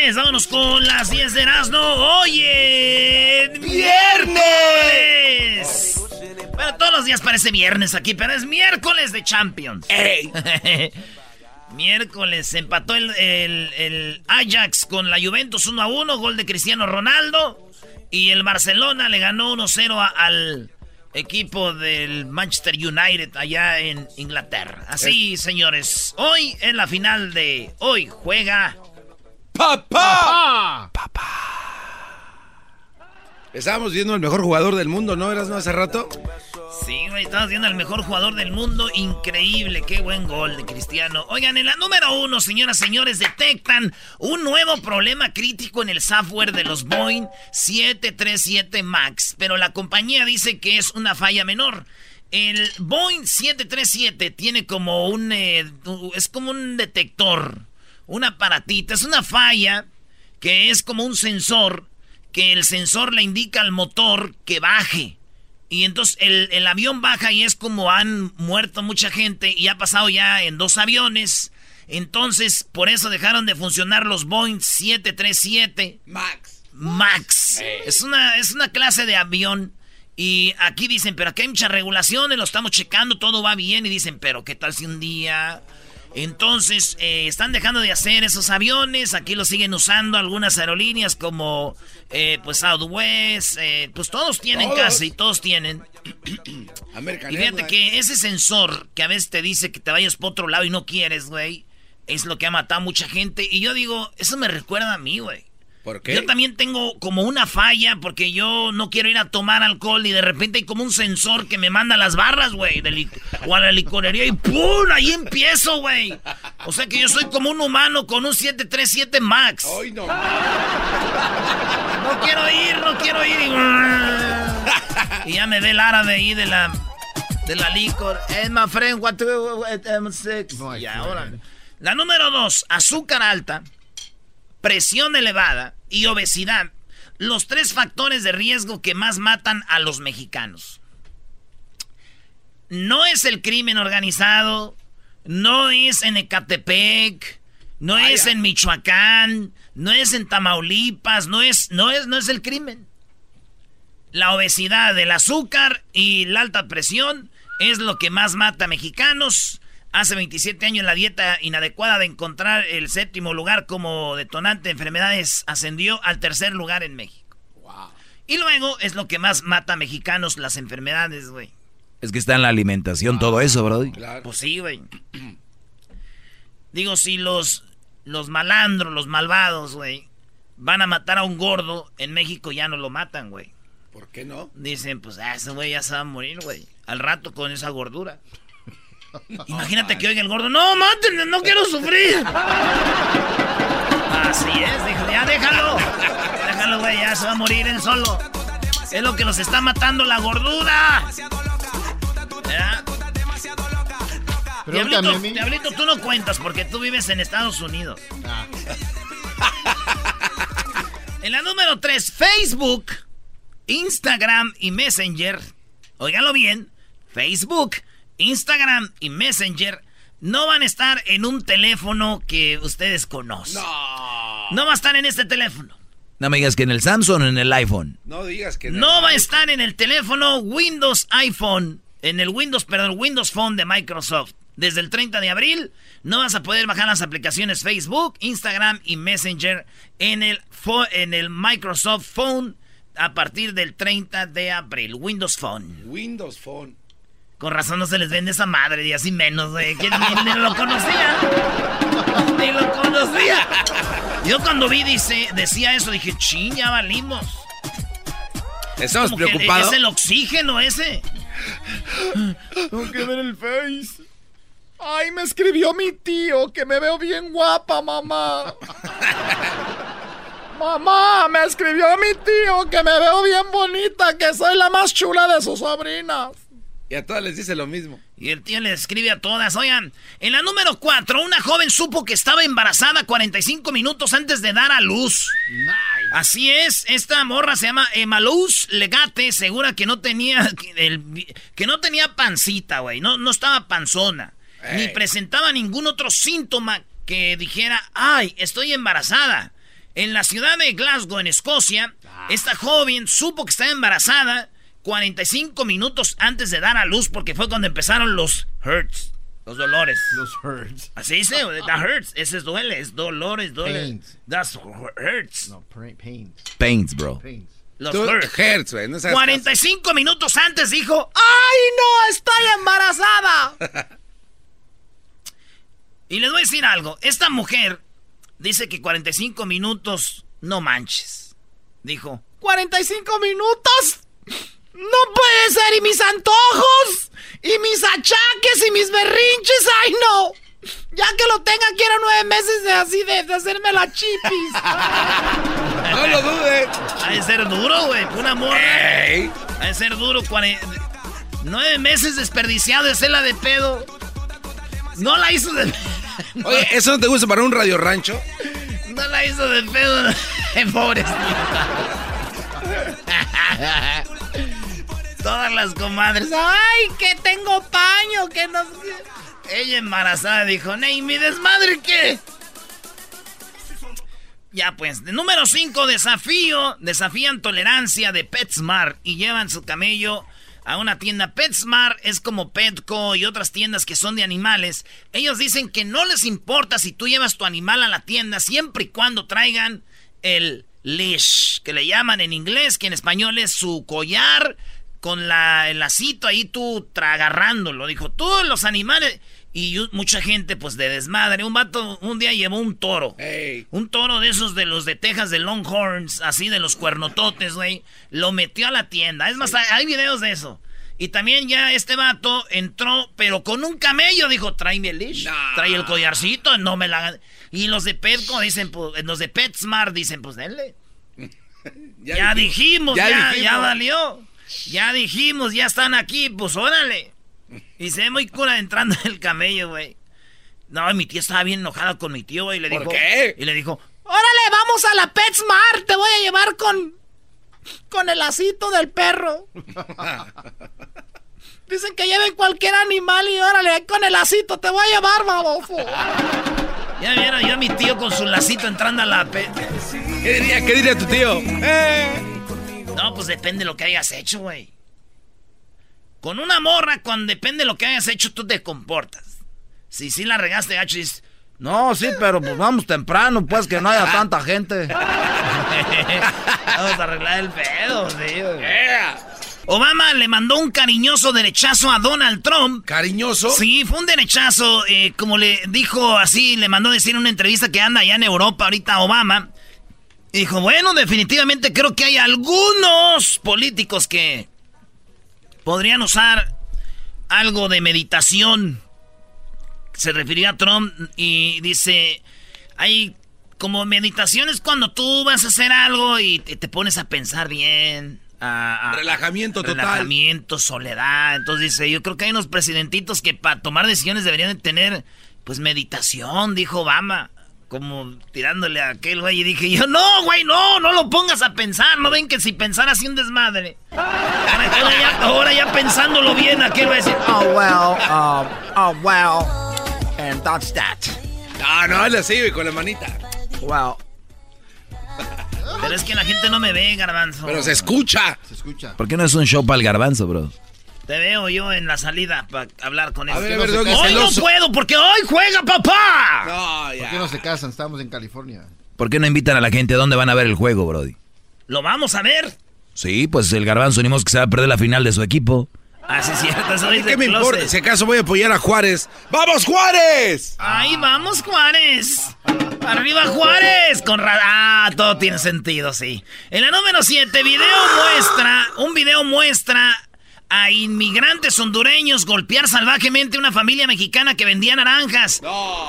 Señores, vámonos con las 10 de Erasmo. ¡Oye! ¡Viernes! Bueno, todos los días parece viernes aquí, pero es miércoles de Champions. miércoles empató el, el- el Ajax con la Juventus 1 a 1, gol de Cristiano Ronaldo. Y el Barcelona le ganó 1-0 a- al equipo del Manchester United allá en Inglaterra. Así, señores, hoy en la final de hoy juega ¡Papá! Estábamos viendo el mejor jugador del mundo, ¿no? ¿Eras no hace rato? Sí, güey, estamos viendo al mejor jugador del mundo. Increíble, qué buen gol de Cristiano. Oigan, en la número uno, señoras y señores, detectan un nuevo problema crítico en el software de los Boeing 737 MAX. Pero la compañía dice que es una falla menor. El Boeing 737 tiene como un... eh, es como un detector, un aparatito, es una falla que es como un sensor, que el sensor le indica al motor que baje. Y entonces el, el avión baja y es como han muerto mucha gente y ha pasado ya en dos aviones. Entonces, por eso dejaron de funcionar los Boeing 737 Max. Max. Es una, es una clase de avión. Y aquí dicen, pero aquí hay muchas regulaciones, lo estamos checando, todo va bien. Y dicen, pero ¿qué tal si un día... Entonces, eh, están dejando de hacer esos aviones. Aquí lo siguen usando algunas aerolíneas como, eh, pues, Southwest. eh, pues todos tienen Todos. casi, todos tienen. American Y fíjate Airlines. que ese sensor que a veces te dice que te vayas por otro lado y no quieres, güey, es lo que ha matado a mucha gente. Y yo digo, eso me recuerda a mí, güey. ¿Por qué? Yo también tengo como una falla porque yo no quiero ir a tomar alcohol y de repente hay como un sensor que me manda a las barras, güey, o a la licorería y ¡pum! Ahí empiezo, güey. O sea que yo soy como un humano con un 737 Max. Ay, no. No quiero ir, no quiero ir. Y, y ya me ve el árabe ahí de la de la licor. Eh, my friend, what to- what, um, six. Ya, ahora. La número dos, azúcar alta, presión elevada y obesidad. Los tres factores de riesgo que más matan a los mexicanos. No es el crimen organizado, no es en Ecatepec, no es en Michoacán, no es en Tamaulipas, no es, no es, no es el crimen. La obesidad, el azúcar y la alta presión es lo que más mata a mexicanos. Hace 27 años la dieta inadecuada de encontrar el séptimo lugar como detonante de enfermedades ascendió al tercer lugar en México. Y luego es lo que más mata a mexicanos las enfermedades, güey. Es que está en la alimentación todo eso, Brody. Claro. Pues sí, güey. Digo, si los, los malandros, los malvados, güey, van a matar a un gordo, en México ya no lo matan, güey. ¿Por qué no? Dicen, pues, ah, ese güey ya se va a morir, güey. Al rato con esa gordura. Imagínate que oiga el gordo, no, mátenme, no quiero sufrir. Así es, dijo, ya déjalo. Déjalo, güey, ya se va a morir él solo. Es lo que los está matando la gordura. Diablito. Diablito, tú no cuentas porque tú vives en Estados Unidos. Ah. En la número 3, Facebook, Instagram y Messenger. Óiganlo bien. Facebook, Instagram y Messenger no van a estar en un teléfono que ustedes conocen. No. No va a estar en este teléfono. No me digas que en el Samsung o en el iPhone. No digas que No va a estar en el teléfono Windows iPhone, en el Windows, perdón, Windows Phone de Microsoft. Desde el 30 de abril no vas a poder bajar las aplicaciones Facebook, Instagram y Messenger en el, en el Microsoft Phone a partir del 30 de abril. Windows Phone. Windows Phone. Con razón no se les vende esa madre y así menos, güey. ¿Quién ni, ni lo conocía? Ni lo conocía. Yo cuando vi dice, decía eso, dije, ching, ya valimos. Estamos que preocupados. Es el oxígeno ese. Tengo que ver el Face. Ay, me escribió mi tío que me veo bien guapa, mamá. mamá, me escribió mi tío que me veo bien bonita, que soy la más chula de sus sobrinas. Y a todas les dice lo mismo. Y el tío le escribe a todas. Oigan, en la número 4, una joven supo que estaba embarazada 45 minutos antes de dar a luz. Así es, esta morra se llama Emaluz Legate, segura que no tenía, que no tenía pancita, güey, no, no estaba panzona. Ni presentaba ningún otro síntoma que dijera, ay, estoy embarazada. En la ciudad de Glasgow, en Escocia, ah. esta joven supo que estaba embarazada 45 minutos antes de dar a luz porque fue cuando empezaron los hurts. Los dolores. Los hurts. Así dice, that hurts. Ese es duele, es dolores, duele. Pains. That's hurts. No, pains. Pains, bro. Pains. Los hurts. no 45 minutos antes dijo, ¡ay no, estoy embarazada! y les voy a decir algo. Esta mujer dice que 45 minutos, no manches. Dijo, ¿45 minutos? No puede ser, y mis antojos, y mis achaques, y mis berrinches, ay no. Ya que lo tenga, quiero nueve meses de así de, hacerme la chipis. no lo dude. Ha de ser duro, güey. Una morra. Ha de ser duro. Nueve meses desperdiciado de hacerla de pedo. No la hizo de Oye, ¿eso no te gusta para un radio rancho? No la hizo de pedo. Pobrecita. Todas las comadres. ¡Ay, que tengo paño! Que no. Ella embarazada dijo: ¿y mi desmadre qué? Ya pues, número 5, desafío. Desafían tolerancia de PetSmart y llevan su camello a una tienda. PetSmart es como Petco y otras tiendas que son de animales. Ellos dicen que no les importa si tú llevas tu animal a la tienda siempre y cuando traigan el leash, que le llaman en inglés, que en español es su collar con la, el lacito ahí tú agarrándolo. Dijo, todos los animales. Y mucha gente, pues de desmadre. Un vato un día llevó un toro. Un toro de esos de los de Texas, de Longhorns, así de los cuernototes, güey. Lo metió a la tienda. Es más, hay videos de eso. Y también ya este vato entró, pero con un camello. Dijo, tráeme el leash, trae el collarcito, no me la... Y los de Petco dicen, pues, los de PetSmart dicen, pues denle. ya, dijimos, ya, ya valió. Ya dijimos, ya están aquí, pues órale. Y se ve muy cura entrando el camello, güey. No, mi tía estaba bien enojada con mi tío, güey. Y le ¿Por dijo, qué? Y le dijo, órale, vamos a la PetSmart. Te voy a llevar con... Con el lacito del perro. Dicen que lleven cualquier animal y órale, con el lacito te voy a llevar, baboso. Ya vieron yo a mi tío con su lacito entrando a la pet. ¿Qué diría, qué diría tu tío? Eh. No, pues depende de lo que hayas hecho, güey. Con una morra, cuando depende de lo que hayas hecho, tú te comportas. Si sí la regaste, gacho, No, sí, pero pues vamos temprano, pues que no haya tanta gente. vamos a arreglar el pedo, tío. Obama le mandó un cariñoso derechazo a Donald Trump. ¿Cariñoso? Sí, fue un derechazo. Eh, como le dijo así, le mandó decir en una entrevista que anda allá en Europa ahorita Obama. Dijo, bueno, definitivamente creo que hay algunos políticos que podrían usar algo de meditación. Se refirió a Trump y dice, hay como meditaciones cuando tú vas a hacer algo y te, pones a pensar bien. A, relajamiento total. Relajamiento, soledad. Entonces dice, yo creo que hay unos presidentitos que para tomar decisiones deberían de tener, pues, meditación, dijo Obama como tirándole a aquel güey y dije yo, no, güey, no, no lo pongas a pensar, no ven que si pensara así un desmadre. Ahora ya, pensándolo bien, aquel va a decir, oh, well, um, oh, well, and that's that. No, no, es así, con la manita. Wow. Pero es que la gente no me ve, garbanzo. Pero se escucha. Se escucha. ¿Por qué no es un show para el garbanzo, bro? Te veo yo en la salida para hablar con él. hoy no puedo porque hoy juega papá. No, ¿Por qué no se casan? Estamos en California. ¿Por qué no invitan a la gente? ¿Dónde van a ver el juego, Brody? ¿Lo vamos a ver? Sí, pues el garbanzo unimos que se va a perder la final de su equipo. Ah, sí, cierto. Eso ¿Qué me importa? Si acaso voy a apoyar a Juárez. ¡Vamos, Juárez! ¡Ahí vamos, Juárez! ¡Arriba, Juárez! Con Ah, todo tiene sentido, sí. En la número 7, video muestra. Un video muestra a inmigrantes hondureños golpear salvajemente una familia mexicana que vendía naranjas.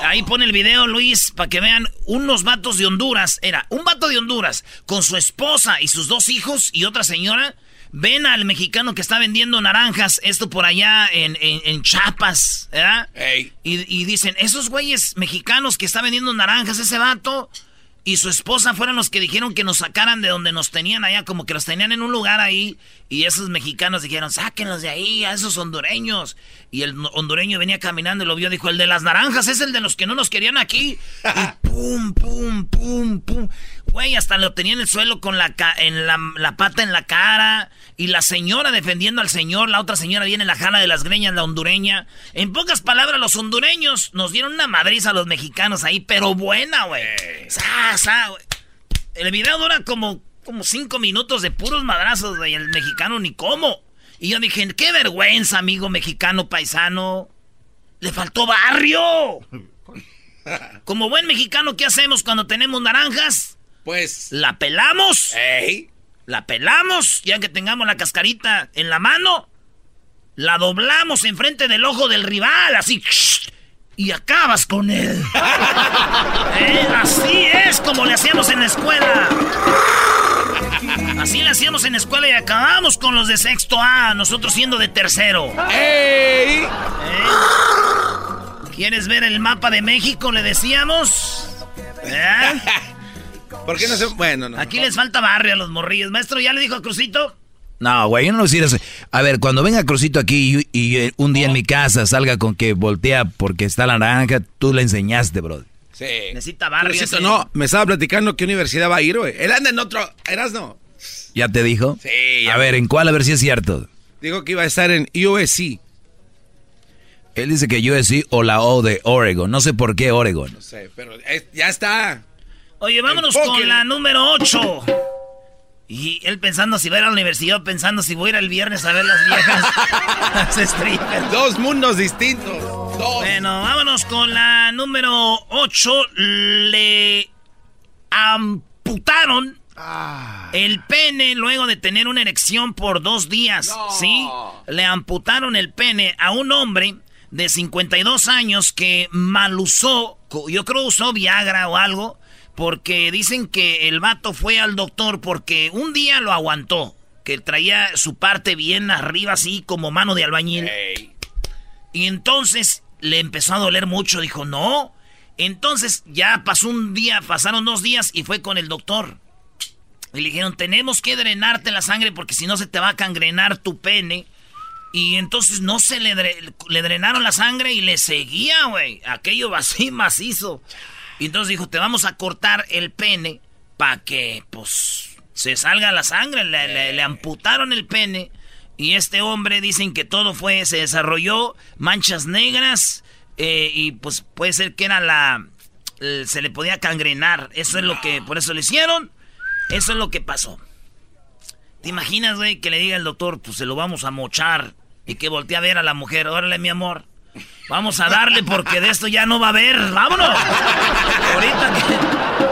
Ahí pone el video, Luis, para que vean unos vatos de Honduras. Era un vato de Honduras con su esposa y sus dos hijos y otra señora. Ven al mexicano que está vendiendo naranjas, esto por allá en, en, Chiapas, ¿verdad? Y, y dicen, esos güeyes mexicanos que están vendiendo naranjas, ese vato y su esposa fueron los que dijeron que nos sacaran de donde nos tenían allá, como que los tenían en un lugar ahí. Y esos mexicanos dijeron, sáquenlos de ahí, a esos hondureños. Y el hondureño venía caminando y lo vio, dijo, el de las naranjas es el de los que no nos querían aquí. Y pum, pum, pum, pum. Güey, hasta lo tenía en el suelo con la, en la, pata en la cara. Y la señora defendiendo al señor, la otra señora viene la jala de las greñas, la hondureña. En pocas palabras, los hondureños nos dieron una madriza a los mexicanos ahí, pero buena, güey. El video dura como, como cinco minutos de puros madrazos, güey. El mexicano ni cómo. Y yo dije, qué vergüenza, amigo mexicano paisano. Le faltó barrio. Como buen mexicano, ¿qué hacemos cuando tenemos naranjas? Pues. La pelamos. La pelamos, ya que tengamos la cascarita en la mano. La doblamos enfrente del ojo del rival, así. Y acabas con él. ¿Eh? Así es como le hacíamos en la escuela. Así le hacíamos en la escuela y acabamos con los de sexto A, nosotros siendo de tercero. ¿Eh? ¿Quieres ver el mapa de México? Le decíamos. ¿Eh? ¿Por qué no se.? Bueno, no. Aquí les falta barrio a los morrillos. Maestro, ¿ya le dijo a Crucito? No, güey, yo no lo decir eso. A ver, cuando venga Crucito aquí y, eh, un día en mi casa salga con que voltea porque está la naranja, tú le enseñaste, bro. Sí. Necesita barrio. Crucito, no, me estaba platicando qué universidad va a ir, güey. Él anda en otro. ¿Eras no? ¿Ya te dijo? Sí. A ver, ¿en cuál? A ver si es cierto. Dijo que iba a estar en USC. Él dice que USC o la O de Oregon. No sé por qué Oregon. No sé, pero ya está. Oye, vámonos con la número 8. Y él pensando si va a ir a la universidad, pensando si voy a ir el viernes a ver las viejas. las Dos mundos distintos. Bueno, vámonos con la número 8. Le amputaron ah. el pene luego de tener una erección por dos días. ¿Sí? Le amputaron el pene a un hombre de 52 años que mal usó, yo creo usó Viagra o algo porque dicen que el vato fue al doctor porque un día lo aguantó. Que traía su parte bien arriba, así como mano de albañil. Y entonces le empezó a doler mucho. Dijo, no. Entonces ya pasó un día, pasaron dos días y fue con el doctor. Y le dijeron, tenemos que drenarte la sangre porque si no se te va a cangrenar tu pene. Y entonces no se le, le drenaron la sangre y le seguía, güey. Aquello así macizo. Y entonces dijo, te vamos a cortar el pene para que, pues, se salga la sangre. Le, amputaron el pene. Y este hombre dicen que todo fue, se desarrolló manchas negras. Eh, y pues puede ser que era la... se le podía cangrenar. Eso es lo que, por eso le hicieron. Eso es lo que pasó. ¿Te imaginas, güey, que le diga el doctor, pues se lo vamos a mochar? Y que voltee a ver a la mujer, órale, mi amor. Vamos a darle porque de esto ya no va a haber. ¡Vámonos! Ahorita que...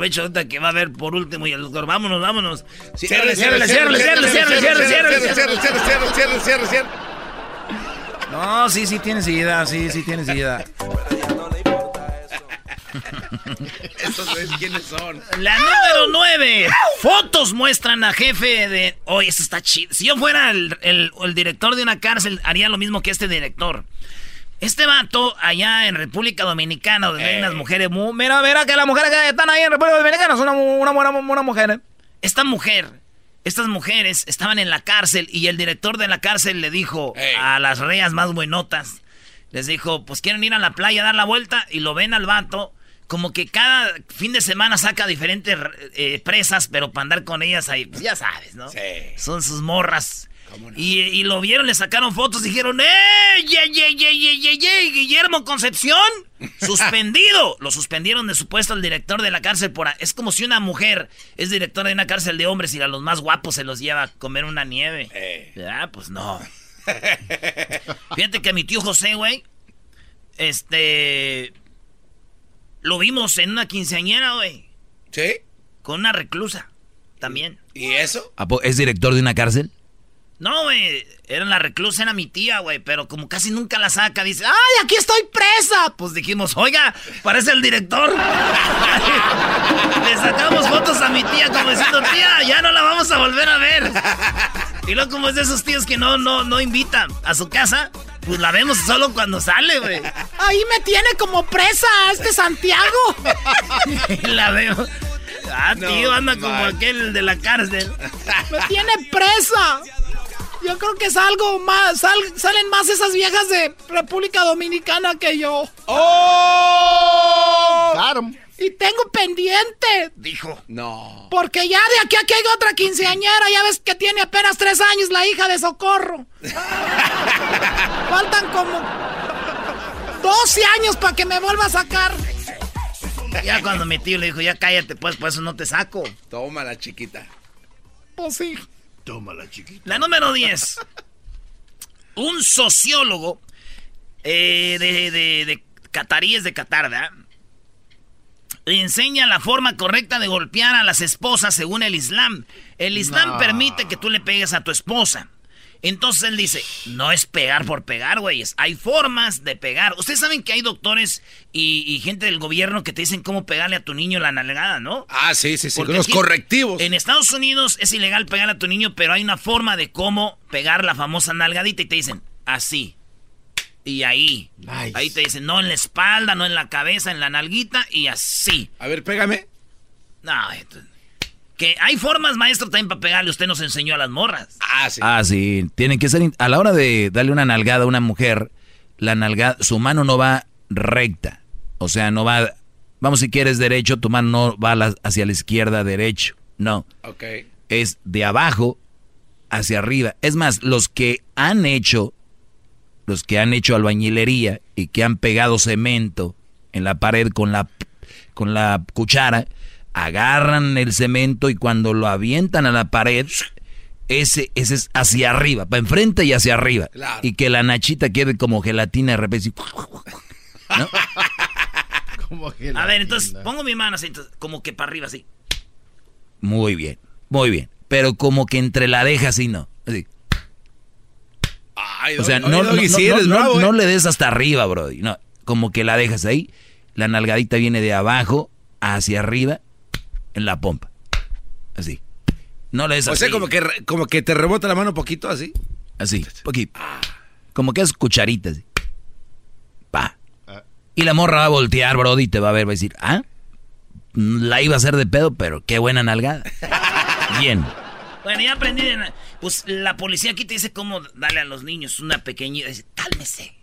aprovecho ahorita que va a ver por último y el doctor, vámonos, vámonos. Ciérrale, ciérrale, ciérrale, ciérrale, ciérrale, ciérrale, ciérrale, ciérrale, ciérrale, No, sí, sí tienes idea, sí, sí tienes idea. Estos quiénes son. La número 9. Fotos muestran a jefe de. Oye, eso está chido. Si yo fuera el, el, el, director de una cárcel, haría lo mismo que este director. Este vato, allá en República Dominicana, donde hay unas mujeres muy... Mira, mira que las mujeres que están ahí en República Dominicana son una, buena una, mujer. Esta mujer, estas mujeres estaban en la cárcel y el director de la cárcel le dijo a las reas más buenotas, les dijo, pues quieren ir a la playa a dar la vuelta y lo ven al vato, como que cada fin de semana saca diferentes eh, presas, pero para andar con ellas ahí, pues ya sabes, ¿no? Sí. Son sus morras. Y, lo vieron, le sacaron fotos, dijeron, ¡eh! ¡Ye, ye, ye, ye, ye, Guillermo Concepción! ¡Suspendido! Lo suspendieron de su puesto el director de la cárcel por... Es como si una mujer es directora de una cárcel de hombres y a los más guapos se los lleva a comer una nieve. Eh. Pues no. Fíjate que mi tío José, güey, este... Lo vimos en una quinceañera, güey. ¿Sí? Con una reclusa, también. ¿Y eso? ¿Es director de una cárcel? No, güey, era la reclusa, era mi tía, güey, pero como casi nunca la saca, dice, ¡ay, aquí estoy presa! Pues dijimos, oiga, parece el director. Le sacamos fotos a mi tía como diciendo, tía, ya no la vamos a volver a ver. Y luego como es de esos tíos que no, no, no invitan a su casa, pues la vemos solo cuando sale, güey. Ahí me tiene como presa este Santiago. la veo. Ah, tío, anda como aquel de la cárcel. Me tiene presa. Yo creo que salgo más, salen más esas viejas de República Dominicana que yo. ¡Oh! Claro. Y tengo pendiente. Dijo. No. Porque ya de aquí a aquí hay otra quinceañera. Ya ves que tiene apenas tres años la hija de Socorro. Faltan como 12 años para que me vuelva a sacar. Ya cuando mi tío le dijo, ya cállate, pues, por eso no te saco. Toma la chiquita. Pues sí. Tómala, chiquita. La número 10. Un sociólogo eh, de, de, de cataríes de Qatar, enseña la forma correcta de golpear a las esposas según el Islam. El Islam permite que tú le pegues a tu esposa. Entonces él dice, no es pegar por pegar, güeyes. Hay formas de pegar. Ustedes saben que hay doctores y, gente del gobierno que te dicen cómo pegarle a tu niño la nalgada, ¿no? Ah, sí, sí, sí. con los correctivos. En Estados Unidos es ilegal pegarle a tu niño, pero hay una forma de cómo pegar la famosa nalgadita y te dicen, así. Y ahí. Ahí te dicen, no en la espalda, no en la cabeza, en la nalguita y así. A ver, pégame. No, entonces... Que hay formas, maestro, también para pegarle. Usted nos enseñó a las morras. Ah, sí. Ah, sí. Tienen que ser. A la hora de darle una nalgada a una mujer, la nalgada, su mano no va recta. O sea, no va. Vamos, si quieres derecho, tu mano no va hacia la izquierda, derecho. No. Ok. Es de abajo hacia arriba. Es más, los que han hecho. Los que han hecho albañilería y que han pegado cemento en la pared con la, con la cuchara agarran el cemento y cuando lo avientan a la pared, ese, ese es hacia arriba, para enfrente y hacia arriba. Y que la nachita quede como gelatina de repente. ¿no? a ver, entonces pongo mi mano así, como que para arriba así. Muy bien, muy bien. Pero como que entre la deja así, no. Así. o sea, no, no, no, le des hasta arriba, Brody. No, como que la dejas ahí. La nalgadita viene de abajo hacia arriba en la pompa. Así. No le es así. O sea, como que, como que te rebota la mano un poquito así. Así, poquito. Como que es cucharita. Así. Pa. Y la morra va a voltear, Brody, y te va a ver, va a decir, ah, la iba a hacer de pedo, pero qué buena nalgada. Bien. Bueno, ya aprendí. Pues la policía aquí te dice cómo darle a los niños una pequeña. Dice, cálmese.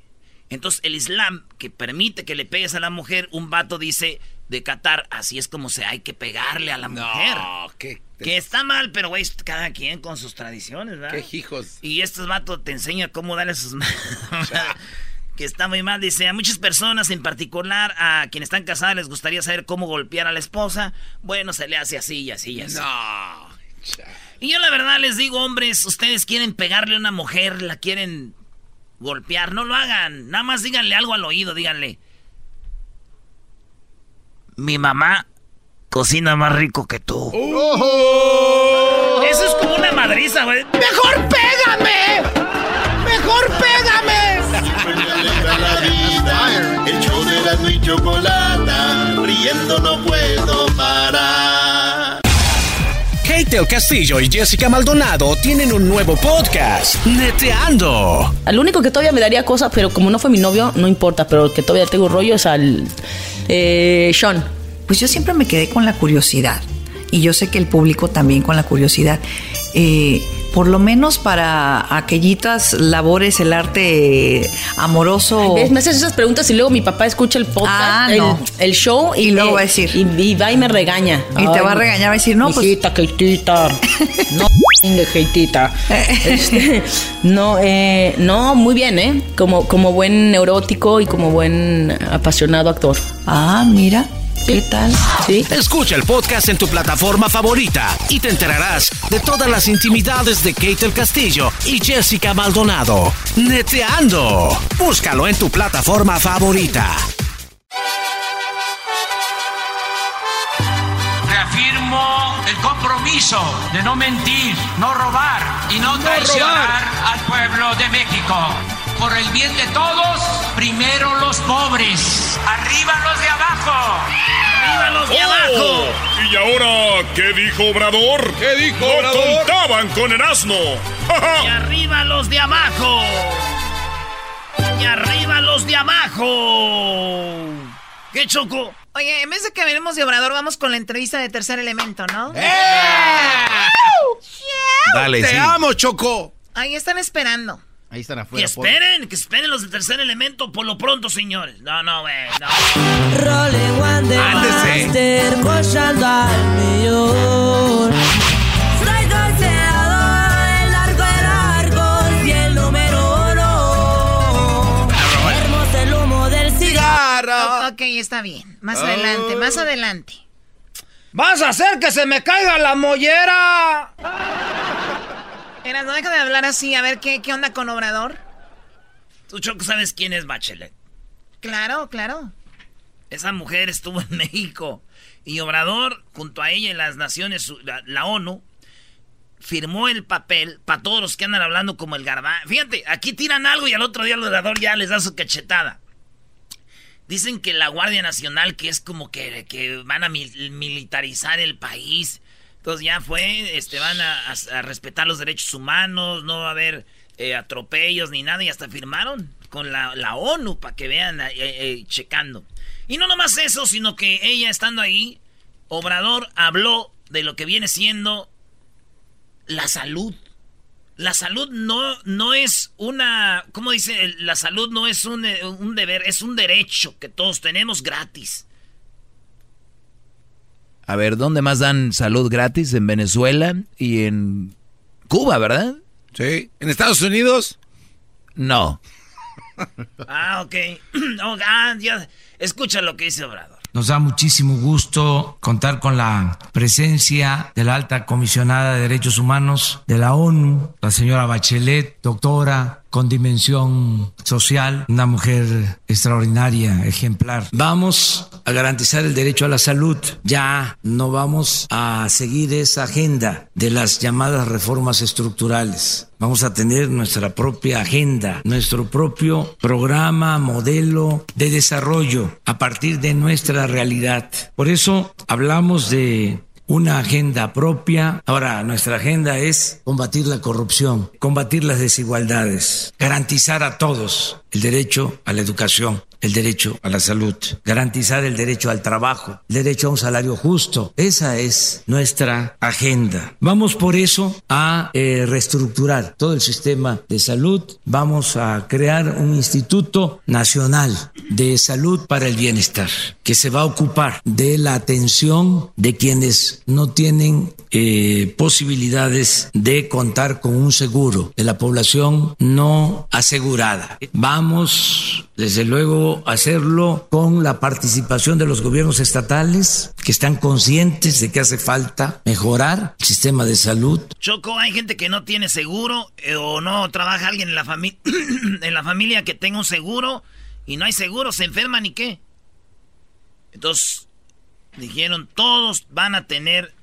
Entonces el Islam, que permite que le pegues a la mujer, un vato dice, de Qatar, así es como se hay que pegarle a la mujer. ¿qué? Que está mal, pero güey, cada quien con sus tradiciones, ¿verdad? Qué hijos. Y este vato te enseña cómo darle sus que está muy mal. Dice, a muchas personas, en particular a quienes están casadas, les gustaría saber cómo golpear a la esposa. Bueno, se le hace así y así y así. No. Y yo la verdad les digo, hombres, ustedes quieren pegarle a una mujer, la quieren golpear, no lo hagan. Nada más díganle algo al oído, díganle mi mamá cocina más rico que tú. Oh. Eso es como una madriza, güey. ¡Mejor pégame! ¡Mejor pégame! El show de la y chocolata, riendo no puedo parar. Kate el Castillo y Jessica Maldonado tienen un nuevo podcast, Neteando. Al único que todavía me daría cosas, pero como no fue mi novio, no importa, pero el que todavía tengo rollo es al eh, Sean. Pues yo siempre me quedé con la curiosidad y yo sé que el público también con la curiosidad. Eh, por lo menos para aquellitas labores, el arte amoroso. me haces esas preguntas y luego mi papá escucha el podcast, ah, el, show y, luego va a decir. Y, va y me regaña. Y te va a regañar, va a decir, no, pues. no. Este, no, eh, no, muy bien, ¿eh? Como, como buen neurótico y como buen apasionado actor. Ah, mira. ¿Qué tal? Sí. Escucha el podcast en tu plataforma favorita y te enterarás de todas las intimidades de Kate el Castillo y Jessica Maldonado. Neteando. Búscalo en tu plataforma favorita. Reafirmo el compromiso de no mentir, no robar y no traicionar al pueblo de México. Por el bien de todos, primero los pobres, arriba los de abajo. ¡Arriba los de Oh, abajo! ¿Y ahora qué dijo Obrador? ¿Qué dijo no Obrador? contaban con el asno. ¡Y arriba los de abajo! ¡Y arriba los de abajo! ¿Qué choco? Oye, en vez de que hablemos de Obrador, vamos con la entrevista de tercer elemento, ¿no? ¡Eh! Dale, ¡Te sí. amo, Choco! Ahí están esperando. Ahí están Que afuera. por- esperen, que esperen los del tercer elemento por lo pronto, señores. No, no, güey, no. Hermoseando al millón. Ok, está bien. Más adelante, más adelante. ¡Vas a hacer que se me caiga la mollera! Era, no deja de hablar así. A ver, ¿qué, qué onda con Obrador? Tú, Choco, sabes quién es Bachelet. Claro, claro. Esa mujer estuvo en México. Y Obrador, junto a ella y las naciones, la, la ONU, firmó el papel para todos los que andan hablando como el garbán. Fíjate, aquí tiran algo y al otro día el Obrador ya les da su cachetada. Dicen que la Guardia Nacional, que es como que, que van a mil- militarizar el país. Entonces ya fue, este, van a, respetar los derechos humanos, no va a haber eh, atropellos ni nada, y hasta firmaron con la, la ONU para que vean eh, eh, checando. Y no nomás eso, sino que ella estando ahí, Obrador habló de lo que viene siendo la salud. La salud no, no es una, ¿cómo dice? La salud no es un, eh, un deber, es un derecho que todos tenemos gratis. A ver, ¿dónde más dan salud gratis? En Venezuela y en Cuba, ¿verdad? Sí. ¿En Estados Unidos? No. Ah, ok. Oh, ah, ya. Escucha lo que dice Obrador. Nos da muchísimo gusto contar con la presencia de la alta comisionada de derechos humanos de la ONU, la señora Bachelet, doctora con dimensión social, una mujer extraordinaria, ejemplar. Vamos a garantizar el derecho a la salud. Ya no vamos a seguir esa agenda de las llamadas reformas estructurales. Vamos a tener nuestra propia agenda, nuestro propio programa, modelo de desarrollo a partir de nuestra realidad. Por eso hablamos de una agenda propia. Ahora, nuestra agenda es combatir la corrupción, combatir las desigualdades, garantizar a todos el derecho a la educación, el derecho a la salud, garantizar el derecho al trabajo, el derecho a un salario justo. Esa es nuestra agenda. Vamos por eso a eh, reestructurar todo el sistema de salud. Vamos a crear un Instituto Nacional de Salud para el Bienestar que se va a ocupar de la atención de quienes no tienen eh, posibilidades de contar con un seguro, de la población no asegurada. Vamos, desde luego, hacerlo con la participación de los gobiernos estatales que están conscientes de que hace falta mejorar el sistema de salud. Choco, hay gente que no tiene seguro eh, o no trabaja alguien en la, familia en la familia que tenga un seguro y no hay seguro, se enferman y qué. Entonces, dijeron, todos van a tener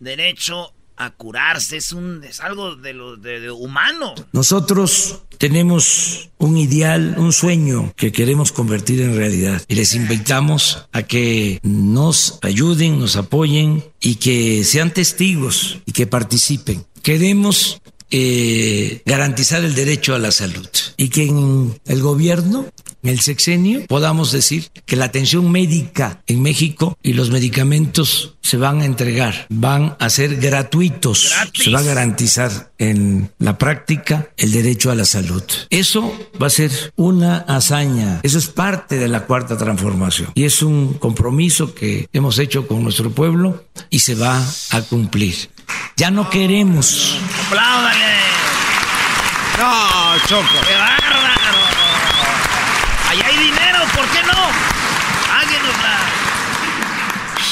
derecho a curarse, es, un, es algo de lo de, de humano. Nosotros tenemos un ideal, un sueño que queremos convertir en realidad y les invitamos a que nos ayuden, nos apoyen y que sean testigos y que participen. Queremos eh, garantizar el derecho a la salud y que en el gobierno el sexenio podamos decir que la atención médica en México y los medicamentos se van a entregar, van a ser gratuitos, se va a garantizar en la práctica el derecho a la salud. Eso va a ser una hazaña, eso es parte de la cuarta transformación y es un compromiso que hemos hecho con nuestro pueblo y se va a cumplir. Ya no queremos. ¡Apláudale! No, Choco. ¡Qué bárbaro! Ahí hay dinero, ¿por qué no? Háganosla.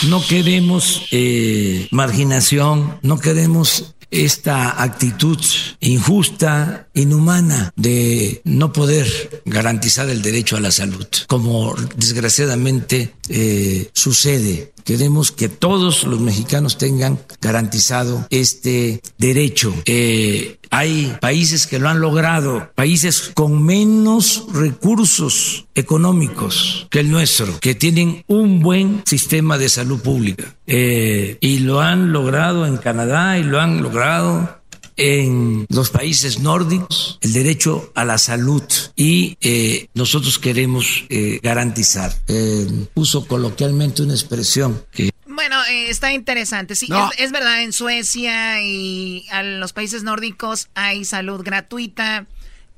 No queremos eh, marginación, no queremos esta actitud injusta, inhumana de no poder garantizar el derecho a la salud, como desgraciadamente eh, sucede. Queremos que todos los mexicanos tengan garantizado este derecho. Eh, hay países que lo han logrado, países con menos recursos económicos que el nuestro, que tienen un buen sistema de salud pública. Eh, y lo han logrado en Canadá y lo han logrado en los países nórdicos el derecho a la salud y eh, nosotros queremos eh, garantizar. Eh, uso coloquialmente una expresión que Bueno, eh, está interesante. Sí, No. es, es verdad, en Suecia y a los países nórdicos hay salud gratuita.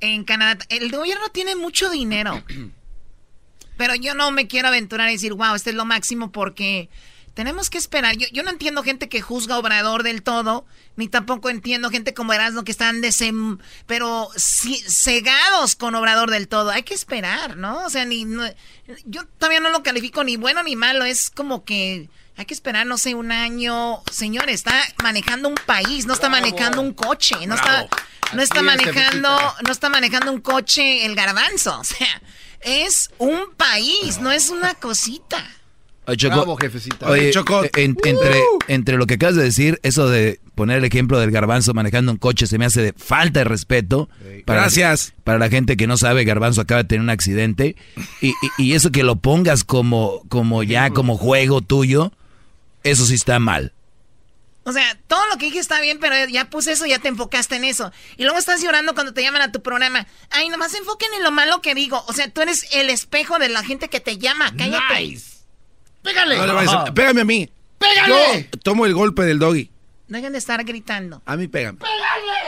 En Canadá, el gobierno tiene mucho dinero. Pero yo no me quiero aventurar a decir, wow, este es lo máximo porque tenemos que esperar. Yo, yo no entiendo gente que juzga a Obrador del todo, ni tampoco entiendo gente como Erasmo que están desem pero sí, cegados con Obrador del todo. Hay que esperar, ¿no? O sea, ni no- yo todavía no lo califico ni bueno ni malo, es como que hay que esperar, no sé, un año. Señor, está manejando un país, no está manejando un coche, no Bravo. está, no está Así es, manejando, no está manejando un coche el garbanzo. O sea, es un país, no es una cosita. Oye, Choco, Bravo, jefecita. Oye, Oye, Choco. en- entre, entre lo que acabas de decir, eso de poner el ejemplo del garbanzo manejando un coche se me hace de falta de respeto. Para, Gracias. Para la gente que no sabe, garbanzo acaba de tener un accidente. Y, y- y eso que lo pongas como, como ya, como juego tuyo, eso sí está mal. O sea, todo lo que dije está bien, pero ya puse eso, ya te enfocaste en eso. Y luego estás llorando cuando te llaman a tu programa. Ay, nomás se enfoquen en lo malo que digo. O sea, tú eres el espejo de la gente que te llama. Cállate. ¡Pégale! No pégame a mí. ¡Pégale! Yo tomo el golpe del doggy. Dejen de estar gritando. A mí pégame.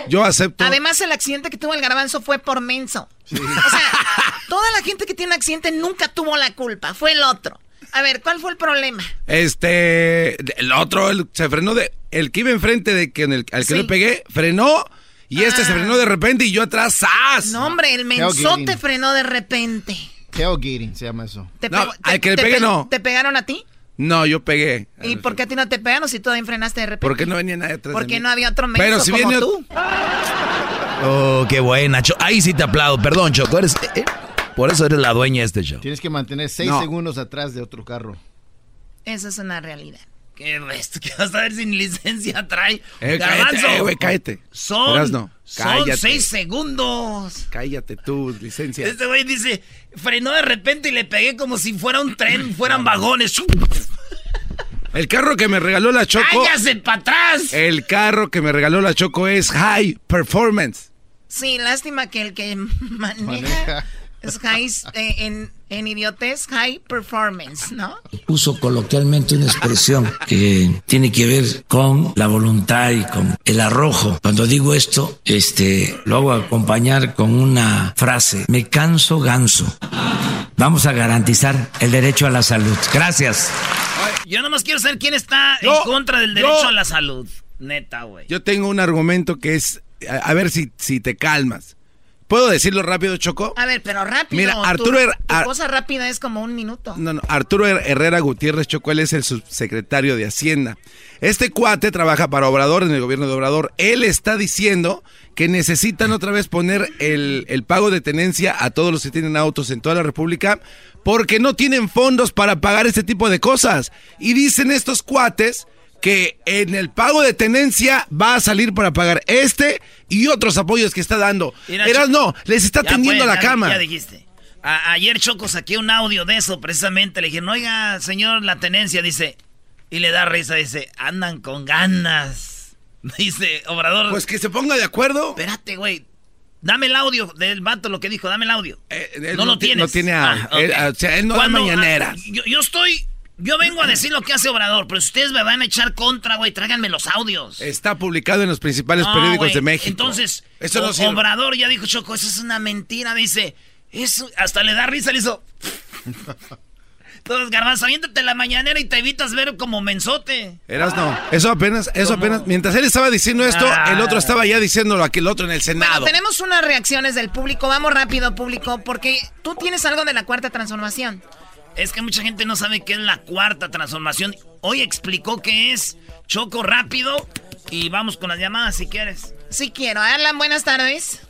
Yo acepto. Además, el accidente que tuvo el garbanzo fue por menso. O sea, toda la gente que tiene accidente nunca tuvo la culpa. Fue el otro. A ver, ¿cuál fue el problema? Este, el otro, el- se frenó de, el que iba enfrente de que en el, al que Sí. le pegué, frenó y este Ah. se frenó de repente y yo atrás, ¡zas! No, hombre, el mensote frenó de repente. Tailgating se llama eso. Te No, al que le te pegué pe- no. ¿Te pegaron a ti? No, yo pegué. ¿Y por qué a ti no te pegaron si tú enfrenaste de repente? ¿Por qué no venía nadie atrás de Porque mí? no había otro menso Pero si como viene- tú. Oh, qué buena, Cho- Ahí sí te aplaudo. Perdón, Choco. Eres, eh, eh, por eso eres la dueña de este show. Tienes que mantener seis No. segundos atrás de otro carro. Eso es una realidad. ¿Qué resto? ¿Qué vas a ver sin licencia trae? Eh, Garbanzo. cállate, eh, güey, cállate. Son, Erasno, son cállate. seis segundos. Cállate tú, licencia. Este güey dice, frenó de repente y le pegué como si fuera un tren, fueran vagones. El carro que me regaló la Choco. ¡Cállase para atrás! El carro que me regaló la Choco es High Performance. Sí, lástima que el que maneja es high, eh, en, en idiotez, high performance, ¿no? uso coloquialmente una expresión que tiene que ver con la voluntad y con el arrojo. Cuando digo esto, este, lo hago acompañar con una frase, me canso ganso. Vamos a garantizar el derecho a la salud. Gracias. Yo nomás quiero saber quién está en contra del yo- derecho a la salud. Neta, güey. Yo tengo un argumento que es, a, a ver si, si te calmas. ¿Puedo decirlo rápido, Choco? A ver, pero rápido. Mira, tu- Arturo tu cosa rápida es como un minuto. No, no, Arturo Her- Herrera Gutiérrez Choco, él es el subsecretario de Hacienda. Este cuate trabaja para Obrador, en el gobierno de Obrador. Él está diciendo que necesitan otra vez poner el, el pago de tenencia a todos los que tienen autos en toda la República porque no tienen fondos para pagar este tipo de cosas. Y dicen estos cuates que en el pago de tenencia va a salir para pagar este y otros apoyos que está dando. Eras no, les está tendiendo pues, la ya- cama. Ya dijiste. A- ayer Choco saqué un audio de eso precisamente. Le dije, no, oiga, señor, la tenencia, dice. Y le da risa, dice, andan con ganas. Dice, Obrador. Pues que se ponga de acuerdo. Espérate, güey. Dame el audio del vato, lo que dijo, dame el audio. él no, no lo ti- tienes. no tiene. Ah, ok. Él, o sea, él no da ah, yo, yo estoy. Yo vengo a decir lo que hace Obrador, pero si ustedes me van a echar contra, güey, tráiganme los audios. Está publicado en los principales No, periódicos de México. Entonces, Eso no. Obrador ya dijo, Choco, eso es una mentira. Dice, eso, hasta le da risa, le hizo. Todos garbanzo, aviéntate la mañanera y te evitas ver como mensote. Eras no. Eso apenas, eso apenas. Mientras él estaba diciendo esto, Ah. el otro estaba ya diciéndolo aquel otro en el Senado. Bueno, tenemos unas reacciones del público. Vamos rápido, público, porque tú tienes algo de la cuarta transformación. Es que mucha gente no sabe qué es la cuarta transformación. Hoy explicó qué es Choco rápido y vamos con las llamadas si quieres. Sí quiero. Alan, buenas tardes.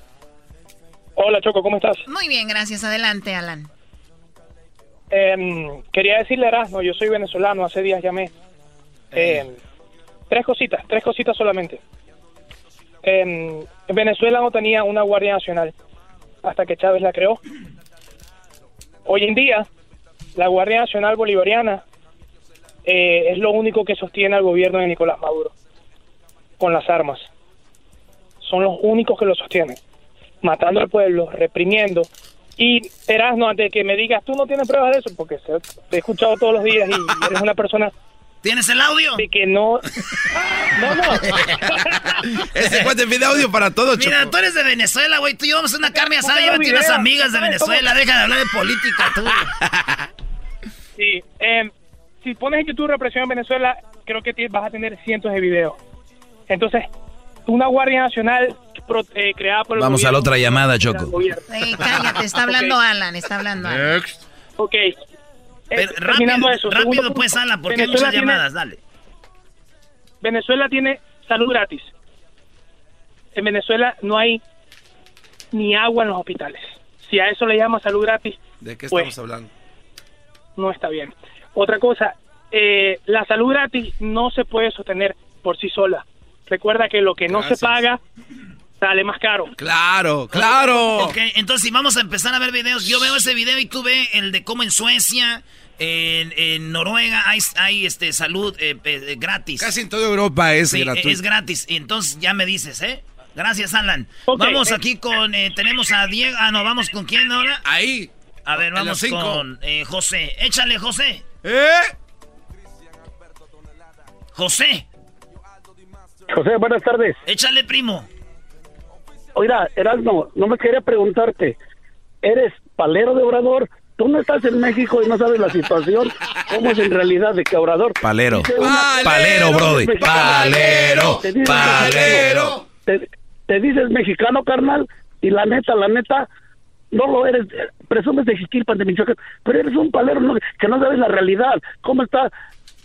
Hola Choco, ¿cómo estás? Muy bien, gracias. Adelante, Alan. Em, quería decirle a Erasmo, yo soy venezolano, hace días llamé. Em, tres cositas, tres cositas solamente. Em, en Venezuela no tenía una Guardia Nacional hasta que Chávez la creó. Hoy en día, la Guardia Nacional Bolivariana eh, es lo único que sostiene al gobierno de Nicolás Maduro con las armas. Son los únicos que lo sostienen, matando al pueblo, reprimiendo. Y Erasmo, antes de que me digas, tú no tienes pruebas de eso, porque se- te he escuchado todos los días y eres una persona ¿Tienes el audio? de que no... No, no. Este cuate pide audio para todo, Choco. Mira, tú eres de Venezuela, güey. Tú llevamos una carne asada. Llévate unas amigas de ¿Sabes Venezuela. Deja de hablar de política, tú. Sí, em, si pones en YouTube represión en Venezuela, creo que ti- vas a tener cientos de videos. Entonces, una Guardia Nacional pro- eh, creada por el Vamos a la otra llamada, Choco. Cállate, está hablando Alan, está hablando Alan. Ok. Eh, Pero terminando rápido, eso, rápido pues. Alan, porque hay muchas tiene- llamadas. Dale. Venezuela tiene salud gratis. En Venezuela no hay ni agua en los hospitales. Si a eso le llama salud gratis, ¿De qué Pues, estamos hablando? No está bien. Otra cosa, eh, la salud gratis no se puede sostener por sí sola. Recuerda que lo que no Gracias. se paga sale más caro. Claro, claro. Ok, entonces si vamos a empezar a ver videos, yo veo ese video y tú ve el de cómo en Suecia, en, en Noruega hay, hay este salud eh, eh, gratis. Casi en toda Europa es Sí, gratuito. es gratis. Y entonces ya me dices, ¿eh? Gracias, Alan. Ok, vamos eh. aquí con, eh, tenemos a Diego. Ah, no, vamos con quién ahora. Ahí. A ver, vamos cinco. con eh, José. Échale, José. ¿Eh? José, José, buenas tardes. échale, primo. Oiga, Erasmo, no me quería preguntarte, ¿eres palero de Obrador? Tú no estás en México y no sabes la situación, cómo es en realidad de que Obrador. Palero. Una- Palero, brody. Palero. Te dices Palero. te dices mexicano, carnal, y la neta, la neta, no lo eres. eh, Presumes de Jiquilpan, de Michoacán, pero eres un palero no- que no sabes la realidad. ¿Cómo está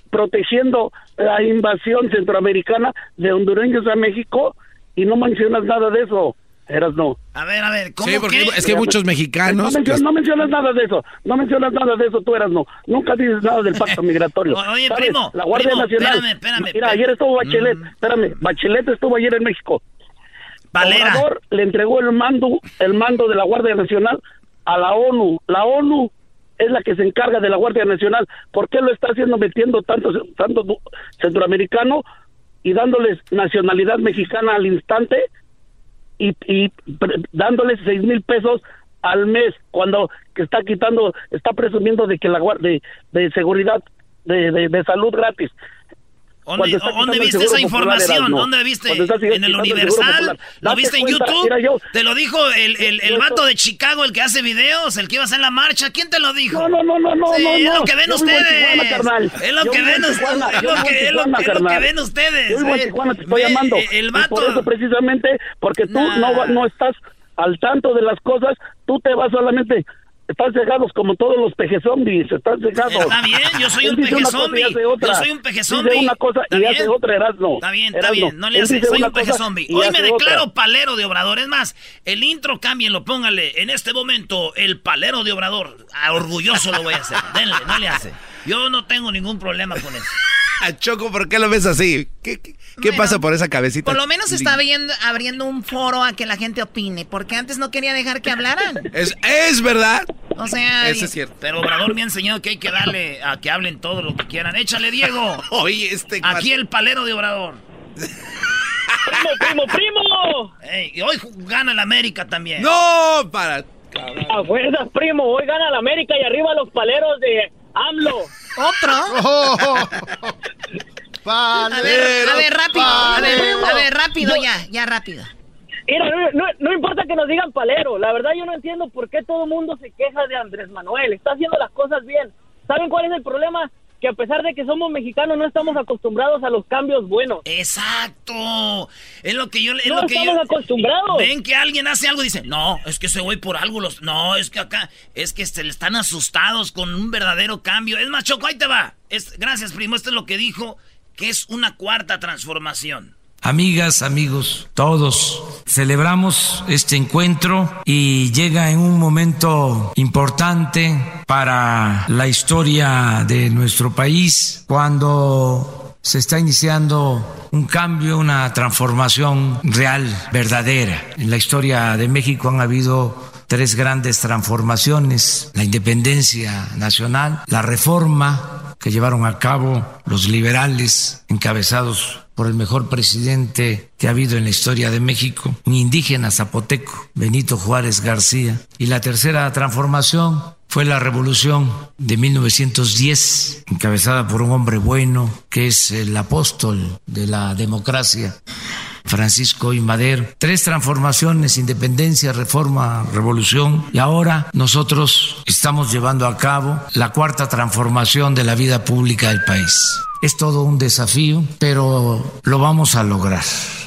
protegiendo la invasión centroamericana de hondureños a México y no mencionas nada de eso? Eras no. A ver, a ver, ¿cómo Sí, porque que? es que hay muchos No, mexicanos. mencionas, no mencionas nada de eso, no mencionas nada de eso, tú eras no. Nunca dices nada del pacto migratorio. Oye, ¿Sabes? primo, La Guardia primo, Nacional. espérame, espérame, Mira, ayer estuvo Bachelet, espérame, Bachelet estuvo ayer en México. Valera. Obrador le entregó el mando, el mando de la Guardia Nacional a la ONU. La ONU es la que se encarga de la Guardia Nacional. ¿Por qué lo está haciendo metiendo tanto, tanto centroamericano y dándoles nacionalidad mexicana al instante y, dándoles seis mil pesos al mes cuando que está quitando, está presumiendo de que la guardia de, de seguridad, de, de salud gratis. ¿Dónde, viste esa información? Erasmo. ¿Dónde viste? ¿En el Universal? ¿Lo viste en cuenta, YouTube? yo- ¿Te lo dijo el, el, el vato de Chicago, el que hace videos, el que iba a hacer la marcha? ¿Quién te lo dijo? No, no, no, no, no, Sí, no, es no. lo que ven ustedes. Tijuana. Es lo que ven ustedes. Es lo que, ven ustedes. Yo vivo en eh. Tijuana, te estoy Ve, llamando. eh, El vato. por eso precisamente, porque tú no, no estás al tanto de las cosas, tú te vas solamente... Están cegados como todos los peje zombies, están cegados. Está bien, yo soy un dice peje una cosa y zombie. hace otra. Yo soy un peje Dice una cosa Está y bien. hace otra, Erasmo. Está bien, está Erasmo. bien, no le hace, soy una un peje cosa zombie. y Hoy me declaro otra. palero de Obrador. Es más, el intro cámbienlo, póngale en este momento el palero de Obrador. Ah, orgulloso lo voy a hacer. Denle, no le hace. Yo no tengo ningún problema con eso. Choco, ¿por qué lo ves así? ¿Qué, qué- qué pasa por esa cabecita? Por lo menos está viendo- abriendo un foro a que la gente opine, porque antes no quería dejar que hablaran. Es, es verdad. O sea, Eso es cierto. Pero Obrador me ha enseñado que hay que darle a que hablen todo lo que quieran. Échale, Diego. Oye, este Aquí el palero de Obrador. ¡Primo, primo, primo! Y hoy gana el América también. No, para. A fuerzas, primo, hoy gana la América y arriba los paleros de AMLO. ¿Otro? A ver, a ver, rápido, a ver, a ver, rápido ya, ya rápido. Mira, no, no, no importa que nos digan palero, la verdad yo no entiendo por qué todo el mundo se queja de Andrés Manuel, está haciendo las cosas bien. ¿Saben cuál es el problema? Que a pesar de que somos mexicanos no estamos acostumbrados a los cambios buenos. Exacto. Es lo que yo es No lo que estamos yo- acostumbrados. Ven que alguien hace algo y dice, "No, es que se voy por algo los No, es que acá es que se le están asustados con un verdadero cambio." Es más, Choco, ahí te va. Es, gracias, primo, esto es lo que dijo que es una cuarta transformación. Amigas, amigos, todos celebramos este encuentro y llega en un momento importante para la historia de nuestro país cuando se está iniciando un cambio, una transformación real, verdadera. En la historia de México han habido tres grandes transformaciones, la independencia nacional, la reforma que llevaron a cabo los liberales encabezados por el mejor presidente que ha habido en la historia de México, un indígena zapoteco, Benito Juárez García. Y la tercera transformación fue la revolución de 1910, encabezada por un hombre bueno que es el apóstol de la democracia, Francisco y Madero. Tres transformaciones, independencia, reforma, revolución. Y ahora nosotros estamos llevando a cabo la cuarta transformación de la vida pública del país. Es todo un desafío, pero lo vamos a lograr.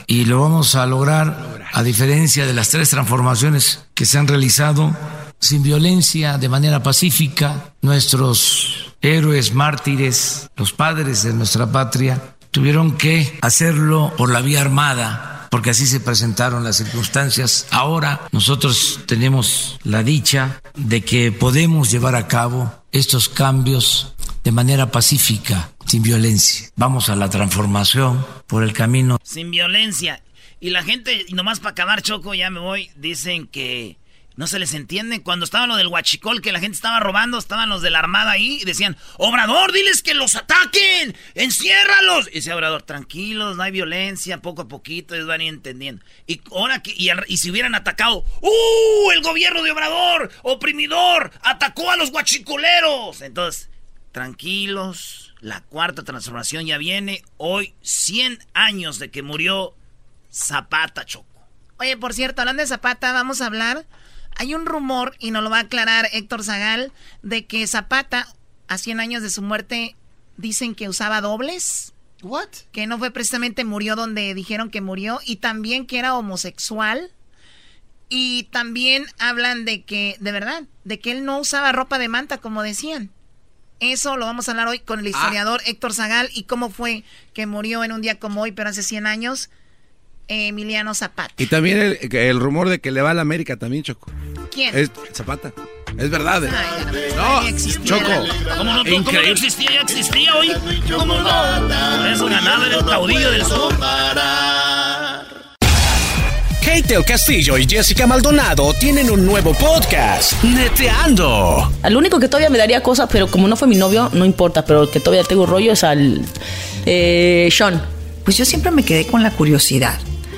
Y lo vamos a lograr a diferencia de las tres transformaciones que se han realizado sin violencia, de manera pacífica. Nuestros héroes, mártires, los padres de nuestra patria, tuvieron que hacerlo por la vía armada, porque así se presentaron las circunstancias. Ahora nosotros tenemos la dicha de que podemos llevar a cabo estos cambios de manera pacífica, sin violencia. Vamos a la transformación por el camino. Sin violencia. Y la gente, nomás para acabar, Choco, ya me voy, dicen que no se les entiende. Cuando estaba lo del huachicol, que la gente estaba robando, estaban los de la armada ahí y decían, Obrador, diles que los ataquen, enciérralos. Y decía Obrador, tranquilos, no hay violencia, poco a poquito, ellos van entendiendo. Y ahora que, y, y si hubieran atacado, ¡uh! El gobierno de Obrador, oprimidor, atacó a los huachicoleros. Entonces, tranquilos, la cuarta transformación ya viene. Hoy, 100 años de que murió Zapata, Choco. Oye, por cierto, hablando de Zapata, vamos a hablar. Hay un rumor, y nos lo va a aclarar Héctor Zagal, de que Zapata, a 100 años de su muerte, dicen que usaba dobles. ¿What? Que no fue precisamente murió donde dijeron que murió, y también que era homosexual. Y también hablan de que, de verdad, de que él no usaba ropa de manta, como decían. Eso lo vamos a hablar hoy con el historiador Héctor Zagal y cómo fue que murió en un día como hoy, pero hace 100 años, Emiliano Zapata. Y también el, el rumor de que le va a la América también, Choco. ¿Quién? Es Zapata. Es verdad. ¿eh? no, no, existía. Choco. ¿Cómo no, cómo no existía? Ya existía hoy. ¿Cómo no? Por eso ganaba el caudillo del sur. Kate el Castillo y Jessica Maldonado tienen un nuevo podcast, Neteando. Al único que todavía me daría cosas, pero como no fue mi novio, no importa, pero el que todavía tengo rollo es al eh, Sean. Pues yo siempre me quedé con la curiosidad.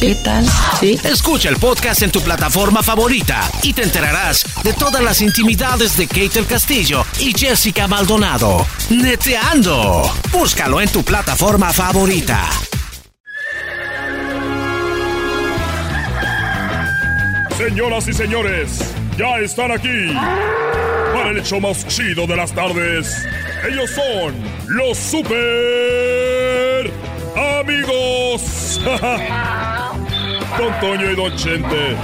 ¿Qué tal? Sí. Escucha el podcast en tu plataforma favorita y te enterarás de todas las intimidades de Kate el Castillo y Jessica Maldonado. Neteando. Búscalo en tu plataforma favorita. Señoras y señores, ya están aquí para el hecho más chido de las tardes. Ellos son los super amigos. Don Toño y Don Chente.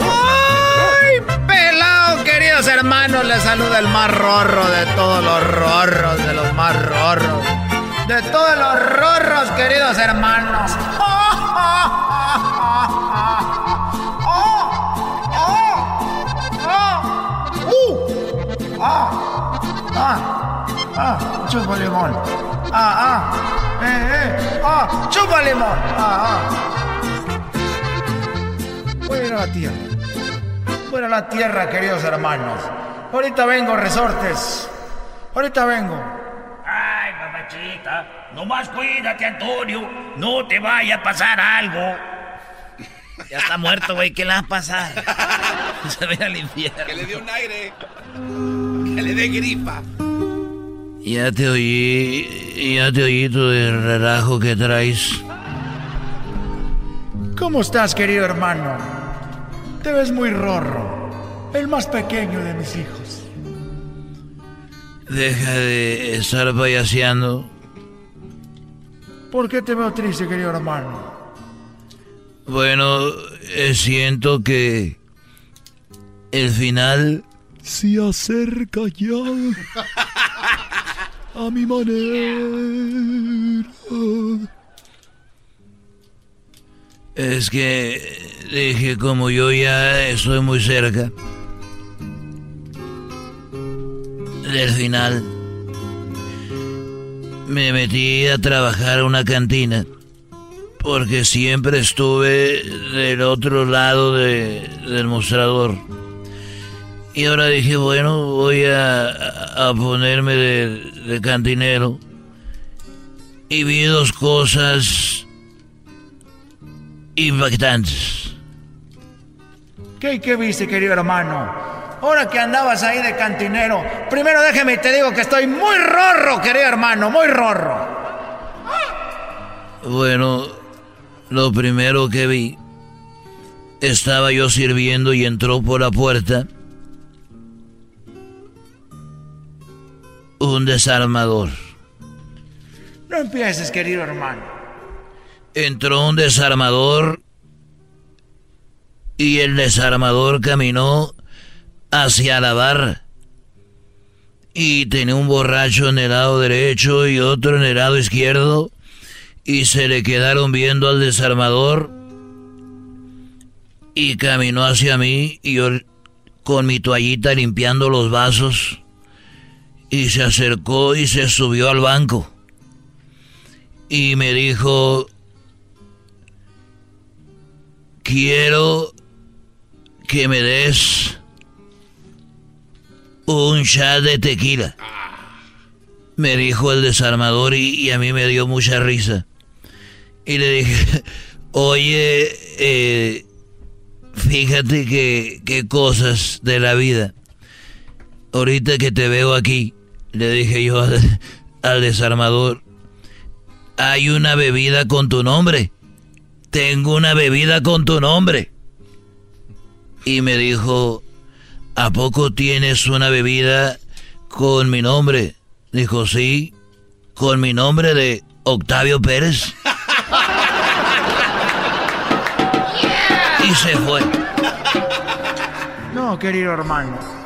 ¡Ay, pelado, queridos hermanos! Les saluda el más rorro de todos los rorros, de los más rorros. De todos los rorros, queridos hermanos. ¡Uh! ¡Ah! ¡Ah! ¡Ah! ¡Chupa limón! ¡Ah! ¡Ah! ¡Eh! ¡Eh! ¡Ah! ¡Chupa limón! ¡Ah! ¡Ah! Voy a ir a la tierra. Voy a ir a la tierra, queridos hermanos. Ahorita vengo, resortes. Ahorita vengo. Ay, mamachita, nomás cuídate, Antonio. No te vaya a pasar algo. Ya está muerto, güey. ¿Qué le va a pasar? Se ve al infierno. Que le dé un aire. Que le dé gripa. Ya te oí, ya te oí tu relajo que traes. ¿Cómo estás, querido hermano? Te ves muy rorro. El más pequeño de mis hijos. Deja de estar payaseando. ¿Por qué te veo triste, querido hermano? Bueno, eh, siento que el final Se acerca ya a mi manera. es que dije como yo ya estoy muy cerca del final. Me metí a trabajar a una cantina porque siempre estuve del otro lado de- del mostrador. Y ahora dije, bueno, voy a, a ponerme de, de cantinero. Y vi dos cosas impactantes. ¿Qué qué viste, querido hermano? Ahora que andabas ahí de cantinero, primero déjeme y te digo que estoy muy rorro, querido hermano, muy rorro. Bueno, lo primero que vi, estaba yo sirviendo y entró por la puerta un desarmador. No empieces, querido hermano. Entró un desarmador y el desarmador caminó hacia la barra. Y tenía un borracho en el lado derecho y otro en el lado izquierdo. Y se le quedaron viendo al desarmador. Y caminó hacia mí y yo con mi toallita limpiando los vasos. Y se acercó y se subió al banco. Y me dijo, quiero que me des un shot de tequila. Me dijo el desarmador y, a mí me dio mucha risa. Y le dije, oye, eh, fíjate qué cosas de la vida. Ahorita que te veo aquí, le dije yo al, al desarmador, hay una bebida con tu nombre. Tengo una bebida con tu nombre. Y me dijo, ¿a poco tienes una bebida con mi nombre? Dijo, sí, con mi nombre de Octavio Pérez. Y se fue. No, querido hermano.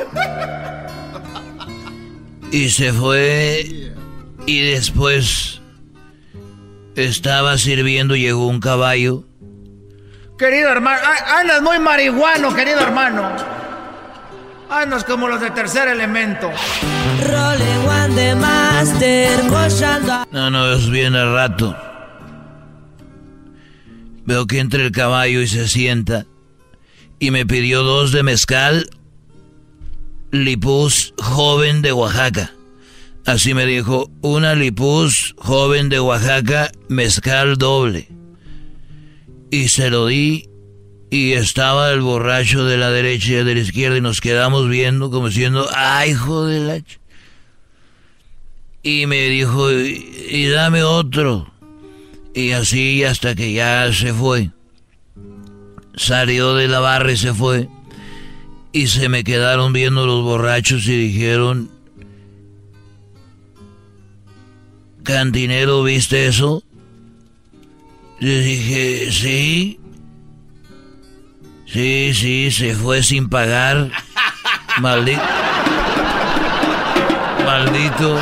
Y se fue. Y después estaba sirviendo, llegó un caballo. Querido hermano, andas muy marihuano, querido hermano. Andas como los de tercer elemento. No, no, es bien al rato. Veo que entra el caballo y se sienta. Y me pidió dos de mezcal Lipus joven de Oaxaca. Así me dijo, una Lipus joven de Oaxaca, mezcal doble. Y se lo di y estaba el borracho de la derecha y de la izquierda y nos quedamos viendo como diciendo, ay, hijo de la... ch-". Y me dijo, y dame otro. Y así hasta que ya se fue. Salió de la barra y se fue. Y se me quedaron viendo los borrachos y dijeron, Cantinero, ¿viste eso? Le dije, sí. Sí, sí, se fue sin pagar. Maldito. Maldito.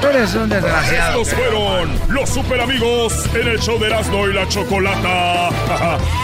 Tú eres un desgraciado. Estos fueron los super amigos en el show de Erasmo y la Chocolata.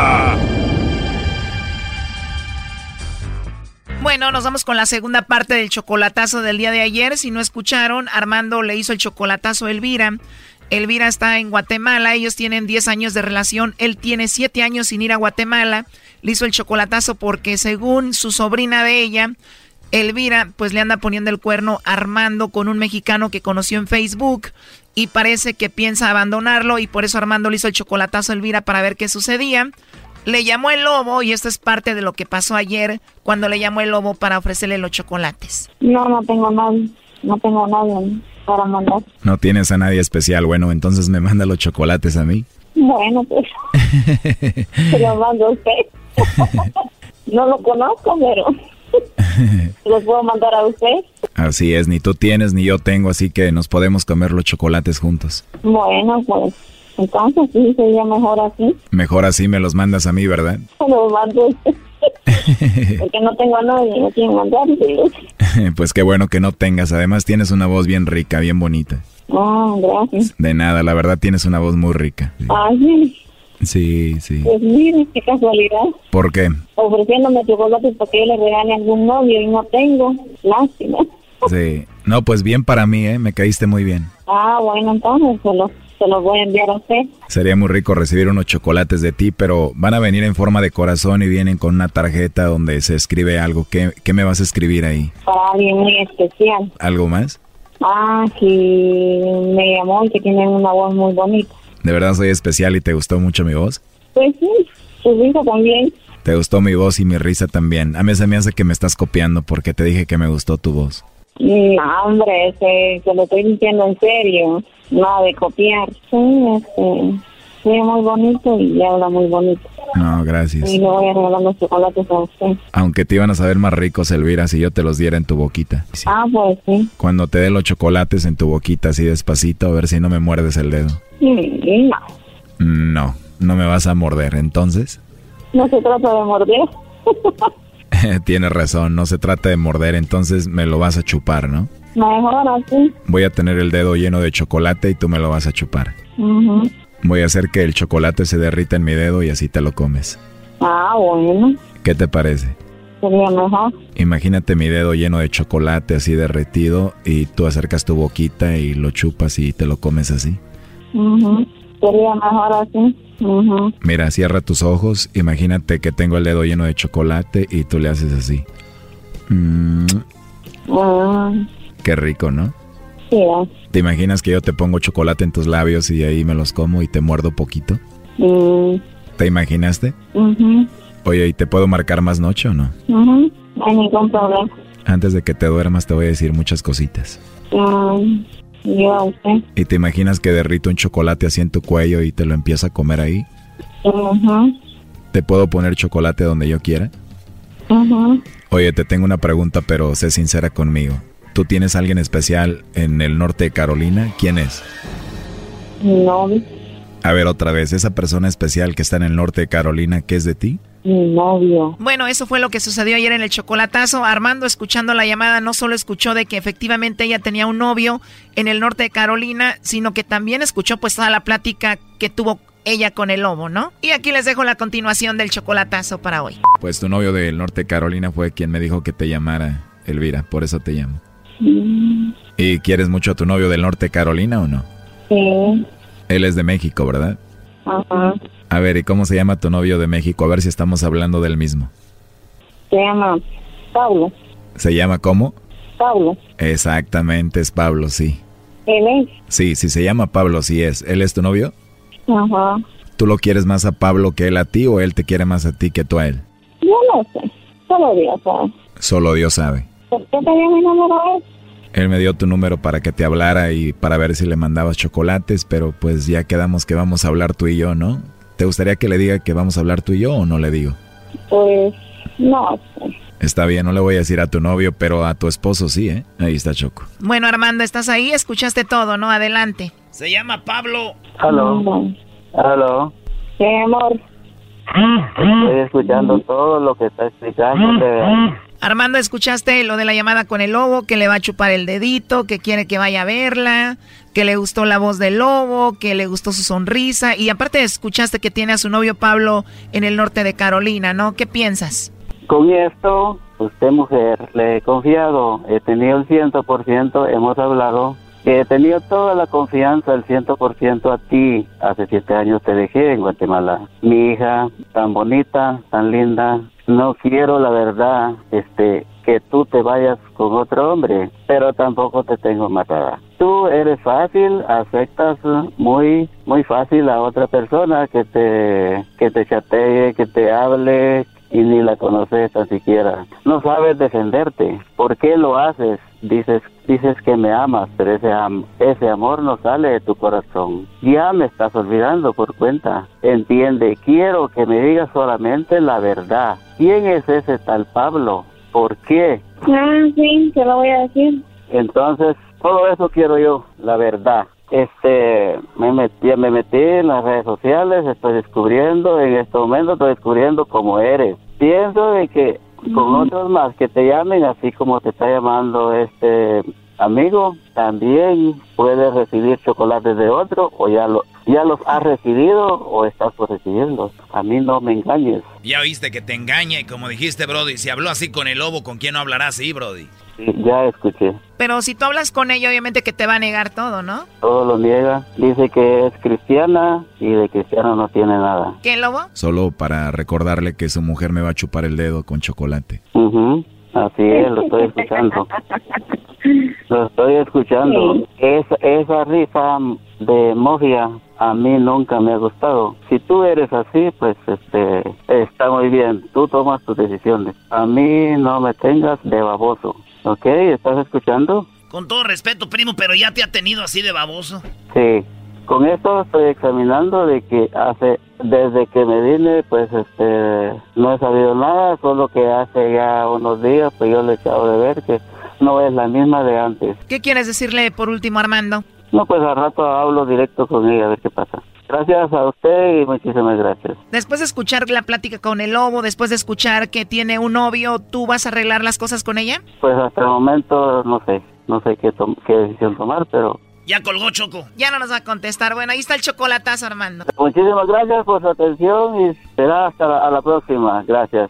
Bueno, nos vamos con la segunda parte del chocolatazo del día de ayer. Si no escucharon, Armando le hizo el chocolatazo a Elvira. Elvira está en Guatemala, ellos tienen 10 años de relación, él tiene 7 años sin ir a Guatemala. Le hizo el chocolatazo porque según su sobrina de ella, Elvira, pues le anda poniendo el cuerno Armando con un mexicano que conoció en Facebook y parece que piensa abandonarlo y por eso Armando le hizo el chocolatazo a Elvira para ver qué sucedía. Le llamó el lobo y esto es parte de lo que pasó ayer cuando le llamó el lobo para ofrecerle los chocolates. No, no tengo nadie. No tengo nadie para mandar. No tienes a nadie especial. Bueno, entonces me manda los chocolates a mí. Bueno, pues. se lo mando a usted. no lo conozco, pero. ¿Los puedo mandar a usted? Así es, ni tú tienes ni yo tengo, así que nos podemos comer los chocolates juntos. Bueno, pues entonces sí sería mejor así. Mejor así me los mandas a mí, ¿verdad? Los mando. Porque no tengo a nadie, no quiero mandar. pues qué bueno que no tengas. Además tienes una voz bien rica, bien bonita. Ah, gracias. De nada, la verdad tienes una voz muy rica. Ay, Sí, sí. pues mire, qué casualidad. ¿Por qué? Ofreciéndome chocolates para que yo le regale a algún novio y no tengo. Lástima. Sí. No, pues bien para mí, ¿eh? Me caíste muy bien. Ah, bueno, entonces se los, se los voy a enviar a usted. Sería muy rico recibir unos chocolates de ti, pero van a venir en forma de corazón y vienen con una tarjeta donde se escribe algo. ¿Qué, qué me vas a escribir ahí? Para alguien muy especial. ¿Algo más? Ah, que me llamó y que tiene una voz muy bonita. ¿De verdad soy especial y te gustó mucho mi voz? Pues sí, su risa también. Te gustó mi voz y mi risa también. A mí se me hace que me estás copiando porque te dije que me gustó tu voz. No, hombre, ese, se lo estoy diciendo en serio. Nada de copiar. Sí, este, sí, muy bonito y habla muy bonito. No, gracias. Y le voy a regalar los chocolates a usted. Aunque te iban a saber más ricos, Elvira, si yo te los diera en tu boquita. Sí. Ah, pues sí. Cuando te dé los chocolates en tu boquita así despacito, a ver si no me muerdes el dedo. Mm, No, No, no me vas a morder, entonces. no se trata de morder. Tienes razón, no se trata de morder, entonces me lo vas a chupar, ¿no? Mejor así. Voy a tener el dedo lleno de chocolate y tú me lo vas a chupar. Ujú. Voy a hacer que el chocolate se derrita en mi dedo y así te lo comes. Ah, bueno, ¿Qué te parece? sería mejor. Imagínate mi dedo lleno de chocolate así derretido y tú acercas tu boquita y lo chupas y te lo comes así. Ujú. Sería mejor así. Ujú. Mira, cierra tus ojos, imagínate que tengo el dedo lleno de chocolate y tú le haces así. Mm, Ah, qué rico, ¿no? sí, ah. ¿Te imaginas que yo te pongo chocolate en tus labios y ahí me los como y te muerdo poquito? Mm, ¿Te imaginaste? ujú, Oye, ¿y te puedo marcar más noche o no? ujú. No hay ningún problema. Antes de que te duermas te voy a decir muchas cositas. Mm, yo a usted. ¿Y te imaginas que derrito un chocolate así en tu cuello y te lo empiezo a comer ahí? Ujú, ¿Te puedo poner chocolate donde yo quiera? Oye, te tengo una pregunta, pero sé sincera conmigo. ¿Tú tienes alguien especial en el norte de Carolina? ¿Quién es? Mi novio. A ver, otra vez, esa persona especial que está en el norte de Carolina, ¿qué es de ti? Mi novio. Bueno, eso fue lo que sucedió ayer en el chocolatazo. Armando, escuchando la llamada, no solo escuchó de que efectivamente ella tenía un novio en el norte de Carolina, sino que también escuchó pues toda la plática que tuvo ella con el lobo, ¿no? Y aquí les dejo la continuación del chocolatazo para hoy. Pues tu novio del norte de Carolina fue quien me dijo que te llamara, Elvira, por eso te llamo. ¿Y quieres mucho a tu novio del norte Carolina o no? Sí. Él es de México, ¿verdad? Ajá. A ver, ¿y cómo se llama tu novio de México? A ver si estamos hablando del mismo. Se llama Pablo. ¿Se llama cómo? Pablo. Exactamente, es Pablo, sí. Él es. Sí, sí se llama Pablo, sí es. ¿Él es tu novio? Ajá. ¿Tú lo quieres más a Pablo que él a ti o él te quiere más a ti que tú a él? Yo no sé. Solo Dios sabe. Solo Dios sabe. ¿Por qué te dio mi número a él? Él me dio tu número para que te hablara y para ver si le mandabas chocolates, pero pues ya quedamos que vamos a hablar tú y yo, ¿no? ¿Te gustaría que le diga que vamos a hablar tú y yo o no le digo? Pues no. Está bien, no le voy a decir a tu novio, pero a tu esposo sí, ¿eh? Ahí está Choco. Bueno, Armando, estás ahí, escuchaste todo, ¿no? Adelante. Se llama Pablo. Aló. Aló. Sí, amor. Estoy escuchando todo lo que está explicando. Armando, ¿escuchaste lo de la llamada con el lobo? Que le va a chupar el dedito, que quiere que vaya a verla, que le gustó la voz del lobo, que le gustó su sonrisa. Y aparte escuchaste que tiene a su novio Pablo en el norte de Carolina, ¿no? ¿Qué piensas? Con esto, usted mujer, le he confiado, he tenido el 100%, hemos hablado, he tenido toda la confianza, el 100% a ti. Hace siete años te dejé en Guatemala. Mi hija, tan bonita, tan linda, no quiero la verdad, este, que tú te vayas con otro hombre, pero tampoco te tengo matada. Tú eres fácil, aceptas muy, muy fácil a otra persona que te, que te chatee, que te hable, y ni la conoces tan siquiera. No sabes defenderte. ¿Por qué lo haces? Dices, dices que me amas, pero ese, ese amor no sale de tu corazón. Ya me estás olvidando por cuenta. Entiende, quiero que me digas solamente la verdad. ¿Quién es ese tal Pablo? ¿Por qué? Ah, sí, te lo voy a decir. Entonces, todo eso quiero yo, la verdad este me metí me metí en las redes sociales estoy descubriendo en este momento estoy descubriendo cómo eres. Pienso de que con otros más que te llamen así como te está llamando este amigo también puedes recibir chocolates de otro o ya lo ya los has recibido o estás por recibirlos. A mí no me engañes. Ya oíste que te engaña y como dijiste Brody si habló así con el lobo con quién no hablará así Brody ya escuché. Pero si tú hablas con ella, obviamente que te va a negar todo, ¿no? Todo lo niega. Dice que es cristiana y de cristiano no tiene nada. ¿Qué, lobo? Solo para recordarle que su mujer me va a chupar el dedo con chocolate. Así es, lo estoy escuchando. lo estoy escuchando. Esa, esa risa de Mogia a mí nunca me ha gustado. Si tú eres así, pues este está muy bien. Tú tomas tus decisiones. A mí no me tengas de baboso. ¿Ok? ¿Estás escuchando? Con todo respeto, primo, pero ya te ha tenido así de baboso. Sí. Con esto estoy examinando de que hace, desde que me vine, pues este, no he sabido nada, solo que hace ya unos días, pues yo le he echado de ver que no es la misma de antes. ¿Qué quieres decirle por último, Armando? No, pues al rato hablo directo con ella a ver qué pasa. Gracias a usted y muchísimas gracias. Después de escuchar la plática con el lobo, después de escuchar que tiene un novio, ¿tú vas a arreglar las cosas con ella? Pues hasta el momento no sé, no sé qué, qué decisión tomar, pero... Ya colgó Choco. Ya no nos va a contestar. Bueno, ahí está el chocolatazo, Armando. Muchísimas gracias por su atención y será hasta la próxima. Gracias.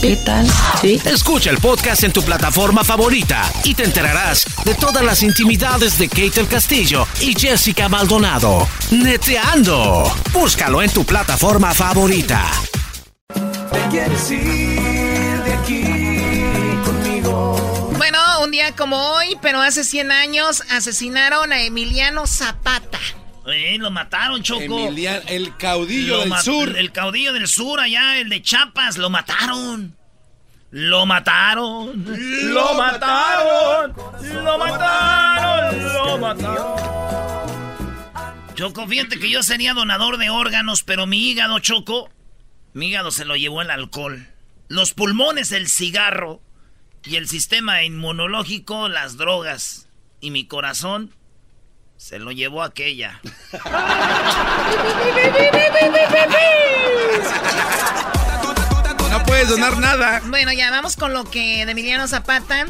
¿Qué tal? ¿Sí? Escucha el podcast en tu plataforma favorita y te enterarás de todas las intimidades de Kate el Castillo y Jessica Maldonado. Neteando. Búscalo en tu plataforma favorita. de aquí conmigo? Bueno, un día como hoy, pero hace 100 años, asesinaron a Emiliano Zapata. Eh, lo mataron, Choco. el caudillo del sur. El caudillo del sur, allá, el de Chiapas, lo mataron. Lo mataron. Lo mataron. Lo mataron. Lo mataron. Choco, fíjate que yo sería donador de órganos, pero mi hígado, Choco, mi hígado se lo llevó el alcohol. Los pulmones, el cigarro. Y el sistema inmunológico, las drogas. Y mi corazón, se lo llevó aquella. No puedes donar nada. Bueno, ya vamos con lo que de Emiliano Zapata.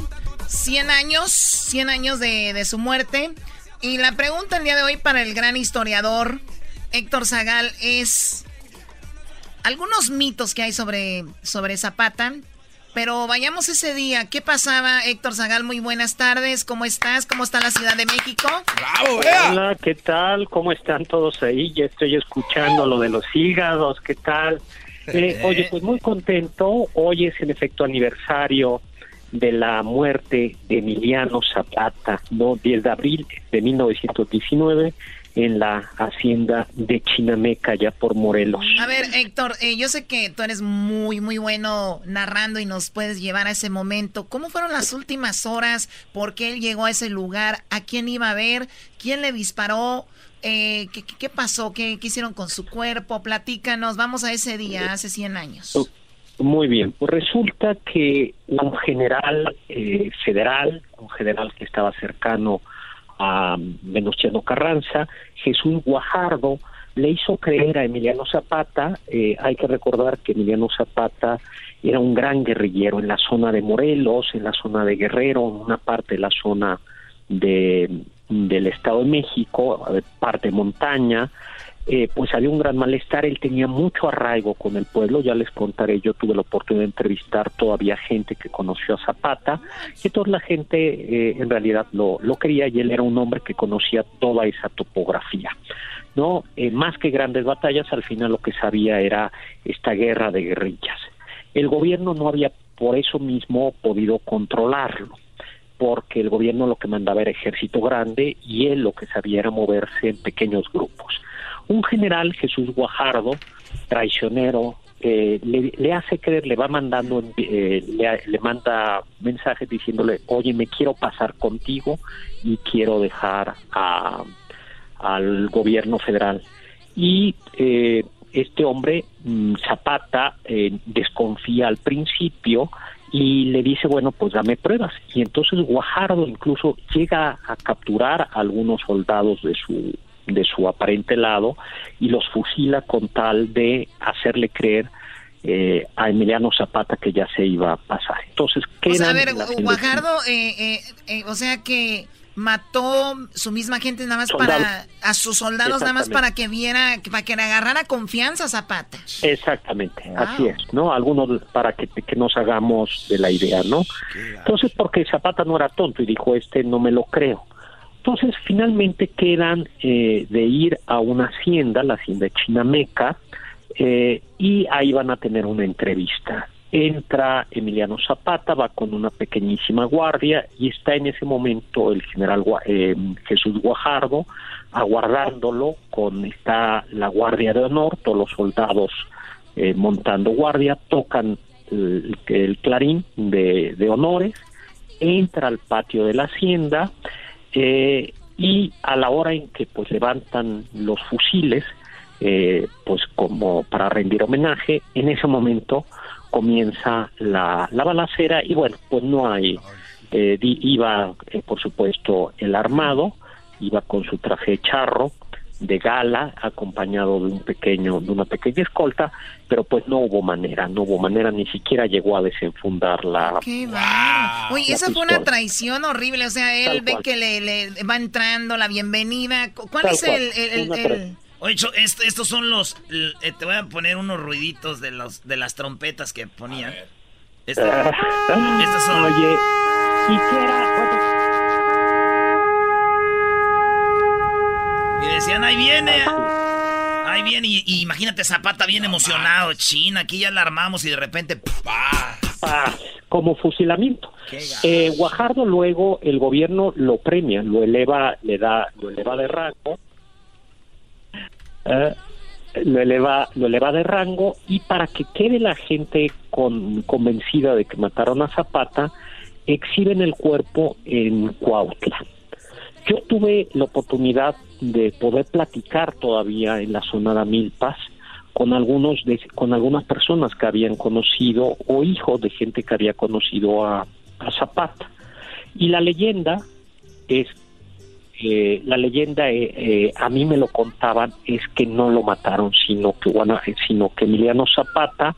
100 años, 100 años de, de su muerte. Y la pregunta el día de hoy para el gran historiador Héctor Zagal, es algunos mitos que hay sobre, sobre Zapata. Pero vayamos ese día. ¿Qué pasaba, Héctor Zagal? Muy buenas tardes. ¿Cómo estás? ¿Cómo está la Ciudad de México? ¡Bravo, Hola, ¿qué tal? ¿Cómo están todos ahí? Ya estoy escuchando lo de los hígados. ¿Qué tal? Eh, oye, pues muy contento. Hoy es en efecto aniversario de la muerte de Emiliano Zapata, ¿no? 10 de abril de 1919 en la hacienda de Chinameca, ya por Morelos. A ver, Héctor, eh, yo sé que tú eres muy, muy bueno narrando y nos puedes llevar a ese momento. ¿Cómo fueron las últimas horas? ¿Por qué él llegó a ese lugar? ¿A quién iba a ver? ¿Quién le disparó? Eh, ¿qué, pasó? ¿Qué, hicieron con su cuerpo? Platícanos, vamos a ese día, hace 100 años. Oh, muy bien, pues resulta que un general eh, federal, un general que estaba cercano a Venustiano Carranza, Jesús Guajardo le hizo creer a Emiliano Zapata, eh, hay que recordar que Emiliano Zapata era un gran guerrillero en la zona de Morelos, en la zona de Guerrero, en una parte de la zona de, del Estado de México, parte montaña, eh, pues había un gran malestar, él tenía mucho arraigo con el pueblo, ya les contaré, yo tuve la oportunidad de entrevistar todavía gente que conoció a Zapata, y toda la gente eh, en realidad lo, lo quería y él era un hombre que conocía toda esa topografía. ¿no? Eh, más que grandes batallas, al final lo que sabía era esta guerra de guerrillas. El gobierno no había por eso mismo podido controlarlo porque el gobierno lo que mandaba era ejército grande y él lo que sabía era moverse en pequeños grupos. Un general, Jesús Guajardo, traicionero, eh, le, hace creer, le va mandando, eh, le, manda mensajes diciéndole, oye, me quiero pasar contigo y quiero dejar a, al gobierno federal. Y eh, este hombre, mm, Zapata, desconfía al principio y le dice, bueno, pues dame pruebas. Y entonces Guajardo incluso llega a capturar a algunos soldados de su de su aparente lado y los fusila con tal de hacerle creer eh, a Emiliano Zapata que ya se iba a pasar. Entonces, ¿qué o a ver, Guajardo, eh, eh, o sea que mató su misma gente nada más para a sus soldados nada más para que viera para que le agarrara confianza a Zapata. Exactamente, así es, ¿no? Algunos para que, que nos hagamos de la idea, ¿no? Entonces, porque Zapata no era tonto y dijo, este no me lo creo. Entonces, finalmente quedan eh, de ir a una hacienda, la hacienda Chinameca, eh, y ahí van a tener una entrevista. Entra Emiliano Zapata, va con una pequeñísima guardia y está en ese momento el general eh, Jesús Guajardo aguardándolo con está la guardia de honor, todos los soldados montando guardia, tocan el, clarín de, de honores, entra al patio de la hacienda eh, y a la hora en que pues levantan los fusiles, eh, pues como para rendir homenaje, en ese momento comienza la, la balacera y bueno, pues no hay, eh, iba por supuesto el armado, iba con su traje charro, de gala acompañado de un pequeño de una pequeña escolta pero pues no hubo manera no hubo manera ni siquiera llegó a desenfundar la Qué wow. Uy, esa fue una traición horrible o sea él ve que le, va entrando la bienvenida cuál es el, el, Oye, estos son los. Eh, te voy a poner unos ruiditos de los de las trompetas que ponían. Esta, estas son. Oye, ¿y qué Y decían, ahí viene. Ahí viene. Y, imagínate, Zapata bien emocionado. China, aquí ya la armamos y de repente. como fusilamiento. Eh, Guajardo luego el gobierno lo premia, lo eleva, le da, lo eleva de rango. Eh, lo eleva, lo eleva de rango y para que quede la gente con, convencida de que mataron a Zapata, exhiben el cuerpo en Cuautla. Yo tuve la oportunidad de poder platicar todavía en la zona de Milpas con algunos de, con algunas personas que habían conocido o hijos de gente que había conocido a, Zapata y la leyenda es eh, la leyenda eh, eh, a mí me lo contaban es que no lo mataron sino que bueno, sino que Emiliano Zapata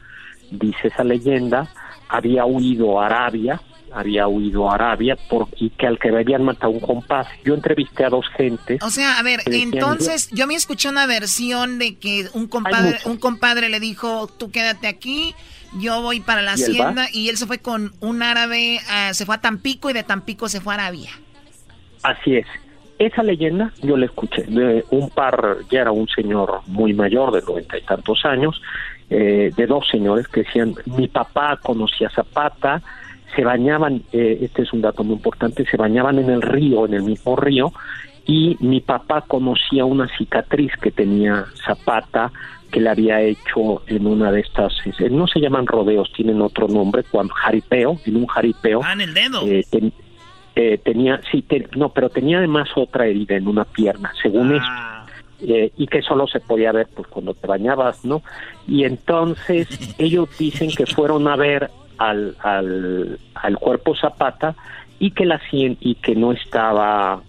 dice esa leyenda había huido a Arabia había huido a Arabia por, y que al que habían matado un compás. Yo entrevisté a dos gentes. O sea, a ver, entonces yo me escuché una versión de que un compadre, un compadre le dijo, tú quédate aquí, yo voy para la hacienda y él se fue con un árabe, ah, se fue a Tampico y de Tampico se fue a Arabia. Así es. Esa leyenda yo la escuché de un par, ya era un señor muy mayor, de noventa y tantos años, eh, de dos señores que decían, mi papá conocía a Zapata, se bañaban, eh, este es un dato muy importante, se bañaban en el río, en el mismo río, y mi papá conocía una cicatriz que tenía Zapata que le había hecho en una de estas, no se llaman rodeos, tienen otro nombre, cuando jaripeo, en un jaripeo. Ah, en el dedo. Eh, eh, tenía, sí, no, pero tenía además otra herida en una pierna, según ah. esto. y que solo se podía ver pues cuando te bañabas, ¿no? Y entonces ellos dicen que fueron a ver al, al, cuerpo Zapata y que la y que no estaba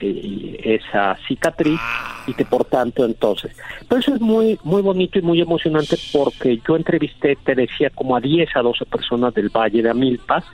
eh, esa cicatriz y que por tanto entonces. Pero eso es muy muy bonito y muy emocionante porque yo entrevisté te decía como a 10 a 12 personas del Valle de Amilpas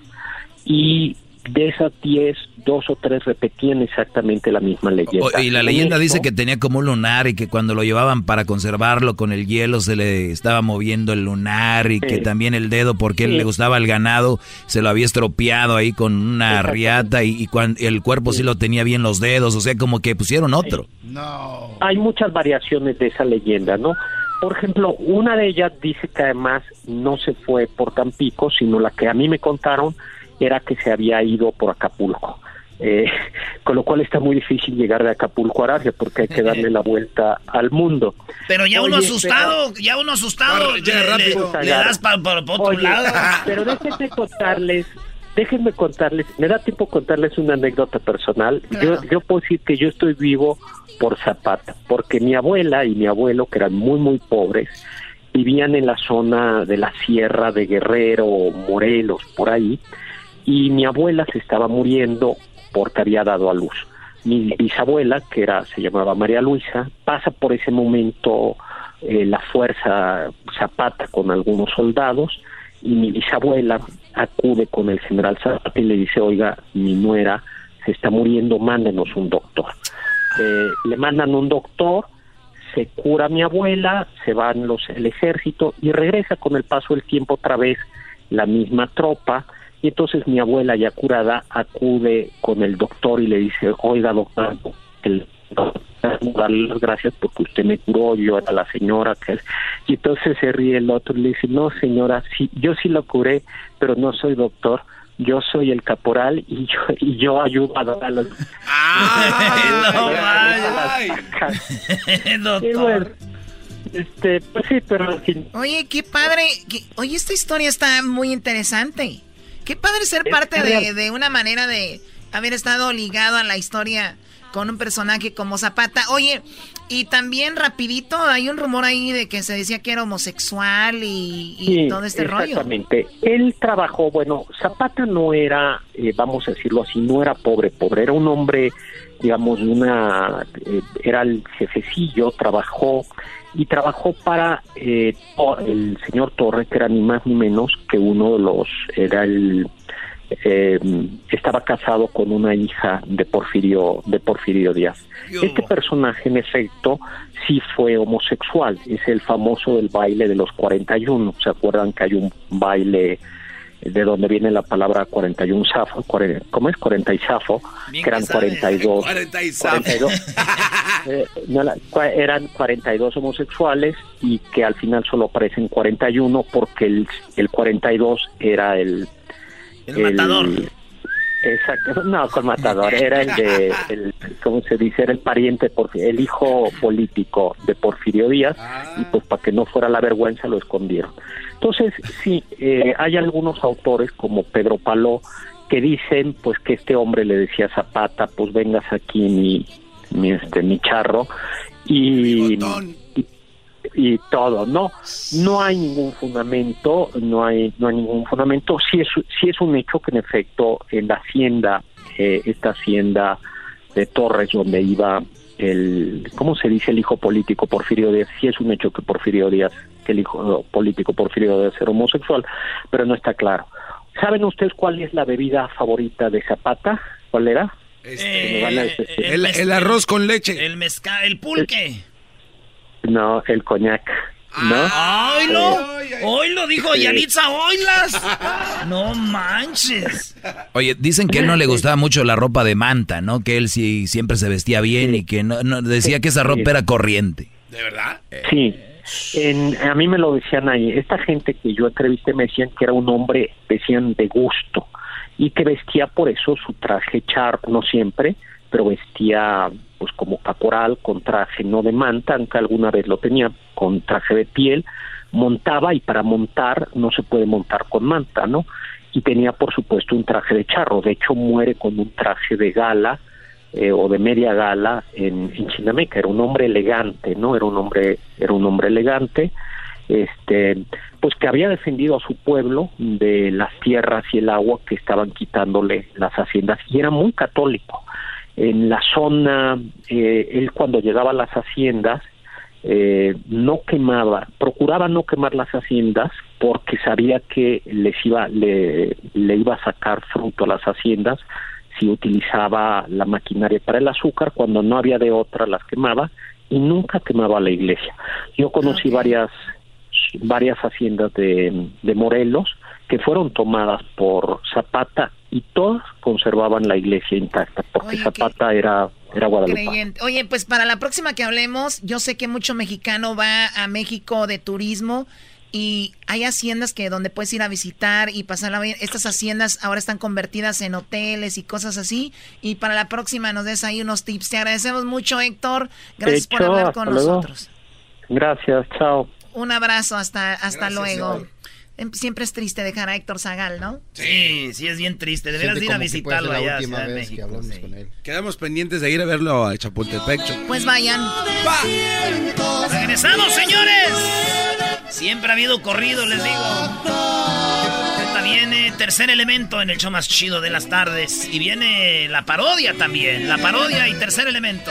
y de esas 10, dos o tres repetían exactamente la misma leyenda. Y la leyenda dice que tenía como un lunar y que cuando lo llevaban para conservarlo con el hielo se le estaba moviendo el lunar y que también el dedo, porque él le gustaba el ganado, se lo había estropeado ahí con una riata y, cuando, el cuerpo sí. lo tenía bien los dedos, o sea, como que pusieron otro. No. Hay muchas variaciones de esa leyenda, ¿no? Por ejemplo, una de ellas dice que además no se fue por Tampico, sino la que a mí me contaron era que se había ido por Acapulco. Eh, con lo cual está muy difícil llegar de Acapulco a Arabia porque hay que darle la vuelta al mundo. Pero ya uno asustado, ya uno asustado, ya rápido. Le, das para otro lado. Pero déjenme contarles, déjenme contarles, me da tiempo contarles una anécdota personal. Yo, yo puedo decir que yo estoy vivo por Zapata, porque mi abuela y mi abuelo, que eran muy, muy pobres, vivían en la zona de la sierra de Guerrero, Morelos, por ahí, y mi abuela se estaba muriendo porque había dado a luz. Mi bisabuela, que era se llamaba María Luisa, pasa por ese momento eh, la fuerza Zapata con algunos soldados y mi bisabuela acude con el general Zapata y le dice, oiga, mi nuera se está muriendo, mándenos un doctor. Eh, le mandan un doctor, se cura mi abuela, se van los el ejército y regresa con el paso del tiempo otra vez la misma tropa y entonces mi abuela ya curada acude con el doctor y le dice, oiga doctor, el darle las gracias porque usted me curó, yo era la señora que y entonces se ríe el otro y le dice, no señora, sí, yo sí lo curé, pero no soy doctor, yo soy el caporal y yo y yo ayudo a dar a los doctor. este, pues sí, pero Oye, qué padre, oye, esta historia está muy interesante. Qué padre ser parte de, una manera de haber estado ligado a la historia con un personaje como Zapata. Oye, y también rapidito, hay un rumor ahí de que se decía que era homosexual y, todo este rollo. Exactamente. Él trabajó, bueno, Zapata no era, eh, vamos a decirlo así, no era pobre, pobre, era un hombre, digamos, una, eh, era el jefecillo, trabajó y trabajó para eh, el señor Torre, que era ni más ni menos que uno de los, era el, eh, estaba casado con una hija de Porfirio, de Porfirio Díaz. Este personaje, en efecto, sí fue homosexual, es el famoso del baile de los 41, ¿se acuerdan que hay un baile de donde viene la palabra 41 safo, ¿cómo es? 40 y safo, que eran 42. 42 eh, eran 42 homosexuales y que al final solo aparecen 41 porque el, el 42 era el... El, matador. Exacto, no, con matador, era el de, el, ¿cómo se dice? Era el pariente, el hijo político de Porfirio Díaz, y pues para que no fuera la vergüenza lo escondieron. Entonces, sí, eh, hay algunos autores como Pedro Paló que dicen pues que este hombre le decía a Zapata, pues vengas aquí mi, mi, este, mi charro y, y, todo, no, no hay ningún fundamento, no hay, no hay ningún fundamento, sí es, sí es un hecho que en efecto en la hacienda, eh, esta hacienda de Torres donde iba el, ¿cómo se dice el hijo político Porfirio Díaz? Sí es un hecho que Porfirio Díaz, que el hijo político Porfirio Díaz era homosexual, pero no está claro. ¿Saben ustedes cuál es la bebida favorita de Zapata? ¿Cuál era? Este, el, arroz con leche. El mezcal, el pulque. No, el coñac. ¿No? ¡Ay, no! ¡Hoy lo dijo Yalitza Oilas! ¡No manches! Oye, dicen que él no le gustaba mucho la ropa de manta, ¿no? Que él sí siempre se vestía bien y que no, decía que esa ropa era corriente. ¿De verdad? Sí. En, a mí me lo decían ahí. Esta gente que yo entrevisté me decían que era un hombre, decían, de gusto y que vestía por eso su traje char, no siempre, pero vestía pues como caporal con traje no de manta, aunque alguna vez lo tenía con traje de piel, montaba y para montar no se puede montar con manta, ¿no? Y tenía por supuesto un traje de charro, de hecho muere con un traje de gala eh, o de media gala en, en Chinameca, era un hombre elegante, ¿no? Era un hombre, era un hombre elegante, este, pues que había defendido a su pueblo de las tierras y el agua que estaban quitándole las haciendas y era muy católico en la zona, eh, él cuando llegaba a las haciendas, eh, no quemaba, procuraba no quemar las haciendas porque sabía que les iba, le, le iba a sacar fruto a las haciendas si utilizaba la maquinaria para el azúcar, cuando no había de otra las quemaba y nunca quemaba la iglesia. Yo conocí varias varias haciendas de, de Morelos que fueron tomadas por Zapata y todas conservaban la iglesia intacta, porque Zapata era, era Guadalupe. Oye, pues para la próxima que hablemos, yo sé que mucho mexicano va a México de turismo y hay haciendas que donde puedes ir a visitar y pasar bien. Estas haciendas ahora están convertidas en hoteles y cosas así. Y para la próxima nos des ahí unos tips. Te agradecemos mucho, Héctor. Gracias por hablar con nosotros. Gracias, chao. Un abrazo, hasta, hasta luego. Siempre es triste dejar a Héctor Zagal, ¿no? Sí, sí es bien triste. Deberías ir a visitarlo allá. Quedamos pendientes de ir a verlo a Chapultepec. Pues vayan. ¡Regresamos, señores! Siempre ha habido corrido, les digo. Esta viene tercer elemento en el show más chido de las tardes. Y viene la parodia también. La parodia y tercer elemento.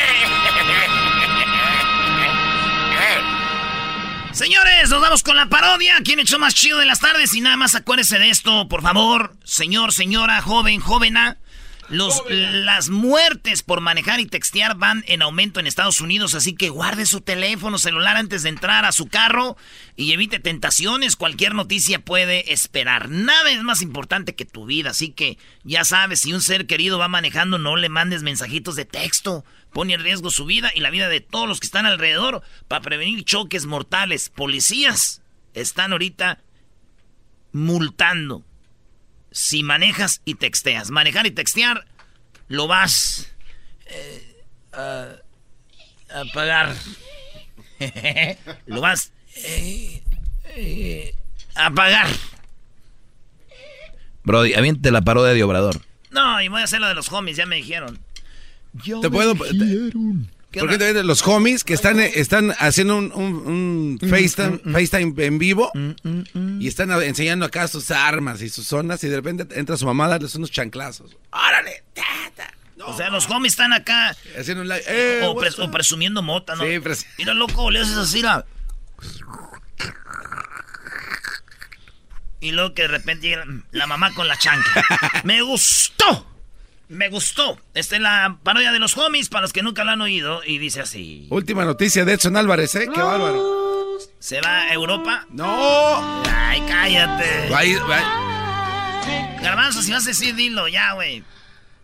Señores, nos vamos con la parodia. ¿Quién echó más chido de las tardes? Y nada más acuérdese de esto, por favor. Señor, señora, joven, jovena. Los, las muertes por manejar y textear van en aumento en Estados Unidos, así que guarde su teléfono celular antes de entrar a su carro y evite tentaciones. Cualquier noticia puede esperar. Nada es más importante que tu vida, así que ya sabes, si un ser querido va manejando, no le mandes mensajitos de texto pone en riesgo su vida y la vida de todos los que están alrededor para prevenir choques mortales. Policías están ahorita multando si manejas y texteas. Manejar y textear lo vas eh, a, pagar. lo vas eh, eh, a pagar. Brody, aviente la parodia de Obrador. No, y voy a hacer la de los homies, ya me dijeron te puedo. porque los homies que están, están haciendo un, un, mm, FaceTime, mm, mm. FaceTime, en vivo y están enseñando acá sus armas y sus zonas y de repente entra su mamá a darles unos chanclazos. ¡Órale! O sea, los homies están acá. Haciendo un. Eh, o, presumiendo mota, ¿no? Sí, Mira, loco, le haces así, la... Y luego que de repente llega la mamá con la chancla. ¡Me gustó! Me gustó. Esta es la parodia de los homies para los que nunca lo han oído y dice así. Última noticia de Edson Álvarez, ¿eh? Qué bárbaro. ¿Se va a Europa? No. Ay, cállate. Garbanzo, si vas a decir, dilo ya, güey.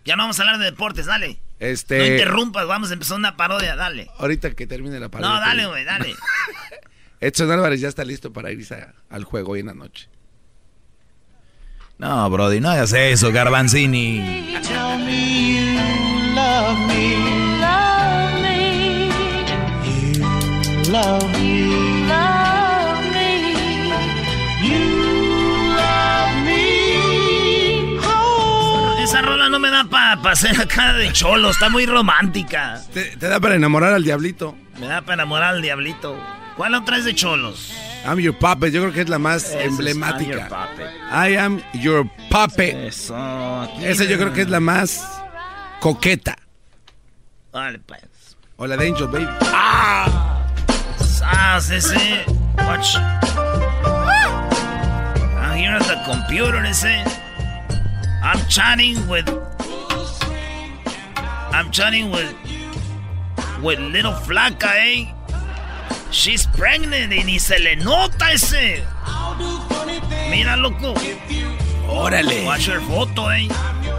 Ya no vamos a hablar de deportes, dale. Este... No interrumpas, vamos a empezar una parodia, dale. Ahorita que termine la parodia. No, dale, güey, dale. Edson Álvarez ya está listo para irse al juego hoy en la noche. No, Brody, no hagas eso, Garbanzini. Esa rola no me da para pa hacer acá de cholo, está muy romántica. Te da para enamorar al diablito. Me da para enamorar al diablito. ¿Cuál otra es de cholos? I'm your puppet, yo creo que es la más emblemática. I am your puppet. Eso. Esa yo creo que es la más coqueta. Vale, pues. O la de Angel Baby. ¡Ah! Ah, sí, sí. Watch. I'm here at the computer, ese. I'm chatting with. I'm chatting with. With little flaca, eh? She's pregnant y ni se le nota ese. Mira, loco. Órale. Watch her photo, eh.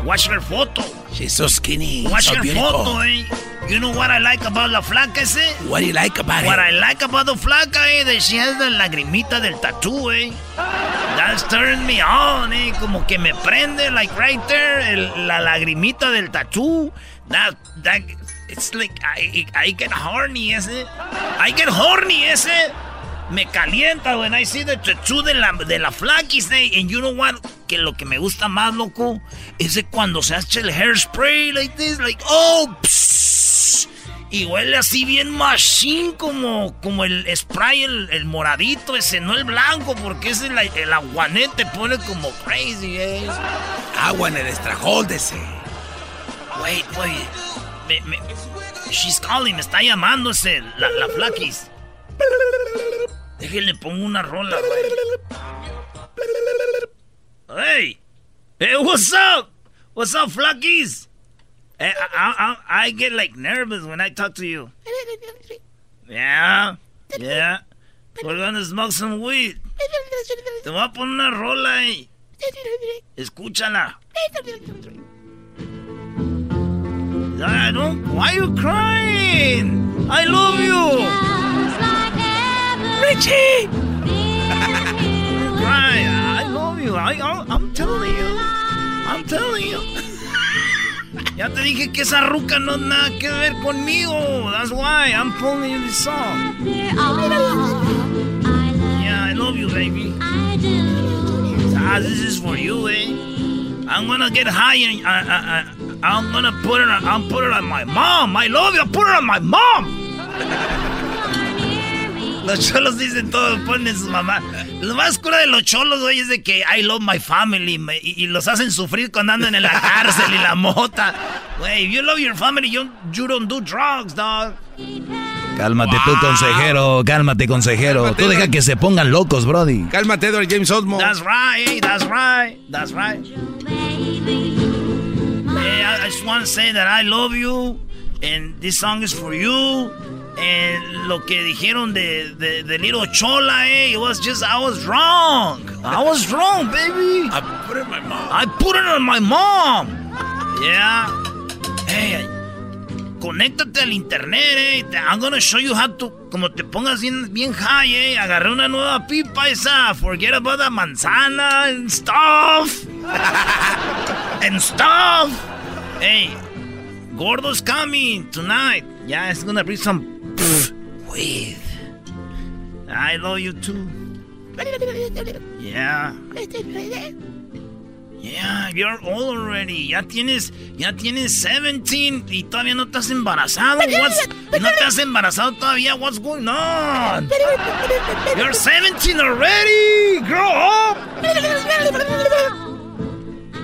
Watch her photo. She's so skinny. Watch so her beautiful. photo, eh. You know what I like about la flaca ese? What do you like about What it? I like about the flaca, eh, that she has the lagrimita del tattoo, eh. That's turning me on, eh. Como que me prende, like right there, el, la lagrimita del tattoo. That, that, it's like, I, I get horny ese. I get horny ese. Me calienta when I see the tattoo de la, de la. And you know what? Que lo que me gusta más, loco, es de cuando se hace el hairspray like this, like, oh, psst, y huele así bien machine como, como el spray, el, el moradito ese, no el blanco, porque ese el, el aguanete pone como crazy, eh. Agua en el estrajol de ese. Wait, wait. She's calling, me está llamando ese, la, la flaquis. Déjenle pongo una rola. Hey! Hey, what's up? What's up, flaquis? I, I, I get like nervous when I talk to you. Yeah, yeah. We're gonna smoke some weed. Te voy a poner una rola ahí. Escúchala. I don't. Why are you crying? I love you. Richie. You're crying. I love you. I, I, I'm telling you. I'm telling you. ya te dije que esa ruca no nada que ver conmigo. That's why I'm pulling you this song. Yeah, I love you, baby. Ah, this is for you, eh? I'm gonna get high and I, I, I, I'm gonna put it. On, I'm put it on my mom. I love you. Put it on my mom. Los cholos dicen todo, ponen su mamá. Lo más cura de los cholos, güey, es de que I love my family y, los hacen sufrir cuando andan en la cárcel y la mota. Güey, if you love your family, you, you don't do drugs, dog. Cálmate tú, consejero. Cálmate, consejero. Cálmate, tú deja Edward. que se pongan locos, Brody. Cálmate, Edward James Osmo. That's right, that's right, that's right. Hey, I, I just want to say that I love you, and this song is for you. And lo que dijeron de, de, de Little Chola, eh, it was just, I was wrong. I was wrong, baby. I put it on my mom. I put it on my mom. Yeah. Hey, conéctate al internet, eh. I'm gonna show you how to, como te pongas bien, bien high, eh. Agarré una nueva pipa esa. Forget about the manzana and stuff. and stuff. Hey, Gordo's coming tonight. Yeah, it's gonna bring some pff, weed. I love you too. Yeah. Yeah, you're old already. Ya tienes, ya tienes 17 y todavía no estás embarazado. What's, no te has embarazado todavía. What's going on? You're 17 already. Grow up.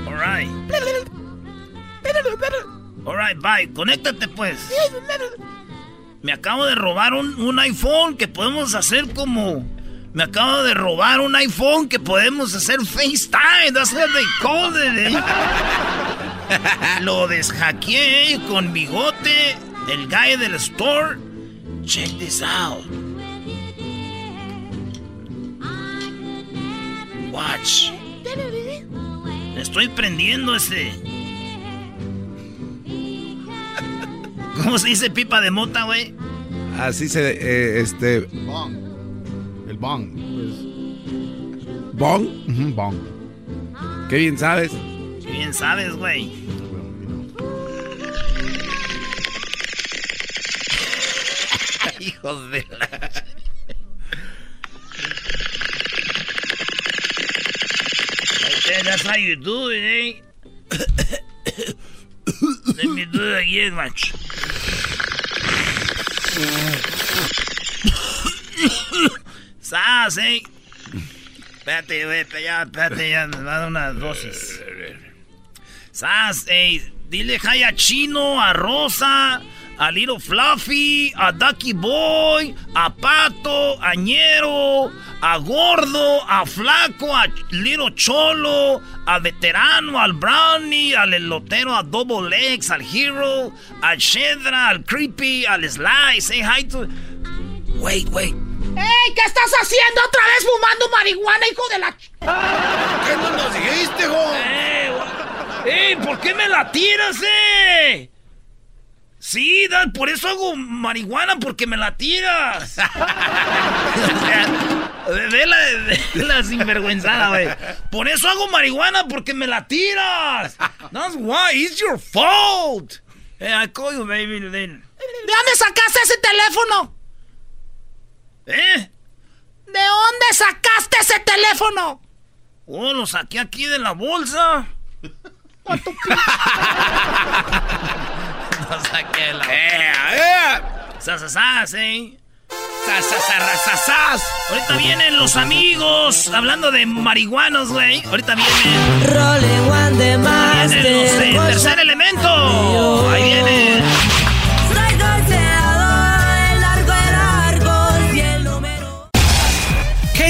All right. All right, bye. Conéctate pues. Me acabo de robar un, un iPhone que podemos hacer como. Me acabo de robar un iPhone que podemos hacer FaceTime. That's what they call it, eh. Lo deshackeé con bigote. El guy del store. Check this out. Watch. Le estoy prendiendo ese. ¿Cómo se dice pipa de mota, güey? Así se, eh, este... Bong. El bong. ¿Bong? Ujú, bong. Qué bien sabes. Qué bien sabes, güey. Hijos de la... That's how you do it, eh? Let me do it again, macho. ¡Sas, eh! Espérate, güey, ya, espérate, ya, me va a dar una dosis. ¡Sas, ey! Dile hi a Chino, a Rosa, a Little Fluffy, a Ducky Boy, a Pato, a Ñero, a Gordo, a Flaco, a Little Cholo, a Veterano, al Brownie, al Elotero, a Double X, al Hero, al Shedra, al Creepy, al Sly. Say hi to... Wait, wait. ¡Ey! ¿Qué estás haciendo otra vez fumando marihuana, hijo de la... ¿Qué no nos dijiste, jo? ¡Eh! ¡Eh! ¿Por qué me la tiras, eh? Sí, Dan, por eso hago marihuana, porque me la tiras. Ve la, ve la sinvergüenzada, güey. Por eso hago marihuana, porque me la tiras. That's why, it's your fault. Hey, I call you, baby. ¿De dónde sacaste ese teléfono? ¿Eh? ¿De dónde sacaste ese teléfono? Oh, lo saqué aquí de la bolsa. lo saqué de la bolsa. Sasasas, eh. Sasasarrasasas. Ahorita vienen los amigos hablando de marihuanos, güey. Ahorita vienen. Rolling one de más. Vienen los de tercer elemento. Ahí vienen.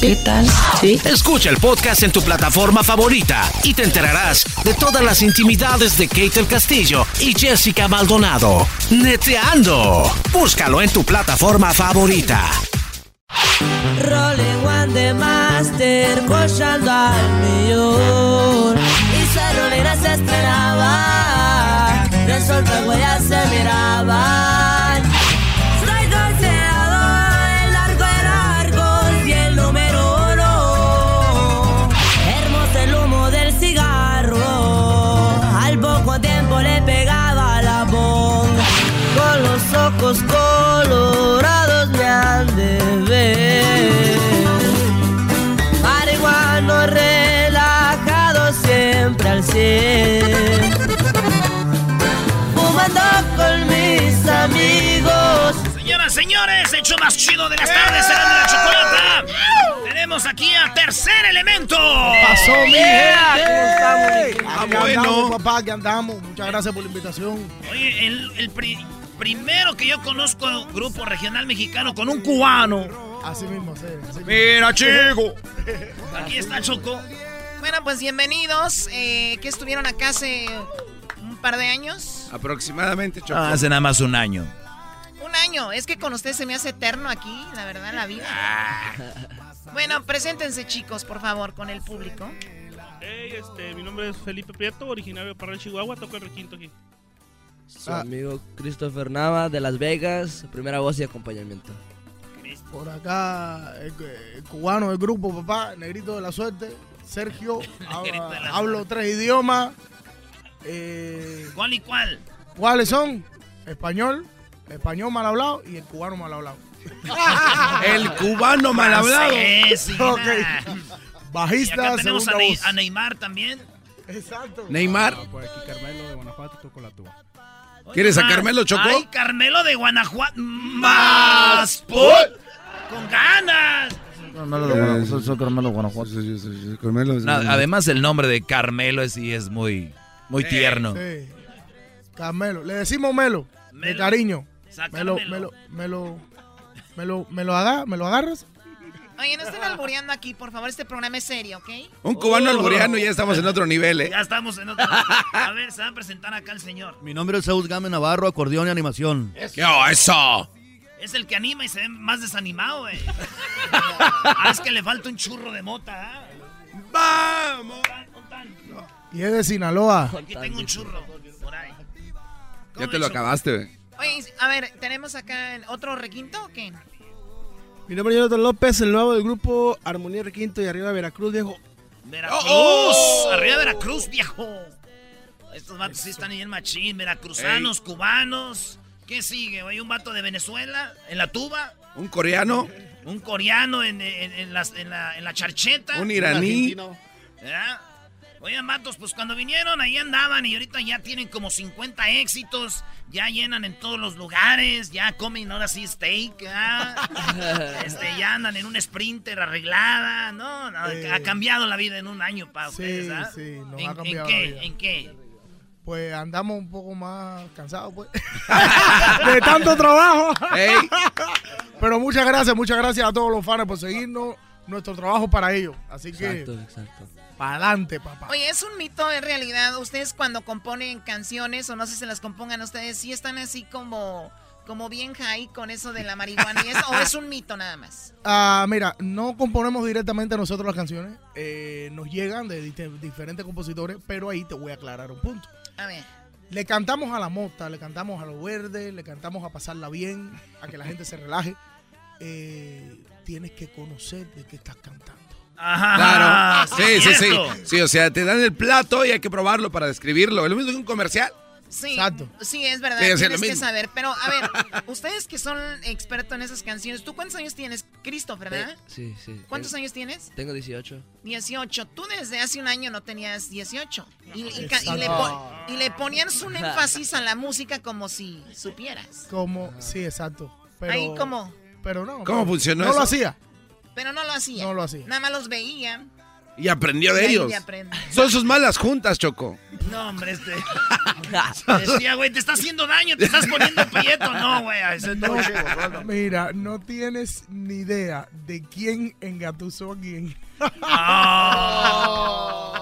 ¿Qué tal? Sí. Escucha el podcast en tu plataforma favorita y te enterarás de todas las intimidades de Kate el Castillo y Jessica Maldonado. Neteando. Búscalo en tu plataforma favorita. Rolling one de Master, al millón. Y su rolera se estrenaba, señores, hecho más chido de las tardes, será de la chocolata. Tenemos aquí a tercer elemento. Pasó, mi Yeah. gente. ¿Cómo estamos? Ah, bueno. andamos, papá, que andamos. Muchas gracias por la invitación. Oye, el, el pri- primero que yo conozco grupo regional mexicano con un cubano. Así mismo, sí. así mismo. Mira, chico. Aquí está Choco. Bueno, pues bienvenidos. Eh, que estuvieron acá hace un par de años. Aproximadamente, Choco. Ah, hace nada más un año. Año. Es que con usted se me hace eterno aquí, la verdad, la vida. Bueno, preséntense chicos, por favor, con el público. Hey, este, mi nombre es Felipe Prieto, originario de Parral, Chihuahua, toco el requinto aquí. Su amigo Christopher Nava de Las Vegas, primera voz y acompañamiento. Por acá, el, el cubano del grupo, papá, negrito de la suerte. Sergio, habla- hablo tres idiomas. Eh, ¿Cuál y cuál? ¿Cuáles son? Español, español mal hablado y el cubano mal hablado. El cubano mal hablado. Sí, sí, Ok. nah. Bajista, Y acá tenemos a, Ney- voz. a Neymar también. Exacto. Neymar. Pues aquí Carmelo de Guanajuato toco la tuba. ¿Quieres a Ah, Carmelo, Choco? Ay, Carmelo de Guanajuato. Más put. Con ganas. Carmelo de Guanajuato. Soy, soy Carmelo de Guanajuato. No, además el nombre de Carmelo es, sí es muy, muy tierno. Sí. Carmelo. Le decimos Melo, de cariño. Me lo, me lo, me lo, me lo, me lo, aga- ¿me lo agarras? Oye, no estén albureando aquí, por favor. Este programa es serio, ¿ok? Un cubano alburiano y ya estamos en otro nivel, ¿eh? Ya estamos en otro. A ver, se va a presentar acá el señor. Mi nombre es Saúl Game Navarro, acordeón y animación. ¿Qué oh, eso? Es el que anima y se ve más desanimado, güey. ah, es que le falta un churro de mota, ¿ah? ¡Vamos! Y es de Sinaloa. Aquí tengo un churro. Por ahí. Ya te lo acabaste, güey. Oye, a ver, ¿tenemos acá otro requinto o qué? Mi nombre es Jonathan López, el nuevo del grupo Armonía Requinto y arriba Veracruz, viejo. Veracruz, ¡Oh! arriba Veracruz, viejo. Estos vatos sí están bien machín, veracruzanos, cubanos. ¿Qué sigue? ¿Hay un vato de Venezuela en la tuba? Un coreano. Un coreano en, en- en las- en la, en la charcheta. Un iraní. ¿Verdad? Oigan, vatos, pues cuando vinieron ahí andaban y ahorita ya tienen como 50 éxitos, ya llenan en todos los lugares, ya comen ahora sí steak, ¿ah? este, ya andan en un sprinter arreglada, ¿no? no, Eh. ha cambiado la vida en un año para Sí, ustedes, ¿ah? sí, nos ¿En, ha en cambiado qué? la vida. ¿En qué? Pues andamos un poco más cansados, pues. de tanto trabajo. Pero muchas gracias, muchas gracias a todos los fans por seguirnos. Nuestro trabajo para ellos. Así que, Exacto, exacto. Para adelante, papá. Oye, es un mito en realidad. Ustedes cuando componen canciones, o no sé si se las compongan ustedes, sí están así como, como bien high con eso de la marihuana y eso, o es un mito nada más. Ah, mira, no componemos directamente nosotros las canciones. eh, nos llegan de dif- diferentes compositores, pero ahí te voy a aclarar un punto. A ver. Le cantamos a la mota, le cantamos a lo verde, le cantamos a pasarla bien, a que la gente se relaje. Eh, tienes que conocer de qué estás cantando. Claro. Sí, sí, sí. cierto. Sí, o sea, te dan el plato y hay que probarlo para describirlo. Es lo mismo que un comercial. Sí, sí, es verdad, Sí, tienes lo que saber. Pero, a ver, ustedes que son expertos en esas canciones, ¿tú cuántos años tienes? Christopher, ¿verdad? Sí, sí. ¿Cuántos Tengo- años tienes? Tengo 18. 18. Tú desde hace un año no tenías 18. Y, y y Exacto. le, y le ponías un énfasis a la música como si supieras. Como, sí, exacto. Pero, Ahí como... Pero no. ¿Cómo funcionó No lo eso? hacía. Pero no lo hacía. No lo hacía. Nada más los veía. Y aprendió Y de ellos. Son sus malas juntas, Choco. No, hombre, este. Decía, güey, te está haciendo daño, te estás poniendo prieto. No, güey, ese No, mira, no tienes ni idea de quién engatusó a quién.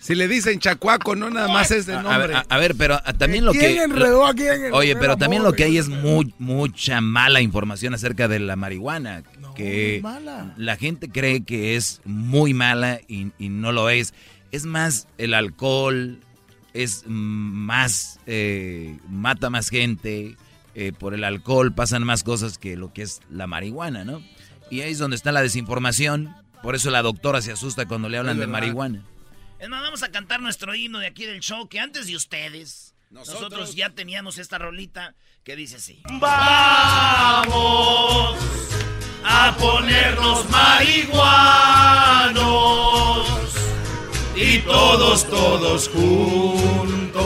Si le dicen chacuaco, no nada más es de A, nombre. a- a ver, pero ah, también lo ¿Quién que... enredó a quién en Oye, el pero también amor? lo que hay es muy, mucha mala información acerca de la marihuana. que muy mala. la gente cree que es muy mala y, y no lo es. Es más el alcohol, es más, eh, mata más gente. eh, por el alcohol pasan más cosas que lo que es la marihuana, ¿no? Y ahí es donde está la desinformación. Por eso la doctora se asusta cuando le hablan de marihuana. Es más, vamos a cantar nuestro himno de aquí del show, que antes de ustedes, nosotros, ya teníamos esta rolita que dice así. Vamos a ponernos marihuanos y todos, todos juntos.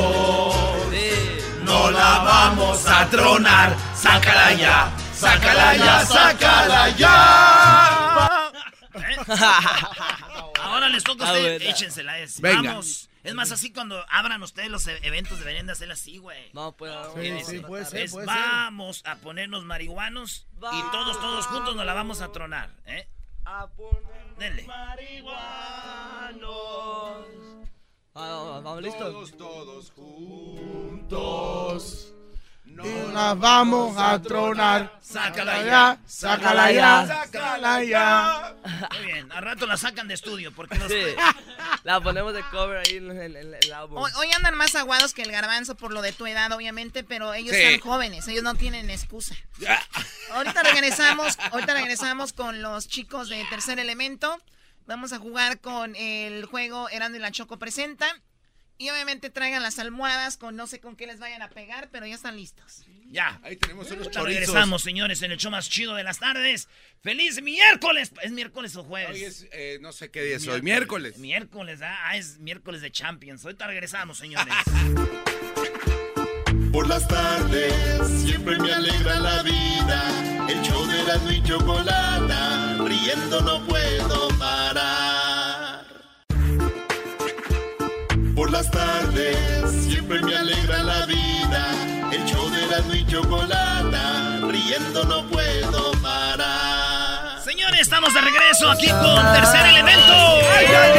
No la vamos a tronar, sácala ya, sácala ya, sácala ya. Ahora les toca a Ah, ustedes, échensela. Es, Venga. Vamos. Es más, así cuando abran ustedes los e- eventos deberían de hacerla así, güey. No, pues. Mira, sí, dice, puede ser, es, puede ser. vamos a ponernos marihuanos y todos, todos juntos nos la vamos a tronar, ¿eh? Denle. Ah, vamos, listos. Todos juntos. Y las vamos a tronar. Sácala ya, sácala ya, sácala ya. Muy bien, al rato la sacan de estudio porque los... Sí. La ponemos de cover ahí en, en- en el álbum. Hoy, hoy andan más aguados que el garbanzo por lo de tu edad, obviamente, pero ellos Sí. están jóvenes, ellos no tienen excusa. Ahorita regresamos, ahorita regresamos con los chicos de Tercer Elemento. Vamos a jugar con el juego Erando y la Choco presenta. Y obviamente traigan las almohadas con no sé con qué les vayan a pegar, pero ya están listos. Ya. Ahí tenemos unos chorizos. regresamos, señores, en el show más chido de las tardes. ¡Feliz miércoles! ¿Es miércoles o jueves? Hoy es, eh, no sé qué día es hoy. Miércoles. Miércoles, ah, Ah, es miércoles de Champions. Ahorita regresamos, señores. Por las tardes siempre me alegra la vida. El show de la y chocolata, riendo no puedo parar. Por las tardes siempre me alegra la vida. El show de la y chocolata, riendo no puedo parar. Señores, estamos de regreso aquí con Tercer Elemento. ay, ay!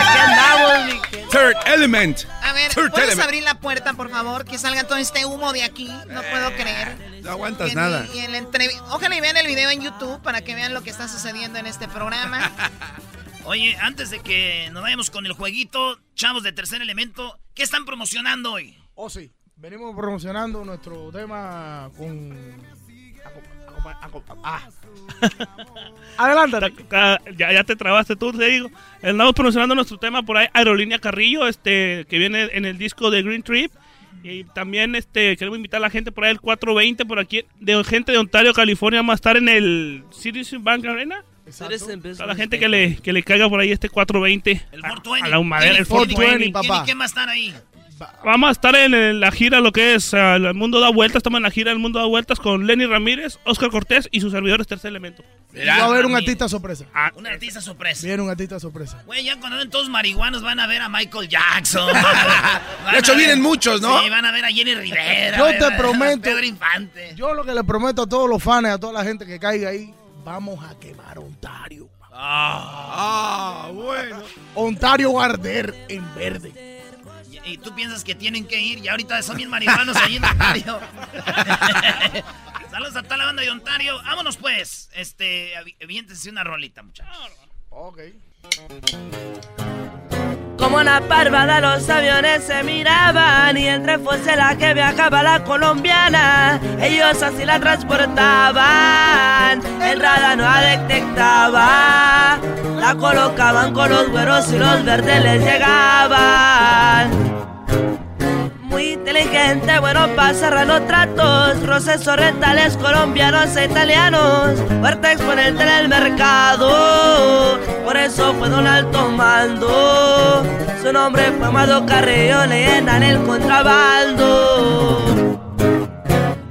Aquí andamos, mi gente. Third Element. A ver, Third ¿puedes Element. abrir la puerta, por favor? Que salga todo este humo de aquí. No puedo creer. No aguantas Y en- nada. y en la entrev- Ojalá y vean el video en YouTube para que vean lo que está sucediendo en este programa. Oye, antes de que nos vayamos con el jueguito, chavos de tercer elemento, ¿qué están promocionando hoy? Oh, sí. Venimos promocionando nuestro tema con. Ah. Adelante. Ya, ya te trabaste tú, te digo. Andamos promocionando nuestro tema por ahí, Aerolínea Carrillo, este, que viene en el disco de Green Trip. Y también este queremos invitar a la gente por ahí el 420 por aquí, de gente de Ontario, California, vamos a estar en el Citizen Bank Arena. A la gente que le, que le caiga por ahí este 420 El a, 420. a la humadera, el ¿Quién y- 420. quién y quién va a estar ahí? Vamos a estar en, en la gira, lo que es ah, El Mundo da Vueltas. Estamos en la gira El Mundo da Vueltas con Lenny Ramírez, Oscar Cortés y sus servidores Tercer Elemento. Y va a haber un artista sorpresa. Un artista sorpresa. Viene un artista sorpresa. Güey, ya cuando ven todos marihuanos van a ver a Michael Jackson. De hecho, vienen muchos, ¿no? Sí, van a ver a Jenny Rivera. Yo te a prometo. Pedro Infante. Yo lo que le prometo a todos los fans, a toda la gente que caiga ahí, vamos a quemar Ontario. Ah, bueno. Ontario va a arder en verde. Y, y tú piensas que tienen que ir y ahorita son bien marihuanos ahí en Ontario. Saludos a toda la banda de Ontario. Vámonos pues. Este, aviéntense una rolita, muchachos. Ok. Como la parvada los aviones se miraban y entre fuese la que viajaba la colombiana, ellos así la transportaban, el radar no la detectaba, la colocaban con los güeros y los verdes les llegaban. Muy inteligente, bueno para cerrar los tratos, procesos rentales colombianos e italianos, fuerte exponente en el mercado, por eso fue don alto mando, su nombre fue Amado Carrillo, leyenda en el contrabando.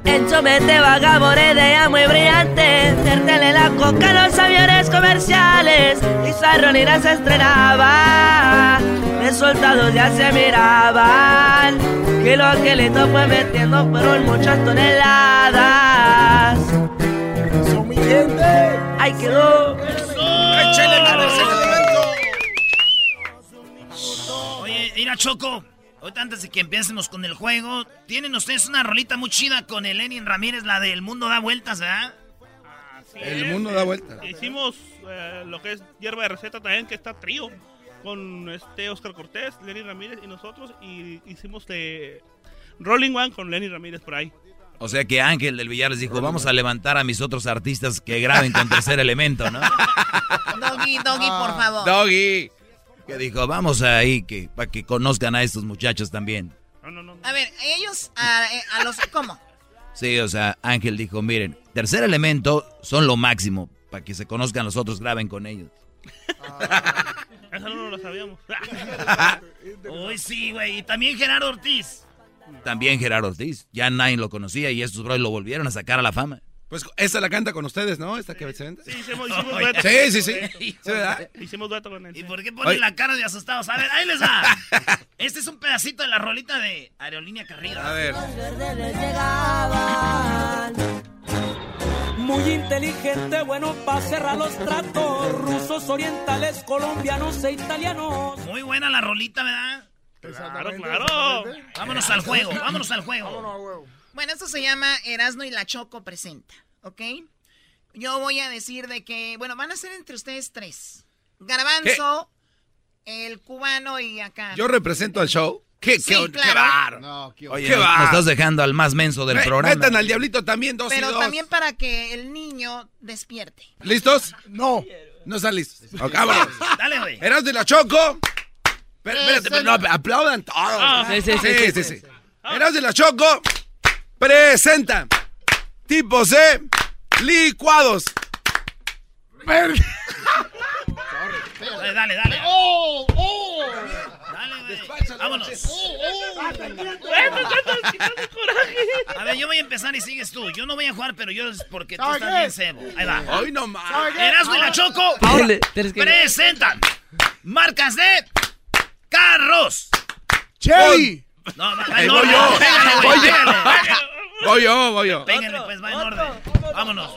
En Chomete vagabonde de ella muy brillante Vértele la coca a los aviones comerciales Y Sarronina se estrenaba Resultados ya se miraban Que lo que le fue metiendo fueron muchas toneladas Eso, mi gente. Ahí quedó. Oye, mira, Choco. Ahorita antes de que empecemos con el juego, tienen ustedes una rolita muy chida con el Lenin Ramírez, la del mundo da vueltas, ¿verdad? El mundo da vuelta. Hicimos eh, lo que es hierba de receta también, que está trío. Con este Oscar Cortés, Lenny Ramírez y nosotros. Y hicimos de Rolling One con Lenny Ramírez por ahí. O sea que Ángel del Villar les dijo, vamos a levantar a mis otros artistas que graben con tercer elemento, ¿no? Doggy, Doggy, por favor. Doggy. Que dijo, vamos ahí que, para que conozcan a estos muchachos también. A ver, ellos, a, eh, a los... ¿Cómo? Sí, o sea, Ángel dijo, miren, tercer elemento son lo máximo, para que se conozcan los otros, graben con ellos. Eso no lo sabíamos. Uy, sí, güey. Y también Gerardo Ortiz. También Gerardo Ortiz, ya nadie lo conocía y estos bros lo volvieron a sacar a la fama. Pues esta la canta con ustedes, ¿no? Esta que se vende. Sí, hicimos, hicimos Oye. dueto. Sí, sí, sí. Sí, ¿verdad? Hicimos dueto con él. ¿Y por qué ponen Oye. la cara de asustados? A ver, ahí les va. Este es un pedacito de la rolita de Aerolínea Carrillo. A ver. Muy inteligente, bueno para cerrar los tratos. Rusos, orientales, colombianos e italianos. Muy buena la rolita, ¿verdad? Claro, claro. Vámonos al juego, vámonos al juego. Bueno, esto se llama Erasno y la Choco presenta, ¿ok? Yo voy a decir de que, bueno, van a ser entre ustedes tres. Garbanzo, el cubano y acá. Yo represento al show. ¿Qué, Sí, qué, claro. qué bárbaro. No, qué Oye, ¿Qué nos, va? nos estás dejando al más menso del Me- programa. Metan al diablito también, dos y Pero dos. también para que el niño despierte. ¿Listos? No. No están listos. Ok, vámonos. Dale, güey. Eras de la Choco. Pero, espérate, pero no, aplaudan todos. Sí, sí, sí, sí, sí. Eras de la Choco. Presenta. Tipos de licuados. Dale, dale, dale. ¡Oh! ¡Oh! Dale, güey. Vámonos. A ver, yo voy a empezar y sigues tú. Yo no voy a jugar, pero yo es porque tú ¿Sabe estás bien cebo. Ahí va. Hoy no más. Y la Ahora- Choco que- presentan marcas de carros. Chevy. No, va, va en voy yo. Pégale, Voy yo. pégale. Voy yo, voy yo. Péguenle, pues, va en orden. Vámonos.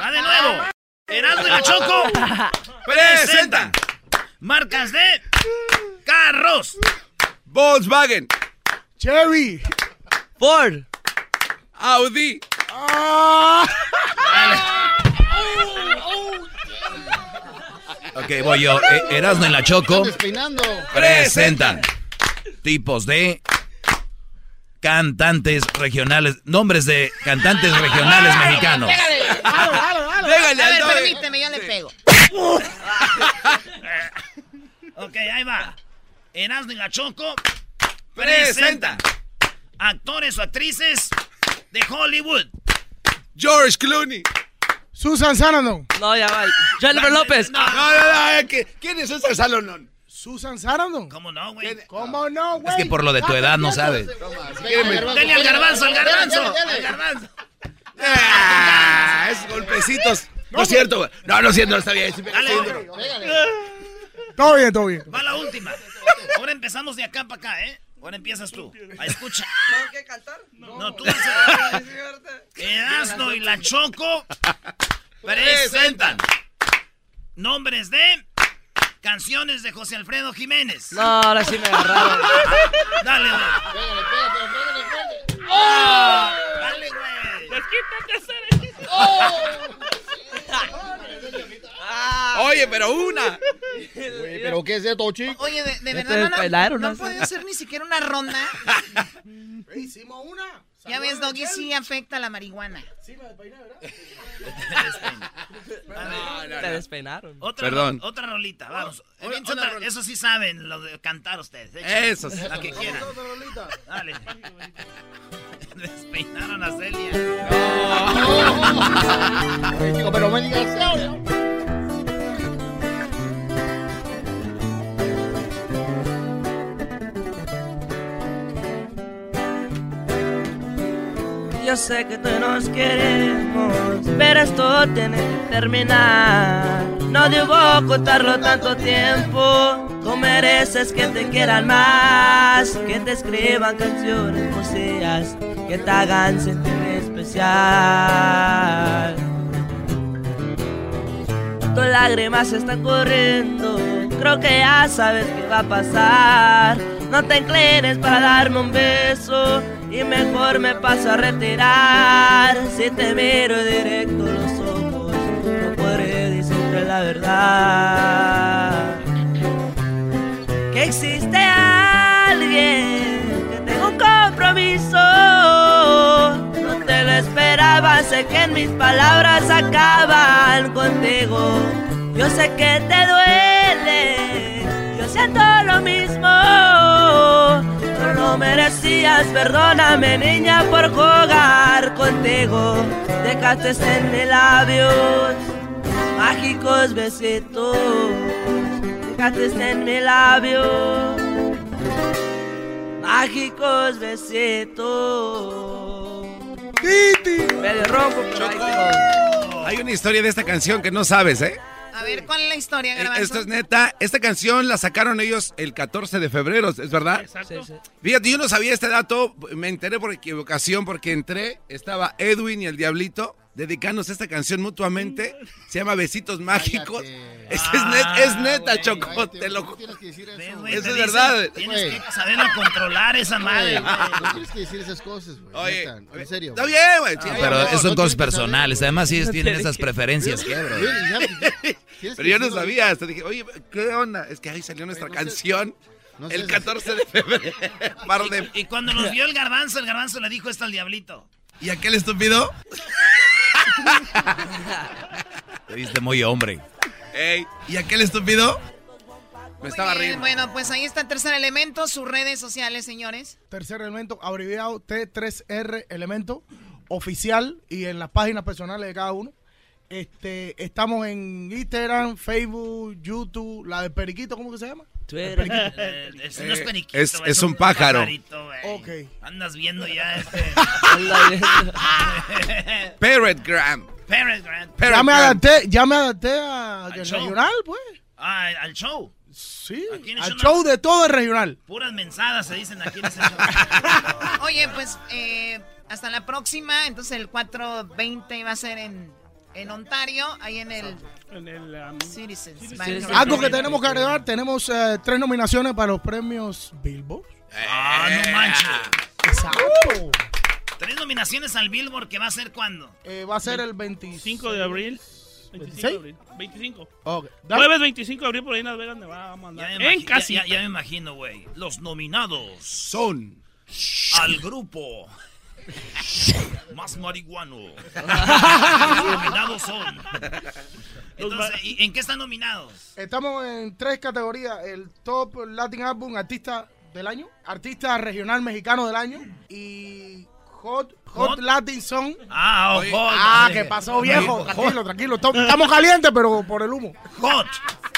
Va de nuevo. Erasmo y la Choco Presentan marcas de Carros. Volkswagen. Chevy. Ford. Audi. Ah. Ok, voy yo. Eh, Erasmo en la Choco. Despeinando. Presentan tipos de cantantes regionales, nombres de cantantes regionales mexicanos. Pégale. Pégale A ver, permíteme, yo le pego. Ok, ahí va. Erasmo y la Choco presentan actores o actrices de Hollywood. George Clooney. Susan Sarandon. No, ya va. Jennifer López. No, no, no. es que- ¿Quién es César Salomón? Susan Sarandon. ¿Cómo no, güey? ¿Cómo no, güey? Es que por lo de tu edad no sabes. Dale al garbanzo, al garbanzo. Al garbanzo. Ah, es golpecitos. No es cierto, güey. No, no es cierto, no está bien. Dale, Todo bien, todo bien. va la última. Ahora empezamos de acá para acá, ¿eh? Ahora empiezas tú. A escucha. ¿Tengo que cantar? No, tú vas a... Y la Choco presentan nombres de canciones de José Alfredo Jiménez. No, ahora sí me agarraron. Dale, güey. Pégale, pégale, pégale, pégale. ¡Oh! Dale, güey. Oye, pero una. Güey, ¿Pero qué es esto, chico? Oye, de, de Ya verdad, te no, no, no ¿no? puede ser ni siquiera una ronda. Hicimos una. Ya ves, Doggy sí afecta la marihuana. Te despeinaron. Otra, Perdón. otra rolita, vamos. Otra- otra otra- rola. eso sí saben, lo de cantar ustedes. échale. Eso sí. La que quieran. Dale. Despeinaron a Celia. Chico, pero me digas Yo sé que todos nos queremos, pero esto tiene que terminar. No debo ocultarlo tanto tiempo. Tú mereces que te quieran más, que te escriban canciones poesías, que te hagan sentir especial. Tus lágrimas están corriendo, creo que ya sabes qué va a pasar. No te inclines para darme un beso y mejor me paso a retirar. Si te miro directo los ojos, no podré decirte la verdad. Que existe alguien No te lo esperaba, sé que en mis palabras acaban contigo. Yo sé que te duele, yo siento lo mismo. No lo merecías, perdóname niña por jugar contigo. Dejaste en mis labios mágicos besitos. Dejaste en mis labios mágicos besitos. Medio ronco, pero. Hay una historia de esta canción que no sabes, ¿eh? A ver, ¿cuál es la historia, Eh, Garbanzo? Esto es neta. Esta canción la sacaron ellos el 14 de febrero, ¿es verdad? Sí, sí. Fíjate, yo no sabía este dato, me enteré por equivocación porque entré, estaba Edwin y el Diablito dedicándose esta canción mutuamente. Se llama Besitos Mágicos. Es, es net- es neta, Choco, te lo Tienes que decir eso. Es dicen, verdad. Tienes que saberlo controlar esa madre. No tienes que decir esas cosas, güey. Oye, neta, en serio. Está bien, güey. sí, Ah, pero amor. son no cosas saber, personales. Además, ellos No tienen tiene esas que- preferencias, ¿qué, bro? Pero yo no sabía. Hasta dije, oye, ¿qué onda? Es que ahí salió nuestra no sé- canción no el si- 14 de febrero. De- Y cuando nos vio el garbanzo, el garbanzo le dijo esto al diablito. ¿Y aquel estúpido? Te viste muy hombre. Ey, ¿Y aquel estúpido? Me estaba bien, riendo. Bueno, pues ahí está el tercer elemento, sus redes sociales, señores. Tercer elemento, abreviado T3R elemento oficial y en las páginas personales de cada uno. Este, estamos en Instagram, Facebook, YouTube, la de Periquito, ¿cómo que se llama? Twitter. Eh, Eso no es Eh, periquito, es- un pájaro. pajarito, güey. Ok. Andas viendo ya este. Parrot Gram. Grant. Ya me adapté, ya me adapté a Al show. regional, pues. Ah, al show. Sí, al show show de todo el regional. Puras mensadas se dicen aquí en ese show. Oye, pues eh, hasta la próxima. Entonces el 420 va a ser en, En Ontario, ahí en el... En el um, Citizens. Algo que tenemos que agregar, tenemos eh, tres nominaciones para los premios Billboard. Ah, no manches. Exacto. Tres nominaciones al Billboard que va a ser cuándo? Eh, va a ser el 25 5 de abril. 25 ¿26? de abril. 25. Ok. Da- Jueves 25 de abril por ahí en Las Vegas, Nevada. Vamos a andar. Ya me En casi. Ya, ya- ya me imagino, güey. Los nominados son al grupo más marihuano. Los nominados son. Entonces, ¿y ¿en qué están nominados? Estamos en tres categorías: el Top Latin Album Artista del Año, Artista Regional Mexicano del Año y Hot, Hot, Hot? Latin Song. Ah, oh, Oye, hot. ah, ¿qué pasó, viejo? Hot. Tranquilo, tranquilo. Estamos calientes, pero por el humo. Hot.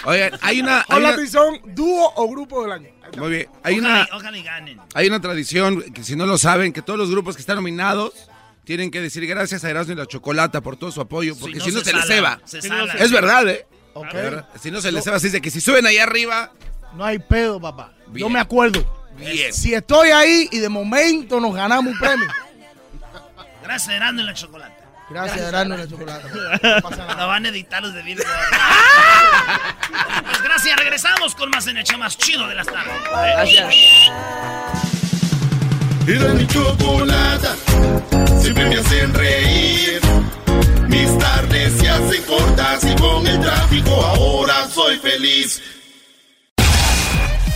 Oigan, hay una, Hot hay una- Latin Song, dúo o grupo del año. muy bien, hay Ojalá, una, ojalá y ganen. hay una tradición que si no lo saben, que todos los grupos que están nominados tienen que decir gracias a Erasmo y la Chocolata por todo su apoyo, porque no si no se se, les ceba. se sala. Es verdad, ¿eh? Ok. Es verdad. Si no se les ceba, así de que si suben ahí arriba, No hay pedo, papá. Yo me acuerdo. Bien. Si estoy ahí y de momento nos ganamos un premio. Gracias, Erasmo y la chocolate. Gracias, Erasmo y la Chocolata. No van a editar los de Billboard. pues gracias, regresamos con más en el show más chido de las tardes. Gracias. Era mi chocolata, siempre me hacen reír. Mis tardes se hacen cortas y con el tráfico ahora soy feliz.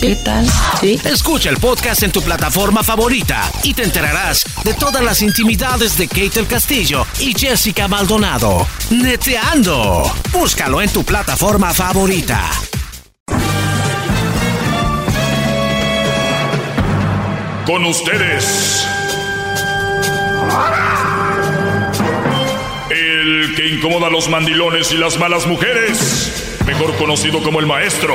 ¿Qué tal? Sí. Escucha el podcast en tu plataforma favorita y te enterarás de todas las intimidades de Kate el Castillo y Jessica Maldonado. Neteando. Búscalo en tu plataforma favorita. Con ustedes. El que incomoda a los mandilones y las malas mujeres. Mejor conocido como el maestro.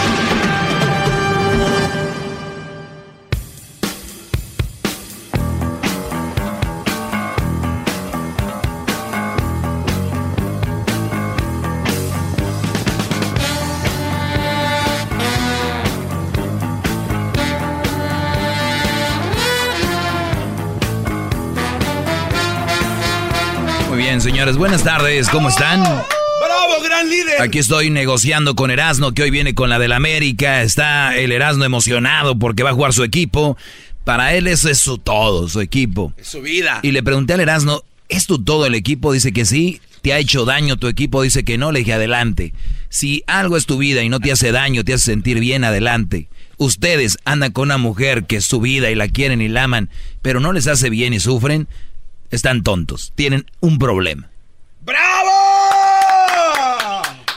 bien, señores, buenas tardes, ¿cómo están? ¡Bravo, gran líder! Aquí estoy negociando con Erasno, que hoy viene con la del América. Está el Erasno emocionado porque va a jugar su equipo. Para él eso es su todo, su equipo. Es su vida. Y le pregunté al Erasno, ¿es tu todo el equipo? Dice que sí. ¿Te ha hecho daño tu equipo? Dice que no. Le dije, adelante. Si algo es tu vida y no te hace daño, te hace sentir bien, adelante. Ustedes andan con una mujer que es su vida y la quieren y la aman, pero no les hace bien y sufren, están tontos. Tienen un problema. ¡Bravo!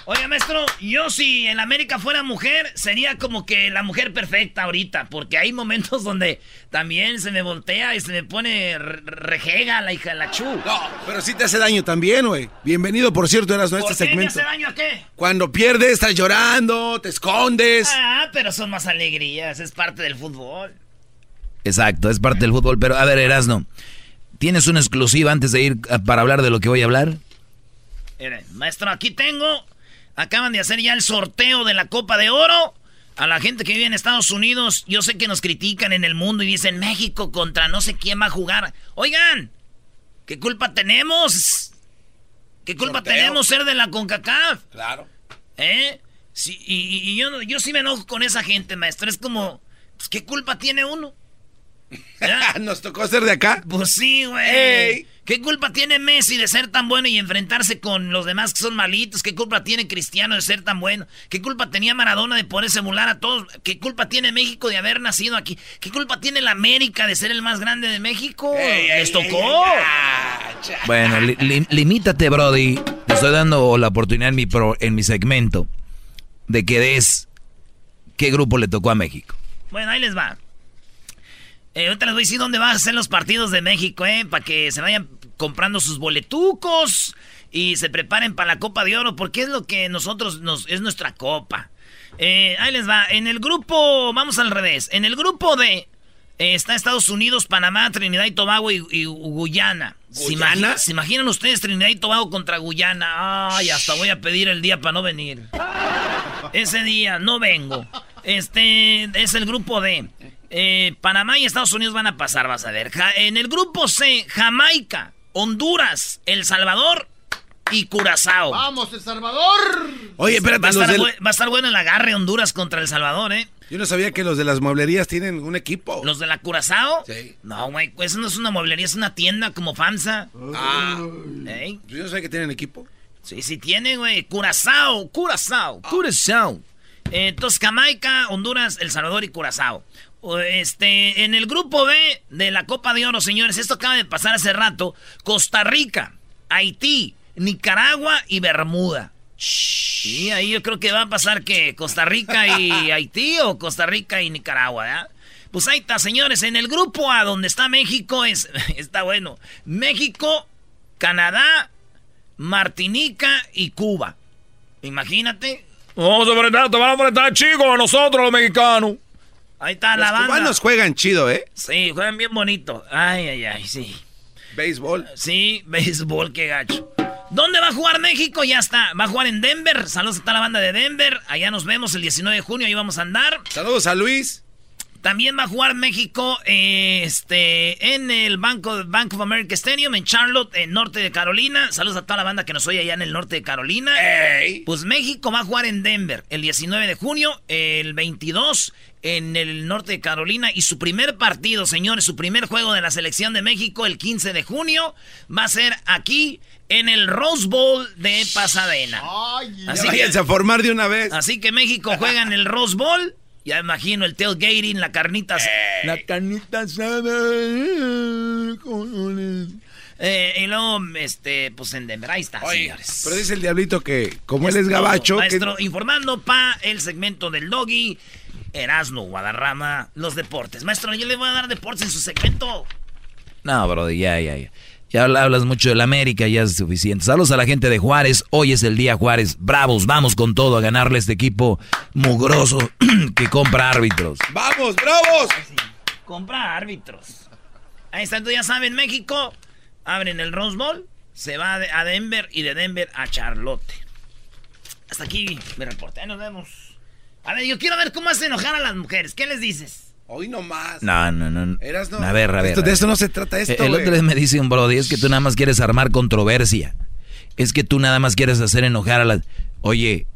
Oye, maestro, yo si en América fuera mujer, sería como que la mujer perfecta ahorita, porque hay momentos donde también se me voltea y se me pone re- rejega la hija de la chu. No, pero sí te hace daño también, güey. Bienvenido, por cierto, Erasmo, a ¿Por este segmento. hace daño a qué? Cuando pierdes, estás llorando, te escondes. Ah, pero son más alegrías, es parte del fútbol. Exacto, es parte del fútbol. Pero a ver, Erasno, ¿tienes una exclusiva antes de ir a- para hablar de lo que voy a hablar? Miren, maestro, aquí tengo. Acaban de hacer ya el sorteo de la Copa de Oro. A la gente que vive en Estados Unidos, yo sé que nos critican en el mundo y dicen México contra no sé quién va a jugar. Oigan, ¿qué culpa tenemos? ¿Qué culpa Sorteo. tenemos ser de la CONCACAF? Claro. ¿Eh? Sí, y, y- y yo, yo sí me enojo con esa gente, maestro. Es como, pues, ¿qué culpa tiene uno? ¿Nos tocó ser de acá? Pues sí, güey. ¿Qué culpa tiene Messi de ser tan bueno y enfrentarse con los demás que son malitos? ¿Qué culpa tiene Cristiano de ser tan bueno? ¿Qué culpa tenía Maradona de poder emular a todos? ¿Qué culpa tiene México de haber nacido aquí? ¿Qué culpa tiene la América de ser el más grande de México? ¡Les tocó! bueno, limítate, Brody. Te estoy dando la oportunidad en mi, en mi segmento de que des qué grupo le tocó a México. Bueno, ahí les va. Eh, ahorita les voy a decir dónde van a ser los partidos de México, ¿eh? Para que se vayan comprando sus boletucos y se preparen para la Copa de Oro, porque es lo que nosotros nos es nuestra copa. Eh, ahí les va. En el grupo, vamos al revés. En el grupo de eh, está Estados Unidos, Panamá, Trinidad y Tobago y, Guyana. ¿Guyana? ¿Se, imaginan ustedes Trinidad y Tobago contra Guyana? Ay, hasta voy a pedir el día para no venir. Ese día no vengo. Este es el grupo D. Eh, Panamá y Estados Unidos van a pasar, vas a ver. en el grupo C, Jamaica, Honduras, El Salvador y Curazao. ¡Vamos, El Salvador! Oye, espérate, va a, estar, bueno el agarre Honduras contra El Salvador, ¿eh? Yo no sabía que los de las mueblerías tienen un equipo. ¿Los de la Curazao? Sí. No, güey, eso no es una mueblería, es una tienda como FAMSA. Ah. Yo no sabía que tienen equipo. Sí, sí tienen, güey. Curazao, Curazao, Curazao. Eh, Jamaica, Honduras, El Salvador y Curazao. Este, en el grupo B de la Copa de Oro, señores, esto acaba de pasar hace rato. Costa Rica, Haití, Nicaragua y Bermuda. Y ahí yo creo que va a pasar que Costa Rica y Haití o Costa Rica y Nicaragua, ¿ya? Pues ahí está, señores. En el grupo A donde está México es, está bueno. México, Canadá, Martinica y Cuba. Imagínate. Vamos a enfrentar, te van a enfrentar chicos a nosotros los mexicanos. Ahí está la banda. Los cubanos juegan chido, ¿eh? Sí, juegan bien bonito. Ay, ay, ay, sí. ¿Béisbol? Sí, béisbol, qué gacho. ¿Dónde va a jugar México? Ya está. Va a jugar en Denver. Saludos a toda la banda de Denver. Allá nos vemos el 19 de junio. Ahí vamos a andar. Saludos a Luis. También va a jugar México este, en el Bank of, Bank of America Stadium en Charlotte, en norte de Carolina. Saludos a toda la banda que nos oye allá en el norte de Carolina. Pues México va a jugar en Denver el 19 de junio, el 22 en el norte de Carolina. Y su primer partido, señores, su primer juego de la selección de México el 15 de junio va a ser aquí en el Rose Bowl de Pasadena. así que, a formar de una vez. Así que México juega en el Rose Bowl ya imagino el tailgating, la carnita. La carnita asada. Eh, y luego, este, pues en Denver, ahí está, señores. Pero dice el diablito que, como él es gabacho. Maestro, informando pa el segmento del doggy, Erasmo, Guadarrama, los deportes. Maestro, yo le voy a dar deportes en su segmento. No, bro, ya, ya, ya. Ya hablas mucho del América, ya es suficiente. Saludos a la gente de Juárez. Hoy es el día Juárez. Bravos, vamos con todo a ganarle a este equipo mugroso que compra árbitros. ¡Vamos, bravos! Compra árbitros. Ahí está, ya saben, México. Abren el Rose Bowl, se va a Denver y de Denver a Charlotte. Hasta aquí mi reporte. nos vemos. A ver, yo quiero ver cómo hace enojar a las mujeres. ¿Qué les dices? Hoy nomás. No, no, no. A ver, a ver. de esto no se trata esto. El otro día me dice un brody, es que tú nada más quieres armar controversia. Es que tú nada más quieres hacer enojar a las... Oye,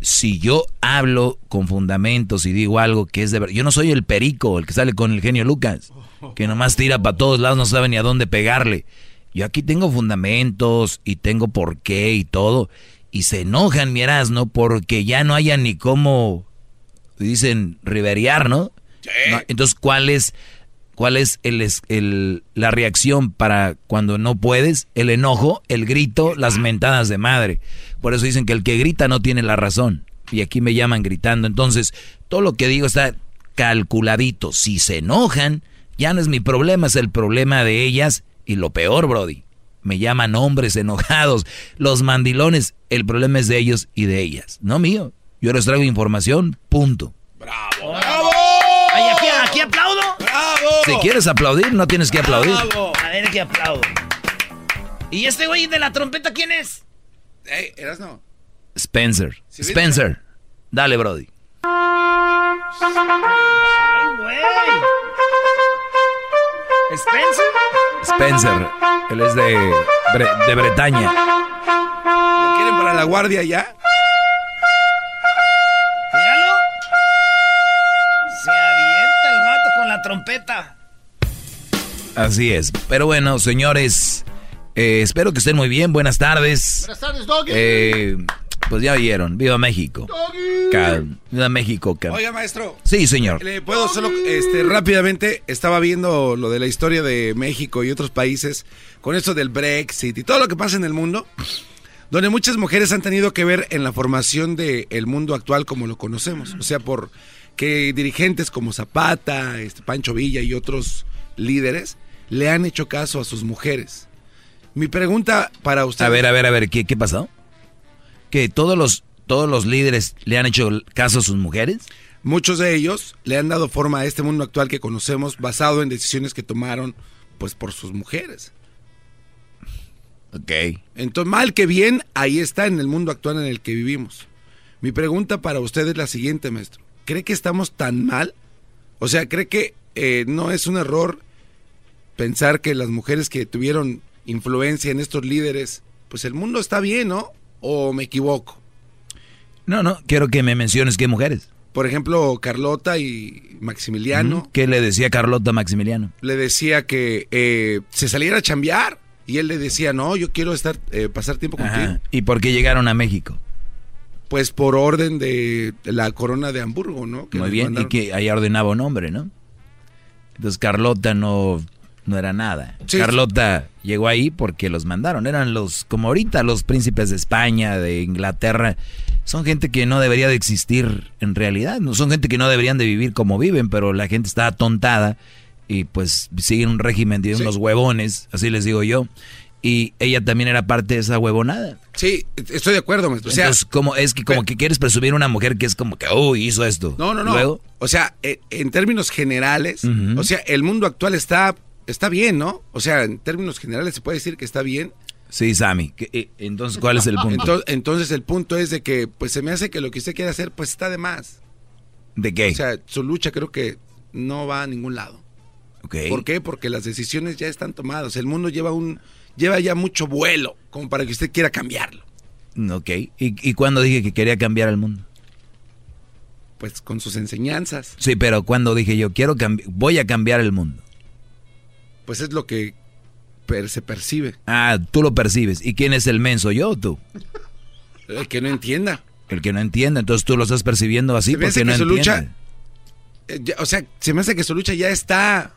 si yo hablo con fundamentos y digo algo que es de verdad... Yo no soy el perico, el que sale con el genio Lucas, que nomás tira para todos lados, no sabe ni a dónde pegarle. Yo aquí tengo fundamentos y tengo por qué y todo. Y se enojan, mi ¿no? porque ya no haya ni cómo, dicen, riveriar, ¿no? Entonces, ¿cuál es, cuál es el, la reacción para cuando no puedes? El enojo, el grito, las mentadas de madre. Por eso dicen que el que grita no tiene la razón. Y aquí me llaman gritando. Entonces, todo lo que digo está calculadito. Si se enojan, ya no es mi problema, es el problema de ellas. Y lo peor, Brody, me llaman hombres enojados. Los mandilones, el problema es de ellos y de ellas, no mío. Yo les traigo información, punto. ¡Bravo! Si quieres aplaudir, no tienes que aplaudir. ¡Bravo! A ver, aquí aplaudo. ¿Y este güey de la trompeta quién es? Ey, eras no. Spencer. Spencer. Dale, Brody. Ay, güey. ¿Spencer? Spencer. Él es de, de Bretaña. ¿Lo quieren para la guardia ya? Se avienta el vato con la trompeta. Así es. Pero bueno, señores, eh, espero que estén muy bien. Buenas tardes. Buenas tardes, Doggy. Eh, pues ya oyeron. Viva México. Ca- Viva México. ca- Oiga, maestro. Sí, señor. ¿Le puedo solo, este, rápidamente, estaba viendo lo de la historia de México y otros países con esto del Brexit y todo lo que pasa en el mundo, donde muchas mujeres han tenido que ver en la formación del mundo actual como lo conocemos. O sea, por que dirigentes como Zapata, este, Pancho Villa y otros líderes le han hecho caso a sus mujeres. Mi pregunta para usted... A ver, a ver, a ver, ¿qué, qué pasó? ¿Que todos los, todos los líderes le han hecho caso a sus mujeres? Muchos de ellos le han dado forma a este mundo actual que conocemos basado en decisiones que tomaron pues por sus mujeres. Ok. Entonces, mal que bien, ahí está en el mundo actual en el que vivimos. Mi pregunta para usted es la siguiente, maestro. ¿Cree que estamos tan mal? O sea, ¿cree que eh, no es un error pensar que las mujeres que tuvieron influencia en estos líderes, pues el mundo está bien, ¿no? ¿O me equivoco? No, no, quiero que me menciones qué mujeres. Por ejemplo, Carlota y Maximiliano ¿Qué le decía Carlota a Maximiliano? le decía que eh, se saliera a chambear y él le decía, no, yo quiero estar eh, pasar tiempo contigo. Ajá. ¿Y por qué llegaron a México? Pues por orden de la corona de Hamburgo, ¿no? Que Muy bien, mandaron. y que ahí ordenaba un hombre, ¿no? Entonces Carlota no, no era nada. Sí, Carlota llegó ahí porque los mandaron. Eran los, como ahorita, los príncipes de España, de Inglaterra. Son gente que no debería de existir en realidad. No son gente que no deberían de vivir como viven, pero la gente está atontada y pues siguen un régimen de unos huevones, así les digo yo. Y ella también era parte de esa huevonada. Sí, estoy de acuerdo, maestro. O sea, Entonces, como es que como que quieres presumir una mujer que es como que, oh, hizo esto. no, no, no. Luego, O sea, eh, en términos generales, o sea, el mundo actual está, está bien, ¿no? O sea, en términos generales se puede decir que está bien. Sí, Sammy. eh, entonces, ¿cuál es el punto? Entonces, entonces el punto es de que, pues se me hace que lo que usted quiere hacer, pues está de más. ¿De qué? O sea, su lucha creo que no va a ningún lado. ¿Por qué? Porque las decisiones ya están tomadas. El mundo lleva un lleva ya mucho vuelo como para que usted quiera cambiarlo. Ok. ¿Y, y cuándo dije que quería cambiar el mundo? Pues con sus enseñanzas. Sí, pero cuando dije yo quiero voy a cambiar el mundo. Pues es lo que per- se percibe. Ah, tú lo percibes. ¿Y quién es el menso, yo o tú? El que no entienda. El que no entiende. Entonces tú lo estás percibiendo así Se me hace porque no su entiende. lucha, eh, ya- o sea, se me hace que su lucha ya está,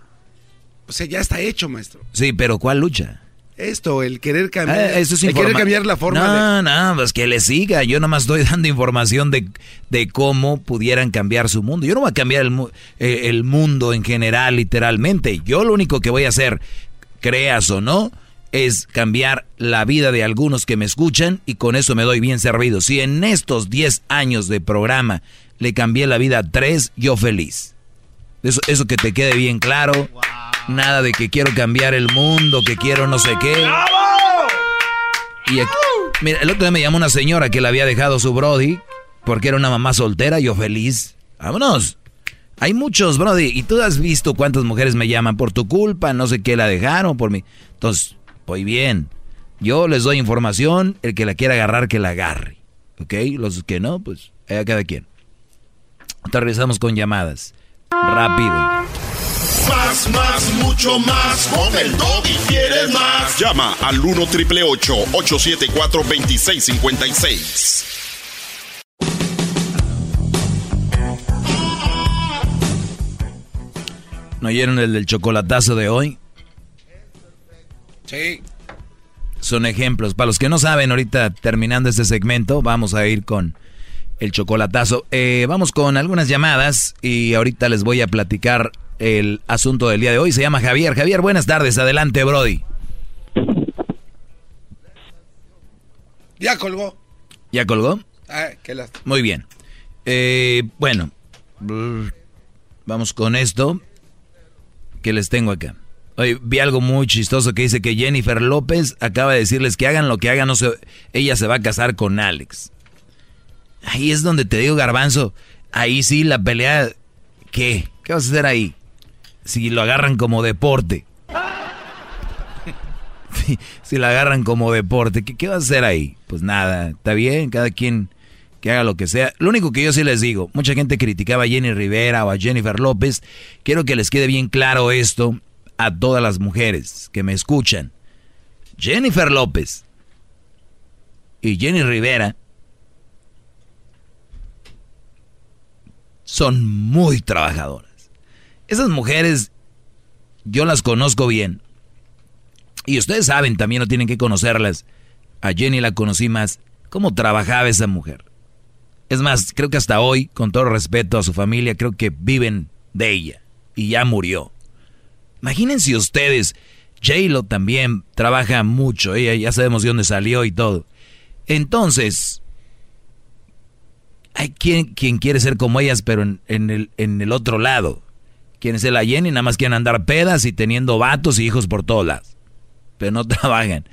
o sea, ya está hecho, maestro. Sí, pero ¿cuál lucha? Esto, el querer cambiar, Ah, eso es el querer informa- cambiar la forma no, de... No, pues que le siga. Yo nomás estoy dando información de, de cómo pudieran cambiar su mundo. Yo no voy a cambiar el, eh, el mundo en general, literalmente. Yo lo único que voy a hacer, creas o no, es cambiar la vida de algunos que me escuchan y con eso me doy bien servido. Si en estos 10 años de programa le cambié la vida a tres, yo feliz. Eso, eso que te quede bien claro. Nada de que quiero cambiar el mundo, que quiero no sé qué. Y aquí- mira, el otro día me llamó una señora que le había dejado su Brody porque era una mamá soltera, yo feliz. Vámonos. Hay muchos, Brody, y tú has visto cuántas mujeres me llaman por tu culpa, no sé qué la dejaron por mí. Entonces, voy bien. Yo les doy información, el que la quiera agarrar, que la agarre. ¿Ok? Los que no, pues, allá cada quien. Regresamos con llamadas. Rápido. Más, más, mucho más. Con el y quieres más. Llama al 1 triple 874 2656. ¿No oyeron el del chocolatazo de hoy? Sí. Son ejemplos. Para los que no saben, ahorita terminando este segmento, vamos a ir con el chocolatazo. Eh, vamos con algunas llamadas y ahorita les voy a platicar el asunto del día de hoy. Se llama Javier. Javier, buenas tardes. Adelante, Brody. Ya colgó. ¿Ya colgó? Qué lástima. Muy bien. Eh, bueno, vamos con esto que les tengo acá. Oye, vi algo muy chistoso que dice que Jennifer López acaba de decirles que hagan lo que hagan, no se, ella se va a casar con Alex. Ahí es donde te digo, garbanzo, ahí sí la pelea, ¿qué? ¿Qué vas a hacer ahí? Si lo agarran como deporte. Si, si la agarran como deporte, ¿qué, ¿qué vas a hacer ahí? Pues nada, está bien, cada quien que haga lo que sea. Lo único que yo sí les digo, mucha gente criticaba a Jenny Rivera o a Jennifer López. Quiero que les quede bien claro esto. a todas las mujeres que me escuchan. Jennifer López y Jenny Rivera son muy trabajadoras. Esas mujeres yo las conozco bien. Y ustedes saben, también no tienen que conocerlas. A Jenny la conocí más. ¿Cómo trabajaba esa mujer? Es más, creo que hasta hoy, con todo respeto a su familia, creo que viven de ella. Y ya murió. Imagínense ustedes, J-Lo también trabaja mucho. Ella ya sabemos de dónde salió y todo. Entonces, hay quien, quien quiere ser como ellas, pero en, el, en el otro lado. Quieren ser la Jenny, nada más quieren andar pedas y teniendo vatos y hijos por todos lados. Pero no trabajan.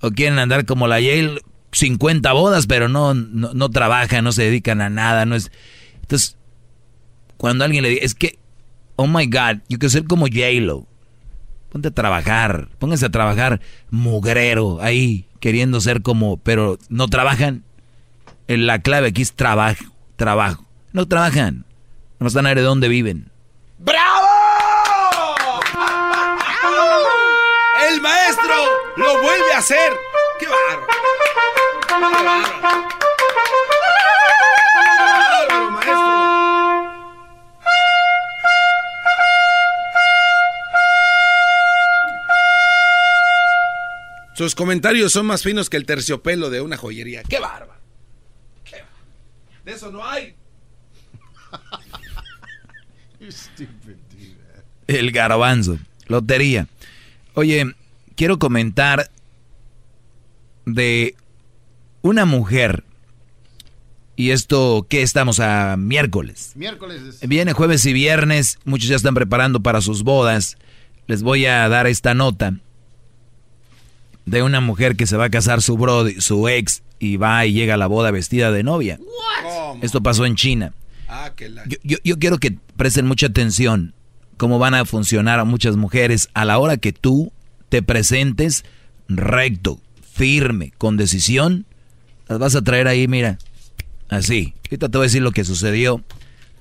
O quieren andar como la Yale, 50 bodas, pero no, no, trabajan, no se dedican a nada. No es... Entonces, cuando alguien le dice, es que, oh my God, yo quiero ser como J-Lo. Ponte a trabajar, pónganse a trabajar mugrero ahí, queriendo ser como, pero no trabajan. La clave aquí es trabajo, trabajo. No trabajan. No están a ver de dónde viven. ¡Bravo! ¡El maestro lo vuelve a hacer! ¡Qué barro! ¡Qué barro! maestro! Sus comentarios son más finos que el terciopelo de una joyería. ¡Qué barba! De eso no hay. El garbanzo. Lotería. Oye, quiero comentar de una mujer. Y esto, ¿qué estamos a miércoles? Miércoles. Viene jueves y viernes. Muchos ya están preparando para sus bodas. Les voy a dar esta nota de una mujer que se va a casar su brody, su ex y va y llega a la boda vestida de novia. Esto pasó en China. Ah, yo, quiero que presten mucha atención cómo van a funcionar a muchas mujeres a la hora que tú te presentes recto, firme, con decisión. Las vas a traer ahí, mira, así. Ahorita te voy a decir lo que sucedió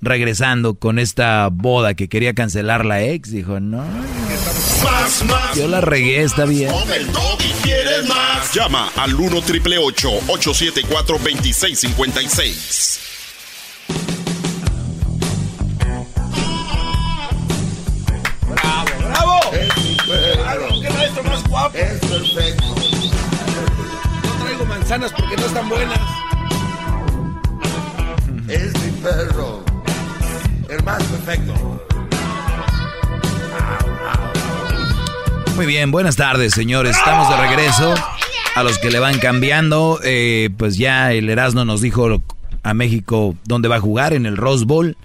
regresando con esta boda que quería cancelar la ex. Dijo, no. Yo la regué, está bien. quieres más. Llama al 1 triple 874 2656. ¡Bravo, bravo! ¡Qué maestro más guapo! Es perfecto. No traigo manzanas porque no están buenas. Es mi perro. El más perfecto. Muy bien, buenas tardes, señores. Estamos de regreso. A los que le van cambiando, eh, pues ya el Erasmo nos dijo a México dónde va a jugar, en el Rose Bowl.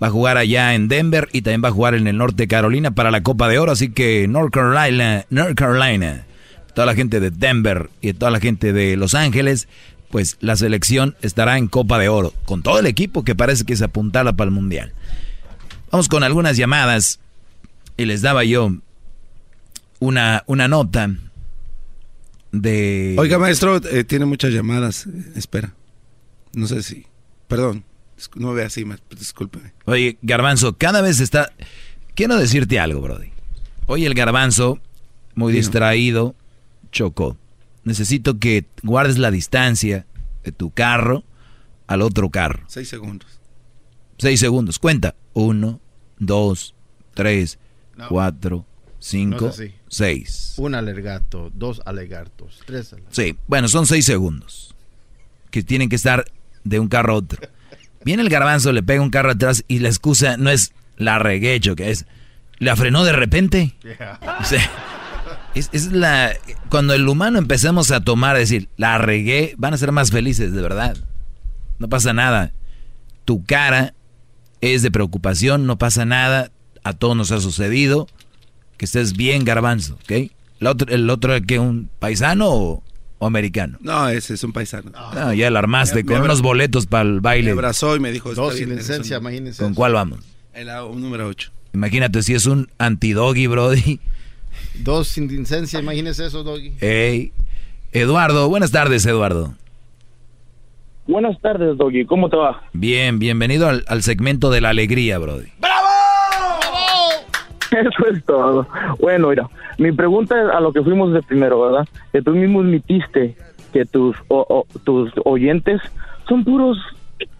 Va a jugar allá en Denver y también va a jugar en el norte Carolina para la Copa de Oro. Así que North Carolina, North Carolina, toda la gente de Denver y toda la gente de Los Ángeles, pues la selección estará en Copa de Oro. Con todo el equipo que parece que se apuntala para el Mundial. Vamos con algunas llamadas. Y les daba yo una, una nota de... Oiga, maestro, eh, tiene muchas llamadas. Espera. No sé si... Perdón. No ve así, discúlpeme. Oye, Garbanzo, cada vez está... Quiero decirte algo, Brody. Hoy el Garbanzo, muy distraído, chocó. Necesito que guardes la distancia de tu carro al otro carro. Seis segundos. Seis segundos. Cuenta. Uno, dos, tres, cuatro, cinco, seis. Un alegato, dos alegatos, tres alegatos. Sí, bueno, son seis segundos. Que tienen que estar de un carro a otro. Viene el garbanzo, le pega un carro atrás y la excusa no es la reguecho, que es la frenó de repente. Es, la. Cuando el humano empezamos a tomar, a decir, la regué, van a ser más felices, de verdad. No pasa nada. Tu cara es de preocupación, no pasa nada. A todos nos ha sucedido que estés bien garbanzo, ¿ok? ¿El otro, el otro que un paisano o, americano? No, ese es un paisano. No, ya la armaste con unos boletos para el baile. Me abrazó y me dijo... Dos sin licencia, imagínese. ¿Con cuál vamos? El número 8. Imagínate si es un antidoggy, brody. Dos sin licencia, imagínese eso, doggy. Hey, Eduardo, buenas tardes, Eduardo. Buenas tardes, Doggy. ¿Cómo te va? Bien, bienvenido al, al segmento de la alegría, Brody. ¡Bravo! Eso es todo. Bueno, mira, mi pregunta es a lo que fuimos de primero, ¿verdad? Que tú mismo admitiste que tus o- o- tus oyentes son puros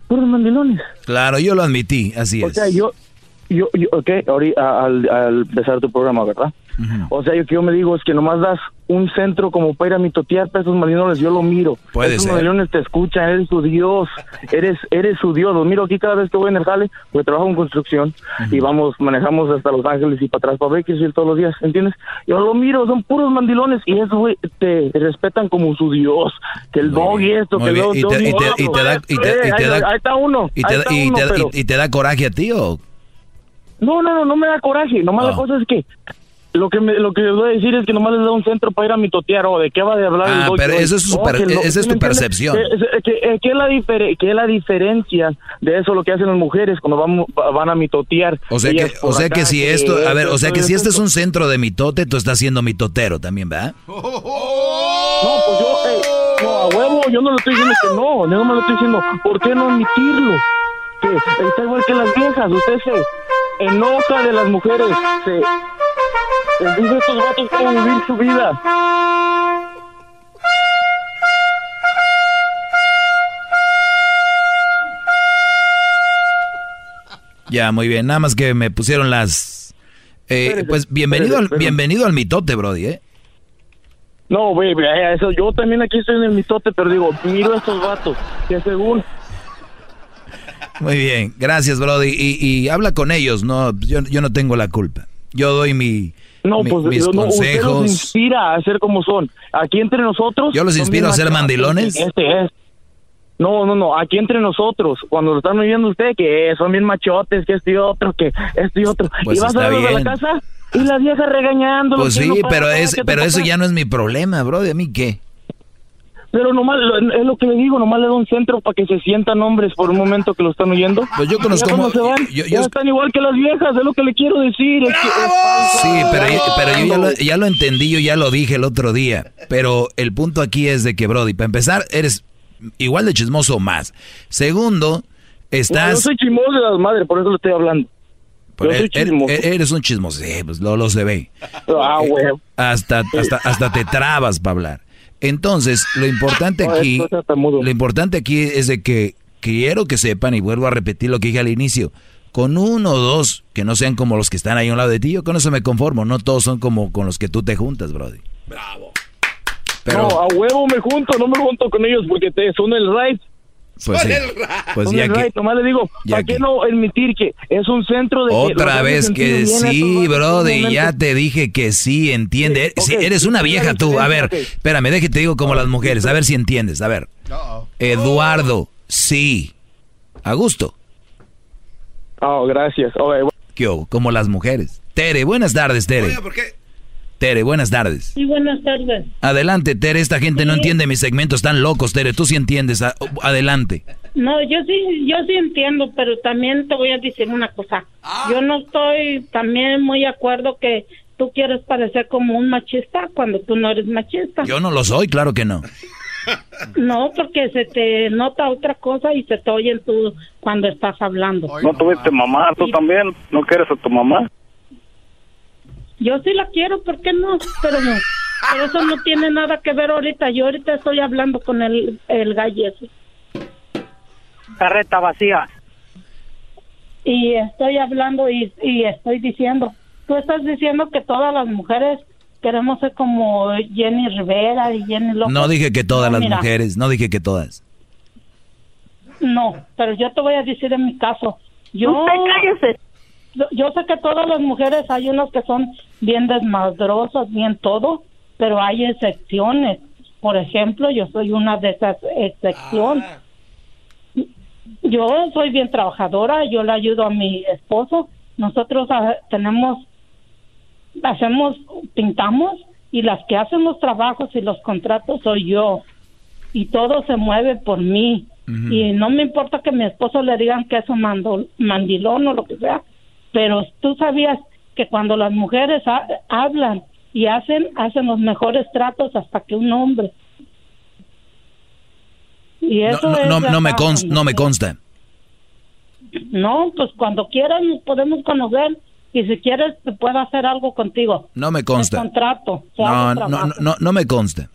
puros mandilones. Claro, yo lo admití, así O es. sea, yo, yo, yo ok, ahorita al, al empezar tu programa, ¿verdad? O sea, yo que yo me digo es que nomás das un centro como para ir a mitotear para esos mandilones, yo lo miro. Puede esos ser. mandilones te escuchan, eres su Dios, eres eres su Dios. Los miro aquí cada vez que voy en el jale, porque trabajo en construcción y vamos, manejamos hasta Los Ángeles y para atrás para Bakersfield todos los días, ¿entiendes? Yo lo miro, son puros mandilones y eso, güey, te respetan como su Dios. Que el dog y esto, que bien, los y dos te- y te- guapos. y te da- y te- Eh, y te ahí- da- ahí está uno, ¿Y ahí te, está y uno, te- pero- y- y te da coraje a ti o...? No, no, no, no me da coraje. Nomás la cosa es que lo que me, lo que les voy a decir es que nomás les da un centro para ir a mitotear o de qué va de hablar el Ah, pero eso es su No, per- que lo- esa es ¿sí tu me entiendes? percepción. Que- que- que- ¿Qué es la es la diferencia de eso lo que hacen las mujeres cuando van, van a mitotear? O sea que, o sea acá, que si esto, a ver, o sea que si este es un centro de mitote, tú estás siendo mitotero también, ¿verdad? No, pues yo, eh, no, a huevo, yo no le estoy diciendo que no, no me lo estoy diciendo, ¿por qué no admitirlo? Que está igual que las viejas, usted se enoja de las mujeres, se les dice a estos vatos cómo vivir su vida. Ya, muy bien. Nada más que me pusieron las. eh, Espérese, pues bienvenido espérese, al, espérese. bienvenido al mitote, Brody, ¿eh? No, vea, eso, yo también aquí estoy en el mitote, pero digo, miro a estos vatos, que según Muy bien, gracias, Brody. Y, y habla con ellos, no, yo, yo no tengo la culpa. Yo doy mi, No, mi- pues mis no, usted los consejos. inspira a ser como son. Aquí entre nosotros. ¿Yo los inspiro a ser mandilones? Este es. No, no, no. Aquí entre nosotros, cuando lo están viendo usted, que son bien machotes, que esto y otro, que esto y otro. Pues y vas está a verlos a la casa y la vieja regañando. Pues sí, pero, es, pero eso ya no es mi problema, Brody. ¿A mí qué? Pero nomás, lo- es lo que le digo, nomás le da un centro para que se sientan hombres por un momento que lo están oyendo. Pues yo conozco ya cuando mo- se van, yo- yo- ya están igual que las viejas, es lo que le quiero decir. es que es falso. Sí, pero, yo- pero yo ya lo, ya lo entendí, yo ya lo dije el otro día. Pero el punto aquí es de que, Brody, para empezar, eres igual de chismoso o más. Segundo, No, yo estás... soy chismoso de las madres, por eso le estoy hablando. Pero Yo soy er- chismoso. er- eres un chismoso, sí, pues lo, lo se ve. Ah, güey. Hasta, hasta, hasta te trabas para hablar. Entonces, lo importante No, aquí, lo importante aquí es de que quiero que sepan, y vuelvo a repetir lo que dije al inicio, con uno o dos que no sean como los que están ahí a un lado de ti, yo con eso me conformo, no todos son como con los que tú te juntas, Brody. Pero- no, a huevo me junto, no me junto con ellos porque te son el right. Pues sí, pues ya el que... right. Nomás le digo, ya ¿para qué no admitir que es un centro de... Otra vez que sí, en Brody, ya te dije que sí, entiende. Sí, eres una vieja tú, a ver, espérame, déjate te digo como las mujeres, a ver si entiendes, a ver. Eduardo, sí. A gusto. Oh, gracias. Ok, bueno. ¿Qué hubo? Como las mujeres. Tere, buenas tardes, Tere. Tere, buenas tardes. Sí, buenas tardes. Adelante, Tere, esta gente no entiende mis segmentos tan locos, Tere, tú sí entiendes. Adelante. No, yo sí, yo sí entiendo, pero también te voy a decir una cosa. Yo no estoy también muy de acuerdo que tú quieres parecer como un machista cuando tú no eres machista. Yo no lo soy, claro que no. No, porque se te nota otra cosa y se te oye en tu cuando estás hablando. ¿No tuviste mamá? ¿Tú también? ¿No quieres a tu mamá? Yo sí la quiero, ¿por qué no? Pero, no, pero eso no tiene nada que ver ahorita. Yo ahorita estoy hablando con el, el gallo ese. Carreta vacía. y estoy hablando y, y estoy diciendo, tú estás diciendo que todas las mujeres queremos ser como Jenny Rivera y Jenny López. No dije que todas No, las mira, mujeres, no dije que todas. No, pero yo te voy a decir en mi caso. Yo, Yo, yo sé que todas las mujeres hay unas que son bien desmadrosas, bien todo, pero hay excepciones. Por ejemplo, yo soy una de esas excepciones. Yo soy bien trabajadora, yo le ayudo a mi esposo. Nosotros ah, tenemos, hacemos, pintamos y las que hacen los trabajos y los contratos soy yo. Y todo se mueve por mí. Y no me importa que mi esposo le digan que es un mandilón o lo que sea, pero tú sabías que cuando las mujeres ha- hablan y hacen, hacen los mejores tratos hasta que un hombre. Y No, eso no, me consta, no me consta. no, pues cuando quieran nos podemos conocer y si quieres te puedo hacer algo contigo. No me consta. contrato. No, no, no, no me consta.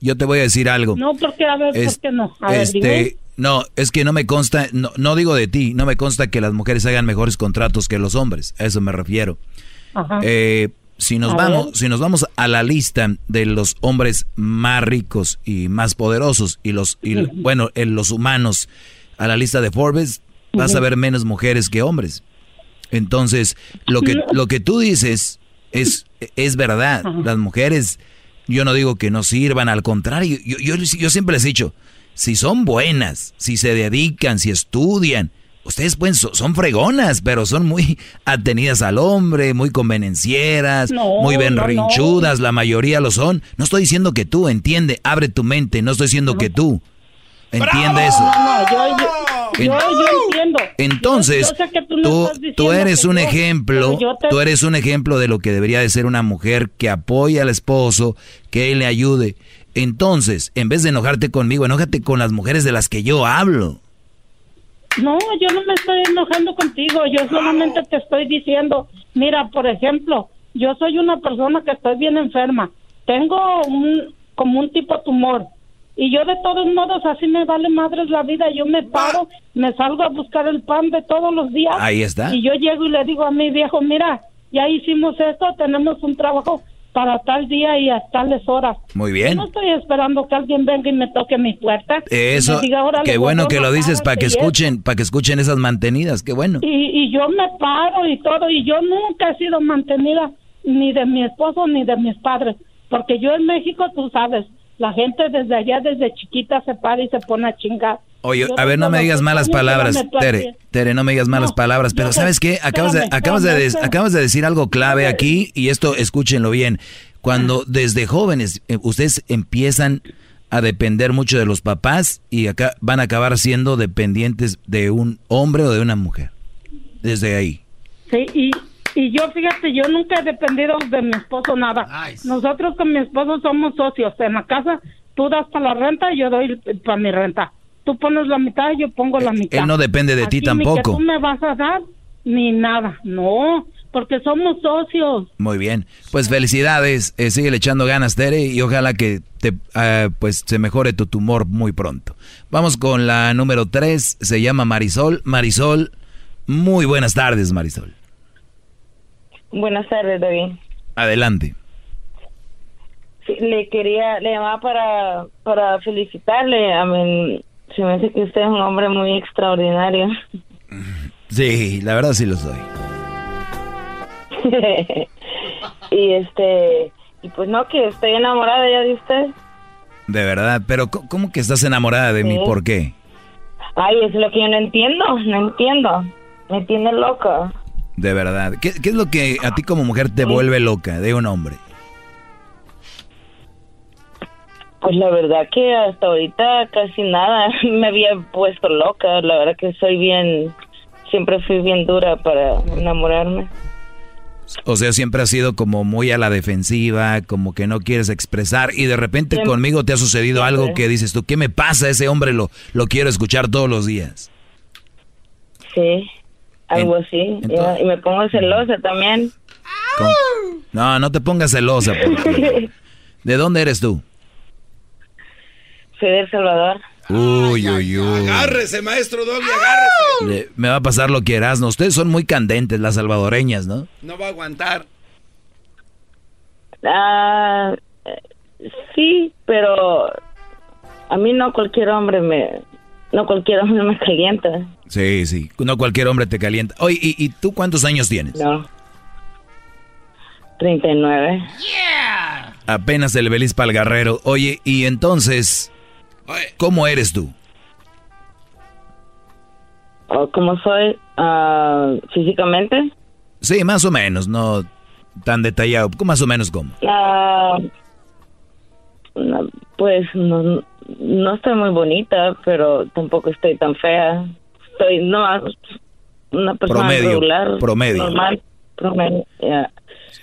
Yo te voy a decir algo. No, porque a ver, ¿por qué no? A ver, este, no, es que no me consta, no, no digo de ti, no me consta que las mujeres hagan mejores contratos que los hombres, a eso me refiero. Ajá. Eh, si nos vamos, si nos vamos a la lista de los hombres más ricos y más poderosos y los, y, bueno, en los humanos a la lista de Forbes, vas a ver menos mujeres que hombres. Entonces, lo que, lo que tú dices es, es verdad. Las mujeres, yo no digo que no sirvan, al contrario, yo, yo, yo siempre les he dicho, si son buenas, si se dedican, si estudian, ustedes pueden, son fregonas, pero son muy atenidas al hombre, muy convenencieras, muy benrinchudas, la mayoría lo son. No estoy diciendo que tú, entiende, abre tu mente, no estoy diciendo que tú. Entiende eso. No, yo, yo, yo, entiendo. Entonces, tú, tú, eres un ejemplo, tú eres un ejemplo de lo que debería de ser una mujer que apoya al esposo, que él le ayude. Entonces, en vez de enojarte conmigo, enójate con las mujeres de las que yo hablo. No, yo no me estoy enojando contigo, yo solamente te estoy diciendo, mira, por ejemplo, yo soy una persona que estoy bien enferma, tengo un como un tipo tumor y yo de todos modos así me vale madres la vida, yo me paro, me salgo a buscar el pan de todos los días. Ahí está. Y yo llego y le digo a mi viejo, mira, ya hicimos esto, tenemos un trabajo para tal día y a tales horas. Muy bien. no estoy esperando que alguien venga y me toque mi puerta. Eso, qué bueno que lo dices para que escuchen, para que escuchen esas mantenidas, qué bueno. Y, y yo me paro y todo, y yo nunca he sido mantenida ni de mi esposo ni de mis padres, porque yo en México, tú sabes, la gente desde allá, desde chiquita, se para y se pone a chingar. Oye, a ver, no me digas malas palabras, Tere, Tere, no me digas malas palabras, pero ¿sabes qué? Acabas de, acabas de, acabas de decir algo clave aquí y esto escúchenlo bien. Cuando desde jóvenes eh, ustedes empiezan a depender mucho de los papás y acá van a acabar siendo dependientes de un hombre o de una mujer. Desde ahí. Sí, y, y yo fíjate, yo nunca he dependido de mi esposo nada. Nosotros con mi esposo somos socios. En la casa tú das para la renta y yo doy para mi renta tú pones la mitad y yo pongo la mitad. Él no depende de ti tampoco. Ni que tú me vas a dar ni nada, no, porque somos socios. Muy bien, pues felicidades, eh, sigue echando ganas Tere y ojalá que te, ah, pues se mejore tu tumor muy pronto. Vamos con la número 3, se llama Marisol. Marisol, muy buenas tardes Marisol. Buenas tardes David. Adelante. le quería, le llamaba para, para felicitarle, a mí, se me hace que usted es un hombre muy extraordinario. Sí, la verdad sí lo soy. y este, y pues no, que estoy enamorada ya de usted. De verdad, pero ¿cómo que estás enamorada de mí? ¿Por qué? Ay, es lo que yo no entiendo, no entiendo. Me tiene loca. De verdad. ¿Qué, qué es lo que a ti como mujer te vuelve loca de un hombre? Pues la verdad que hasta ahorita casi nada me había puesto loca. La verdad que soy bien, siempre fui bien dura para enamorarme. O sea, siempre has sido como muy a la defensiva, como que no quieres expresar y de repente conmigo te ha sucedido algo que dices tú, ¿qué me pasa? Ese hombre lo, lo quiero escuchar todos los días. Sí, algo así. y me pongo celosa también. No, no te pongas celosa. Porque... ¿De dónde eres tú? Soy de El Salvador. Uy, uy, uy. Agárrese, maestro Doggy, agárrese. me va a pasar lo que eras, ¿no? Ustedes son muy candentes, las salvadoreñas, ¿no? No va a aguantar. Ah, sí, pero a mí no cualquier hombre me... No cualquier hombre me calienta. Sí, sí, no cualquier hombre te calienta. Oye, ¿y, y tú cuántos años tienes? No. 39. Yeah. Apenas el belis para el guerrero. Oye, y entonces, ¿Cómo eres tú? ¿Cómo soy ah, físicamente? Sí, más o menos, no tan detallado. Más o menos cómo. Ah, pues no, no estoy muy bonita, pero tampoco estoy tan fea. Estoy no una persona promedio, regular, promedio. normal, promedio.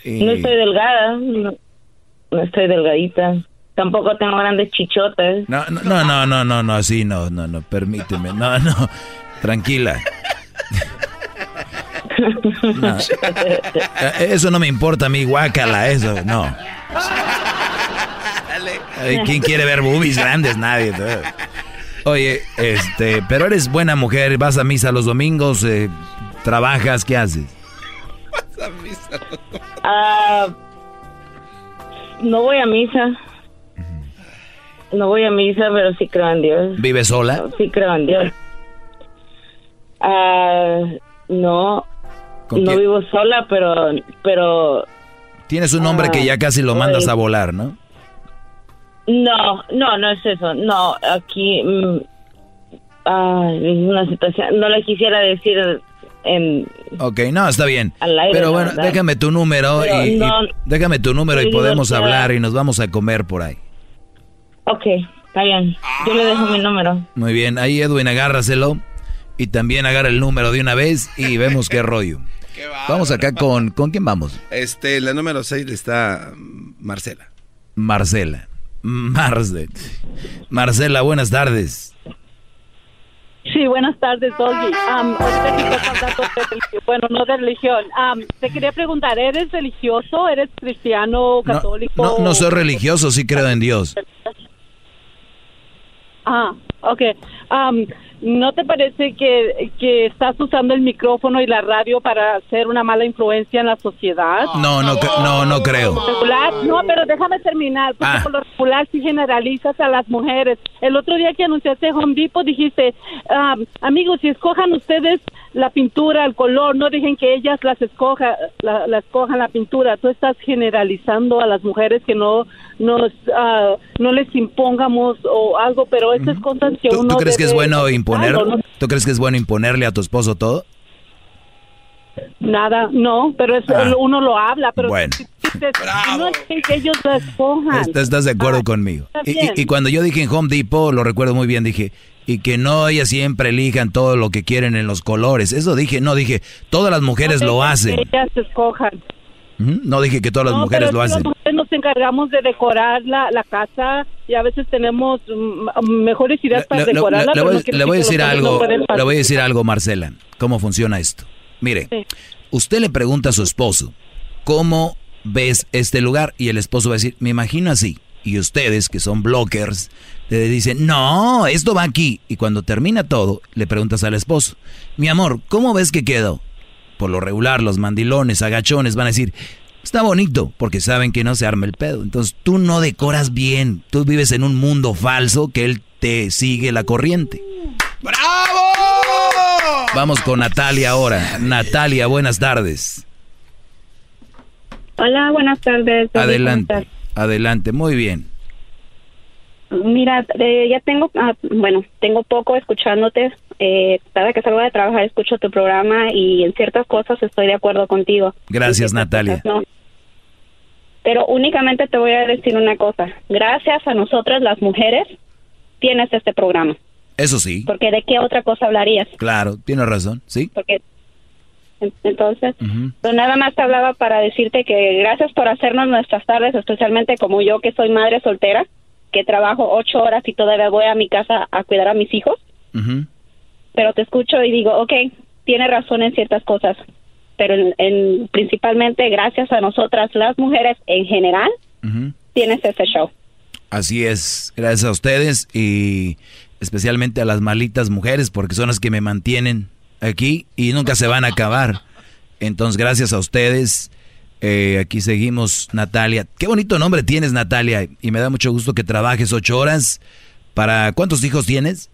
No estoy delgada, no estoy delgadita. Tampoco tengo grandes chichotes. No, no, no, no, no, no, así no, no, no, permíteme. No, no, tranquila. Eh, Eso no me importa a mí, guácala, eso, no. ¿Quién quiere ver boobies grandes? Nadie. Oye, este, pero eres buena mujer, vas a misa los domingos, eh, trabajas, ¿qué haces? Ah, no voy a misa. No voy a misa, pero sí creo en Dios. ¿Vives sola? Sí creo en Dios. Ah, no, ¿Con no quién? vivo sola, pero, pero Tienes un hombre que ya casi lo mandas a volar, ¿no? No, no, no es eso. No, aquí mm, ah, es una situación. No le quisiera decir en Ok, no, está bien. Al aire, Pero la bueno, déjame tu número Pero y, déjame tu número y podemos divorciada. hablar y nos vamos a comer por ahí. Ok, está bien. Yo le dejo mi número. Muy bien, ahí Edwin agárraselo y también agarra el número de una vez y vemos qué rollo. Vamos acá con ¿con quién vamos? Este, la número 6 está Marcela. Marcela. Marce. Marcela, buenas tardes. Sí, buenas tardes, Doggy. Am, ahorita que estás hablando de religión, bueno, no de religión. Am, te quería preguntar, ¿eres religioso? ¿Eres cristiano, No, católico? no, no soy religioso, sí creo en Dios. Ah, ok. Am, ¿No te parece que, que estás usando el micrófono y la radio para hacer una mala influencia en la sociedad? No, no, no, no creo. no, pero déjame terminar, porque Ah. por lo regular sí generalizas a las mujeres. El otro día que anunciaste Home Depot dijiste, ah, amigos, si escojan ustedes la pintura, el color, no dejen que ellas las escoja, la, la escojan la pintura. Tú estás generalizando a las mujeres que no nos, ah, no les impongamos o algo, pero esas cosas que ¿Tú, uno tú crees que es bueno imponer? ¿Tú crees que es bueno imponerle a tu esposo todo? Nada, no, pero es, Ah. uno lo habla, pero Bueno. si no dejen que ellos la escojan. ¿Estás, estás de acuerdo conmigo? está Y, y- bien. y cuando yo dije en Home Depot, lo recuerdo muy bien, dije, y que no ellas siempre elijan todo lo que quieren en los colores. Eso dije, no dije, todas las mujeres No lo hacen. que ellas escojan. No dije que todas las No, mujeres pero lo es hacen. Las mujeres nos encargamos de decorar la, la casa y a veces tenemos mm, mejores ideas para Le, le- decorarla. le- le pero voy, no quiere le voy a decir algo, no pueden le voy a decir algo, Marcela, cómo funciona esto. Mire, Sí. usted le pregunta a su esposo, ¿cómo ves este lugar? Y el esposo va a decir, me imagino así. Y ustedes, que son blockers, le dicen, no, esto va aquí. Y cuando termina todo, le preguntas al esposo, mi amor, ¿cómo ves que quedó? Por lo regular, los mandilones, agachones van a decir, está bonito, porque saben que no se arma el pedo. Entonces tú no decoras bien, tú vives en un mundo falso que él te sigue la corriente. ¡Bravo! Vamos con Natalia ahora. Natalia, buenas tardes. Hola, buenas tardes. Adelante, ¿cómo adelante, muy bien. Mira, eh, ya tengo, ah, bueno, tengo poco escuchándote. Eh, cada que salgo de trabajar escucho tu programa y en ciertas cosas estoy de acuerdo contigo. Gracias, Natalia. No. Pero únicamente te voy a decir una cosa. Gracias a nosotras las mujeres tienes este programa. Eso sí, Porque de qué otra cosa hablarías? claro, tienes razón, ¿sí? Porque en- entonces, pues nada más te hablaba para decirte que gracias por hacernos nuestras tardes, especialmente como yo que soy madre soltera, que trabajo ocho horas y todavía voy a mi casa a cuidar a mis hijos, pero te escucho y digo, ok, tiene razón en ciertas cosas, pero en, en- principalmente gracias a nosotras las mujeres en general, tienes ese show. Así es, gracias a ustedes y especialmente a las malitas mujeres porque son las que me mantienen aquí y nunca se van a acabar. Entonces, gracias a ustedes. eh, aquí seguimos, Natalia. Qué bonito nombre tienes, Natalia. Y me da mucho gusto que trabajes ocho horas. ¿Para cuántos hijos tienes?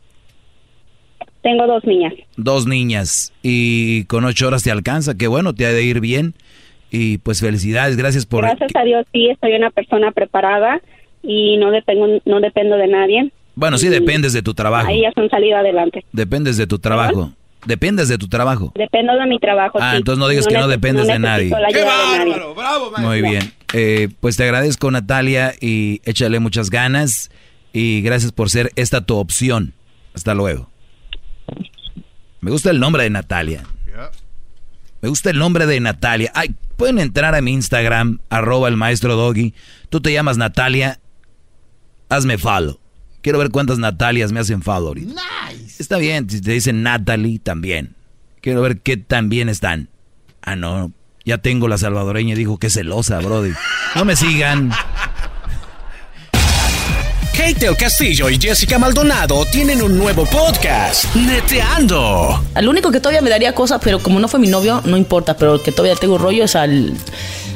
Tengo dos niñas. Dos niñas. Y con ocho horas te alcanza. Qué bueno, te ha de ir bien. Y pues felicidades, gracias por... Gracias a Dios sí, soy una persona preparada y no dependo, no dependo de nadie. Bueno, sí, dependes de tu trabajo. Ahí ellas han salido adelante. Dependes de tu trabajo. Dependes de tu trabajo. Dependo de mi trabajo. Ah, sí. entonces no digas que no dependes de nadie. ¡Qué nadie. ¡Bravo, Muy bien. Eh, pues te agradezco, Natalia, y échale muchas ganas. Y gracias por ser esta tu opción. Hasta luego. Me gusta el nombre de Natalia. Me gusta el nombre de Natalia. Ay, pueden entrar a mi Instagram, arroba el maestro Doggy. Tú te llamas Natalia. Hazme follow. Quiero ver cuántas Natalias me hacen follow. ahorita. Está bien, si te dicen Natalie, también. Quiero ver qué tan bien están. Ah, no. Ya tengo la salvadoreña, dijo que celosa, Brody. No me sigan. Kate el Castillo y Jessica Maldonado tienen un nuevo podcast, Neteando. Al único que todavía me daría cosas, pero como no fue mi novio, no importa, pero el que todavía tengo rollo es al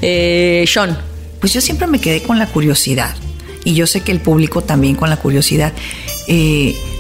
eh, Sean. Pues yo siempre me quedé con la curiosidad. Y yo sé que el público también con la curiosidad. Eh,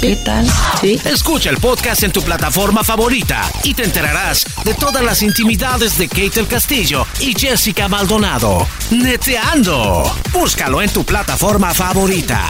¿Qué tal? Sí. Escucha el podcast en tu plataforma favorita y te enterarás de todas las intimidades de Kate el Castillo y Jessica Maldonado. Neteando. Búscalo en tu plataforma favorita.